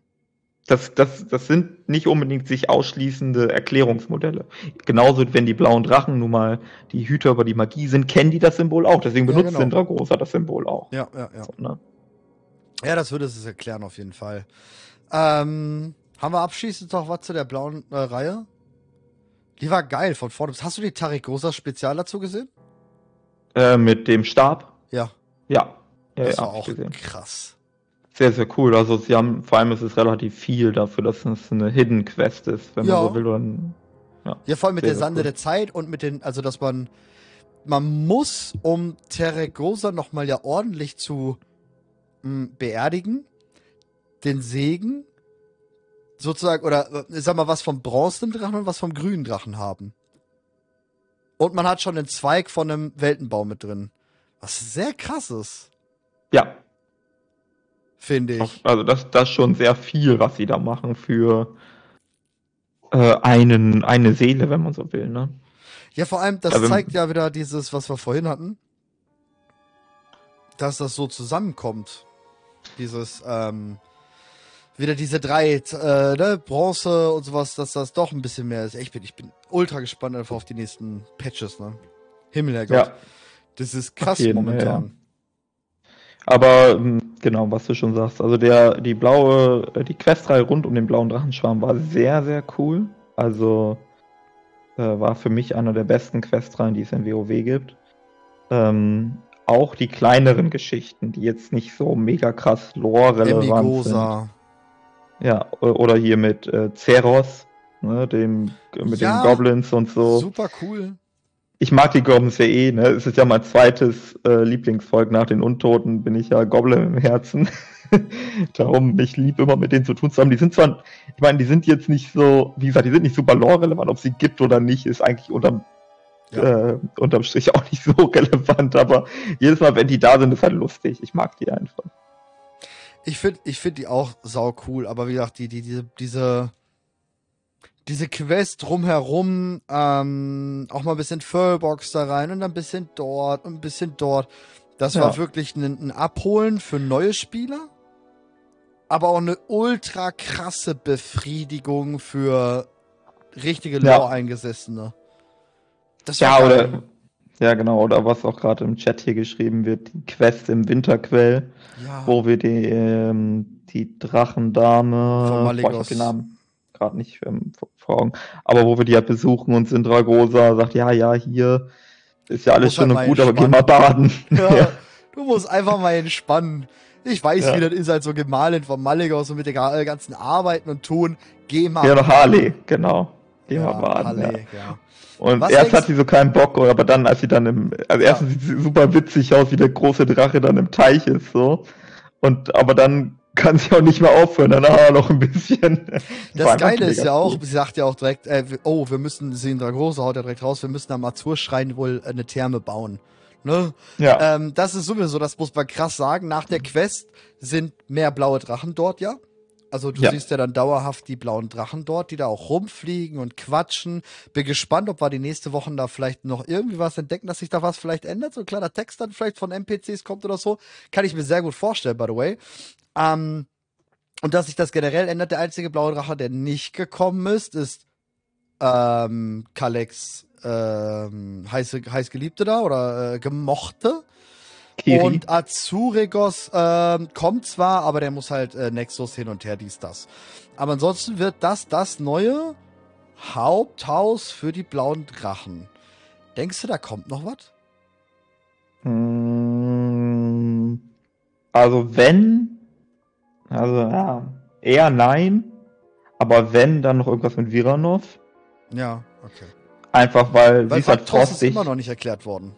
Das, das, das sind nicht unbedingt sich ausschließende Erklärungsmodelle. Genauso, wenn die blauen Drachen nun mal die Hüter über die Magie sind, kennen die das Symbol auch. Deswegen Ja, benutzt genau. Sindragosa das Symbol auch. Ja, ja, ja. So, ne? Ja, das würde es erklären auf jeden Fall. Ähm, haben wir abschließend noch was zu der blauen äh, Reihe? Die war geil von vorne. Hast du die Tarigosa Spezial dazu gesehen? äh, mit dem Stab. Ja, Ja. Ja, das ja, war auch gesehen. krass. Sehr, sehr cool. Also sie haben, vor allem ist es relativ viel dafür, dass es eine Hidden Quest ist, wenn Ja. man so will. Dann, Ja, vor allem mit Sehr, der Sande cool. der Zeit und mit den, also dass man, man muss, um Terragosa nochmal ja ordentlich zu mh, beerdigen, den Segen sozusagen, oder äh, ich sag mal, was vom bronzenen Drachen und was vom grünen Drachen haben. Und man hat schon einen Zweig von einem Weltenbaum mit drin. Was sehr krass ist, ja, finde ich. also das, das ist schon sehr viel, was sie da machen für äh, einen, eine Seele, wenn man so will. Ne? Ja, vor allem, das wenn- zeigt ja wieder dieses, was wir vorhin hatten, dass das so zusammenkommt. Dieses, ähm, wieder diese drei, äh, ne, Bronze und sowas, dass das doch ein bisschen mehr ist. Ich bin, ich bin ultra gespannt einfach auf die nächsten Patches, ne? Himmel, Herrgott. Ja. Das ist krass jeden, momentan. Aber ähm, genau, was du schon sagst, also der, die blaue, äh, die Questreihe rund um den blauen Drachenschwarm war sehr, sehr cool. Also äh, war für mich einer der besten Questreihen, die es in WoW gibt. Ähm, auch die kleineren Geschichten, die jetzt nicht so mega krass lore-relevant sind. Ja, oder hier mit äh, Zeros, ne, dem, mit Ja, den Goblins und so. Super cool. Ich mag die Goblins ja eh, ne? Es ist ja mein zweites äh, Lieblingsvolk nach den Untoten, bin ich ja Goblin im Herzen. Darum, ich liebe immer mit denen zu tun zu haben. Die sind zwar, ich meine, die sind jetzt nicht so, wie gesagt, die sind nicht super lore-relevant, ob sie gibt oder nicht, ist eigentlich unterm, Ja. äh, unterm Strich auch nicht so relevant, aber jedes Mal, wenn die da sind, ist halt lustig. Ich mag die einfach. Ich finde ich find die auch sau cool, aber wie gesagt, die, die, diese, diese, diese Quest drumherum, ähm, auch mal ein bisschen Furbox da rein und ein bisschen dort und ein bisschen dort. Das Ja. war wirklich ein, ein Abholen für neue Spieler, aber auch eine ultra krasse Befriedigung für richtige. Lore-Eingesessene. Das Ja, oder, ja, genau, oder was auch gerade im Chat hier geschrieben wird, die Quest im Winterquell. ja. wo wir die, ähm, die Drachendame, boah, ich hab den Namen gerade nicht ähm, vor- Augen, aber wo wir die halt besuchen und Sindragosa sagt, ja, ja, hier ist ja alles halt schön mal und gut, aber geh mal baden. Ja, du musst einfach mal entspannen. Ich weiß, Ja. wie das ist, halt so gemahlen von Maligos und mit den ga- ganzen Arbeiten und Tun. Geh mal. Ja, noch Harley, genau. Geh Ja, mal baden. Ja. Halle, ja. Und Was erst hat sie so keinen Bock, aber dann, als sie dann im, also Ja. erstens sieht sie super witzig aus, wie der große Drache dann im Teich ist, so. Und, aber dann kann sie auch nicht mehr aufhören, dann ah, noch ein bisschen. Das Geile ist ja auch, sie sagt ja auch direkt, äh, wir- oh, wir müssen, Sindragosa haut ja direkt raus, wir müssen am Azurschrein wohl eine Therme bauen. Ne? Ja, Ähm, das ist sowieso, das muss man krass sagen. Nach der Quest sind mehr blaue Drachen dort, ja. Also du Ja. siehst ja dann dauerhaft die blauen Drachen dort, die da auch rumfliegen und quatschen. Bin gespannt, ob wir die nächste Woche da vielleicht noch irgendwie was entdecken, dass sich da was vielleicht ändert. So ein kleiner Text dann vielleicht von NPCs kommt oder so. Kann ich mir sehr gut vorstellen, by the way. Ähm, und dass sich das generell ändert, der einzige blaue Drache, der nicht gekommen ist, ist ähm, Kalex ähm, heiße, heiß Geliebte da oder äh, Gemochte. Kiri. Und Azuregos ähm, kommt zwar, aber der muss halt äh, Nexus hin und her, dies, das. Aber ansonsten wird das das neue Haupthaus für die blauen Drachen. Denkst du, da kommt noch was? Mm, Also wenn, also ja, eher nein, Aber wenn, dann noch irgendwas mit Viranov. Ja, okay. Einfach weil, Weil sie ist halt Vaktos ist frostig. immer noch nicht erklärt worden.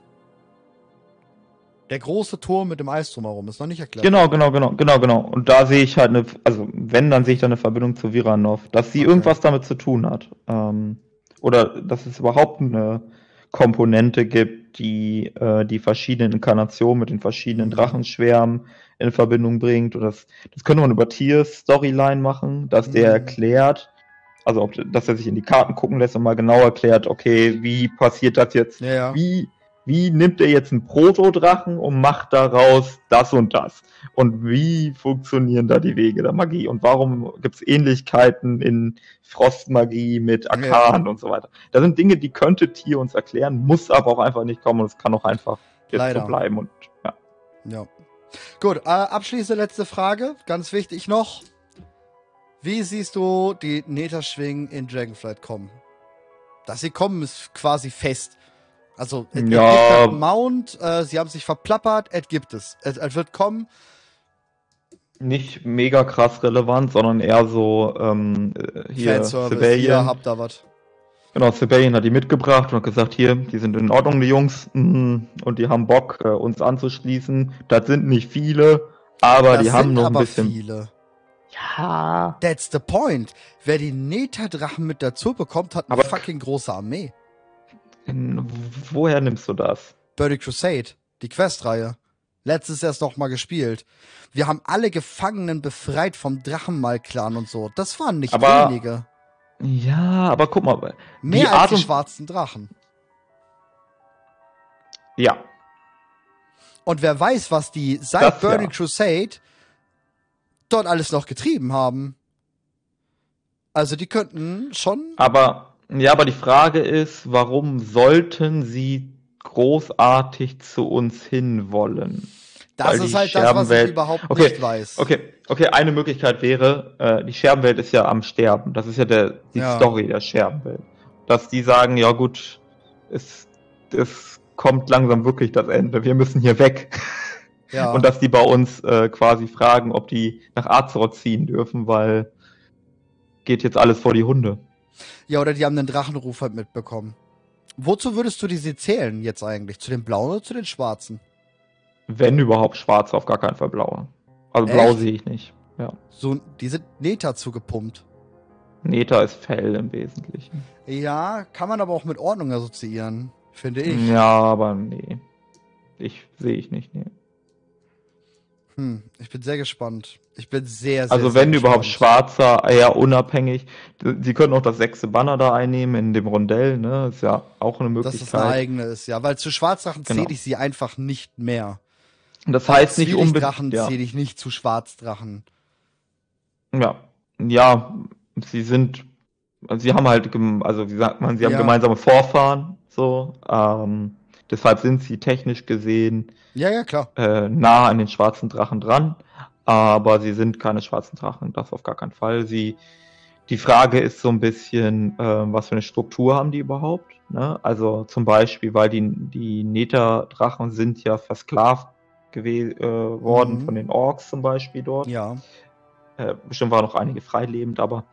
Der große Turm mit dem Eis drumherum ist noch nicht erklärt. Genau, genau, genau, genau, genau. Und da sehe ich halt eine, also wenn, dann sehe ich da eine Verbindung zu Viranov, dass sie Okay. irgendwas damit zu tun hat. Ähm, oder dass es überhaupt eine Komponente gibt, die äh, die verschiedenen Inkarnationen mit den verschiedenen Mhm. Drachenschwärmen in Verbindung bringt. Oder das, das könnte man über Tiers Storyline machen, dass der Mhm. erklärt, also ob, dass er sich in die Karten gucken lässt und mal genau erklärt, okay, wie passiert das jetzt Ja, ja. wie, wie nimmt er jetzt einen Protodrachen und macht daraus das und das? Und wie funktionieren da die Wege der Magie? Und warum gibt es Ähnlichkeiten in Frostmagie mit Arkan und so weiter? Das sind Dinge, die könnte Tier uns erklären, muss aber auch einfach nicht kommen und es kann auch einfach jetzt Leider. so bleiben. Und ja. Ja. Gut, äh, abschließende letzte Frage, ganz wichtig noch. Wie siehst du die Netherschwingen in Dragonflight kommen? Dass sie kommen, ist quasi fest. Also, es, Ja. gibt Mount, äh, sie haben sich verplappert, es gibt es. Es, es wird kommen. Nicht mega krass relevant, sondern eher so ähm, äh, hier Fanservice, Civilian. hier habt ihr was. Genau, Sebastian hat die mitgebracht und hat gesagt, hier, die sind in Ordnung, die Jungs, mhm, und die haben Bock, äh, uns anzuschließen. Das sind nicht viele, aber Das die haben noch ein aber bisschen. viele. Ja. That's the point. Wer die Netherdrachen mit dazu bekommt, hat eine Aber- fucking große Armee. In, woher nimmst du das? Birdie Crusade, die Questreihe. Letztes erst noch mal gespielt. Wir haben alle Gefangenen befreit vom Drachenmal-Clan und so. Das waren nicht Aber- wenige. Ja, aber guck mal. Mehr die als Art die schwarzen Drachen. Ja, Und wer weiß, was die seit Das ja. Burning Crusade dort alles noch getrieben haben. Also die könnten schon. aber, ja, aber die Frage ist, warum sollten sie großartig zu uns hinwollen? Das weil ist halt das, was ich überhaupt Okay, nicht weiß. Okay, okay, eine Möglichkeit wäre, äh, die Scherbenwelt ist ja am Sterben. Das ist ja der, die Ja. Story der Scherbenwelt. Dass die sagen, ja gut, es, es kommt langsam wirklich das Ende, wir müssen hier weg. Ja. Und dass die bei uns äh, quasi fragen, ob die nach Azeroth ziehen dürfen, weil geht jetzt alles vor die Hunde. Ja, oder die haben den Drachenruf halt mitbekommen. Wozu würdest du diese zählen jetzt eigentlich? Zu den blauen oder zu den schwarzen? Wenn überhaupt schwarz, auf gar keinen Fall blaue. Also blau Echt? sehe ich nicht. Ja. So, die sind Neta zugepumpt. Neta ist Fell im Wesentlichen. Ja, kann man aber auch mit Ordnung assoziieren, finde ich. Ja, aber nee. Ich sehe ich nicht, nee. Hm, ich bin sehr gespannt. Ich bin sehr, sehr Also sehr wenn überhaupt gespannt. Schwarzer, eher unabhängig. Sie können auch das sechste Banner da einnehmen in dem Rondell, ne? Ist ja auch eine Dass das eine Möglichkeit. eigene ist, ja. Weil zu Schwarzdrachen Genau. zähle ich sie einfach nicht mehr. Das heißt nicht Drachen unbedingt. Ja. zähle ich nicht zu Schwarzdrachen. ja. Ja, sie sind, sie haben halt, also wie sagt man, sie haben Ja. gemeinsame Vorfahren, so. Ähm, deshalb sind sie technisch gesehen Ja, ja, klar. äh, nah an den schwarzen Drachen dran, aber sie sind keine schwarzen Drachen, das auf gar keinen Fall. Sie, die Frage ist so ein bisschen, äh, was für eine Struktur haben die überhaupt? Ne? Also zum Beispiel, weil die, die Nether-Drachen sind ja versklavt äh, worden Mhm. von den Orks zum Beispiel dort. Ja. Äh, bestimmt waren noch einige freilebend, aber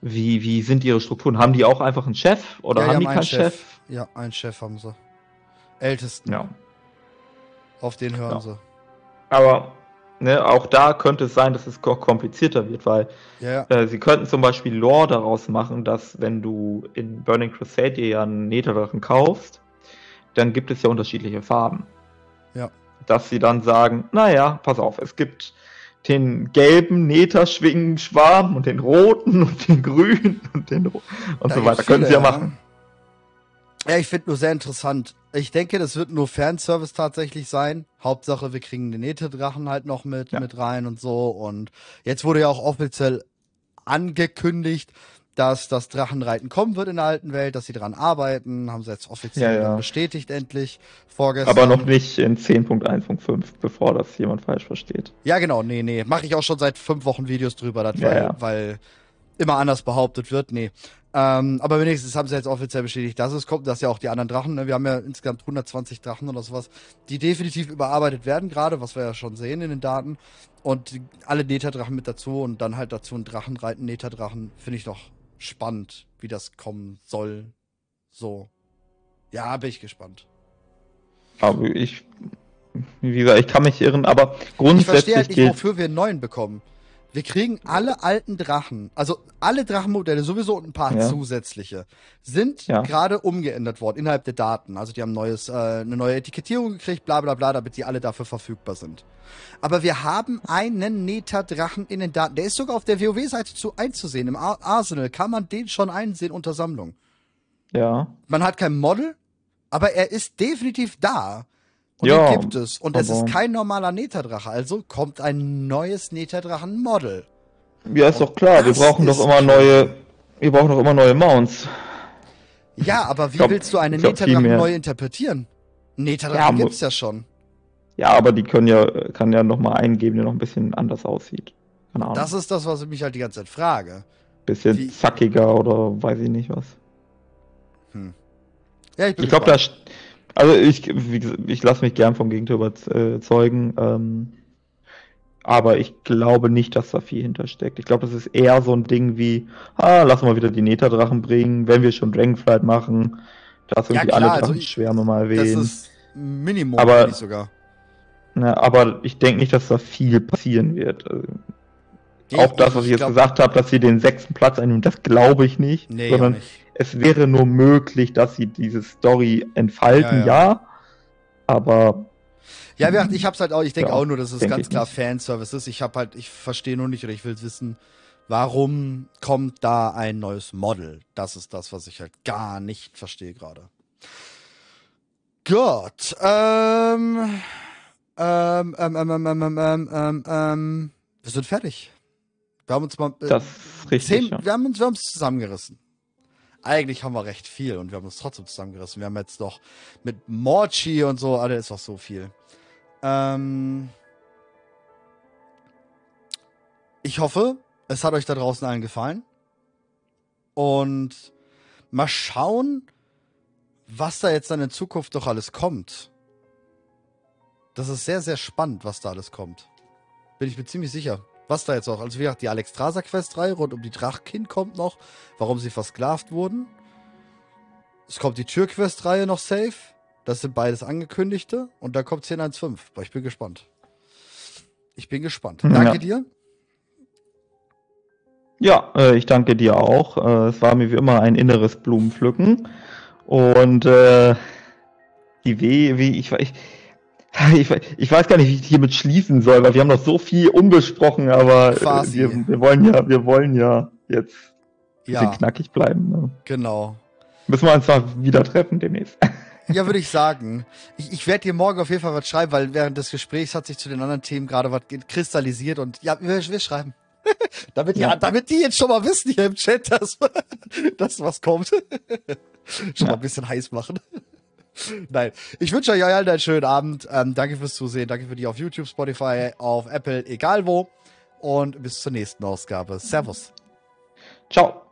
wie, wie sind ihre Strukturen? Haben die auch einfach einen Chef oder ja, haben die einen keinen Chef? Ja, einen Chef haben sie. Ältesten. Ja. Auf den hören Ja. sie. Aber ne, auch da könnte es sein, dass es ko- komplizierter wird, weil Ja, ja. äh, sie könnten zum Beispiel Lore daraus machen, dass wenn du in Burning Crusade dir ja einen Netherdrachen kaufst, dann gibt es ja unterschiedliche Farben. Ja. Dass sie dann sagen, naja, pass auf, es gibt den gelben Nether-Schwingen-Schwarm und den roten und den grünen und den und Da so weiter. Können sie ja viele, machen. Ja, ich finde nur sehr interessant. Ich denke, das wird nur Fanservice tatsächlich sein. Hauptsache, wir kriegen den Netherdrachen halt noch mit, Ja. mit rein und so. Und jetzt wurde ja auch offiziell angekündigt, dass das Drachenreiten kommen wird in der alten Welt, dass sie dran arbeiten. Haben sie jetzt offiziell Ja, ja. bestätigt endlich vorgestern. Aber noch nicht in 10.1.5, bevor das jemand falsch versteht. Ja, genau, nee, nee. Mache ich auch schon seit fünf Wochen Videos drüber, das Ja, weil, weil immer anders behauptet wird. Nee. Ähm, aber wenigstens haben sie jetzt offiziell bestätigt, dass es kommt, dass ja auch die anderen Drachen, ne? wir haben ja insgesamt 120 Drachen oder sowas, die definitiv überarbeitet werden gerade, was wir ja schon sehen in den Daten. Und die, alle Neta-Drachen mit dazu und dann halt dazu ein Drachenreiten, Neta-Drachen, finde ich doch spannend, wie das kommen soll. So. Ja, bin ich gespannt. Aber ich, wie gesagt, ich kann mich irren, aber grundsätzlich. Ich verstehe halt nicht, wofür wir einen neuen bekommen. Wir kriegen alle alten Drachen, also alle Drachenmodelle sowieso und ein paar ja. zusätzliche, sind ja. gerade umgeändert worden innerhalb der Daten. Also die haben neues, äh, eine neue Etikettierung gekriegt, bla bla bla, damit die alle dafür verfügbar sind. Aber wir haben einen Neta-Drachen in den Daten. Der ist sogar auf der WoW-Seite zu einzusehen. Im Ar Arsenal kann man den schon einsehen unter Sammlung. Ja. Man hat kein Model, aber er ist definitiv da. Und ja, den gibt es. Und es ist kein normaler Netadrache. Also kommt ein neues Netadrachen-Model. Ja, ist doch klar. Wir brauchen doch immer neue. Wir brauchen doch immer neue Mounts. Ja, aber wie glaub, willst du einen Netadrachen neu interpretieren? Netadrachen ja, gibt's ja schon. Ja, aber die können ja, kann ja noch mal eingeben, der noch ein bisschen anders aussieht. Keine Ahnung. Das ist das, was ich mich halt die ganze Zeit frage. Bisschen wie, zackiger oder weiß ich nicht was. Hm. Ja, ich, ich glaube, da, also ich, ich lasse mich gern vom Gegenteil überzeugen. Ähm, aber ich glaube nicht, dass da viel hintersteckt. Ich glaube, das ist eher so ein Ding wie, ah, lass mal wieder die Neta-Drachen bringen, wenn wir schon Dragonflight machen, dass irgendwie ja, klar, alle Drachenschwärme also mal erwähnen. Das ist Minimum, aber, sogar. Na, aber ich denke nicht, dass da viel passieren wird. Also, auch das, was ich, ich jetzt glaub... gesagt habe, dass sie den sechsten Platz einnehmen, das glaube ich nicht. Nee, sondern nicht es wäre nur möglich, dass sie diese Story entfalten, ja. ja. aber. Ja, ich hab's halt auch, ich denke ja, auch nur, dass es ganz klar. Fanservice ist. Ich hab halt, ich verstehe nur nicht oder ich will wissen, warum kommt da ein neues Model? Das ist das, was ich halt gar nicht verstehe gerade. Gott, ähm ähm, ähm, ähm, ähm, ähm, ähm, ähm, ähm, wir sind fertig. Wir haben uns mal. Äh, das ist richtig. Zehn, ja. wir, haben uns, wir haben uns zusammengerissen eigentlich haben wir recht viel und wir haben uns trotzdem zusammengerissen. Wir haben jetzt noch mit Morchi und so, Alter, ist doch so viel. Ähm ich hoffe, es hat euch da draußen allen gefallen. Und mal schauen, was da jetzt dann in Zukunft doch alles kommt. Das ist sehr, sehr spannend, was da alles kommt. Bin ich mir ziemlich sicher was da jetzt auch. Also wie gesagt, die Alexstrasza Quest 3 rund um die Drachkind kommt noch, warum sie versklavt wurden. Es kommt die Türquest-Reihe noch safe. Das sind beides angekündigte. Und da kommt 10.1.5. Aber ich bin gespannt. Ich bin gespannt. Danke ja. dir. Ja, äh, ich danke dir auch. Äh, es war mir wie immer ein inneres Blumenpflücken. Und äh, die W, wie ich, ich ich, ich, weiß gar nicht, wie ich hiermit schließen soll, weil wir haben noch so viel unbesprochen, aber äh, wir, wir, wollen ja, wir wollen ja jetzt ein ja. bisschen knackig bleiben. Ne? Genau. Müssen wir uns mal wieder treffen demnächst. Ja, würde ich sagen. Ich, ich werde dir morgen auf jeden Fall was schreiben, weil während des Gesprächs hat sich zu den anderen Themen gerade was kristallisiert und ja, wir, wir schreiben. damit, ja. ja. damit die jetzt schon mal wissen hier im Chat, dass, dass was kommt. schon ja. mal ein bisschen heiß machen. Nein, ich wünsche euch allen einen schönen Abend. Ähm, danke fürs Zusehen. Danke für die auf YouTube, Spotify, auf Apple, egal wo. Und bis zur nächsten Ausgabe. Servus. Ciao.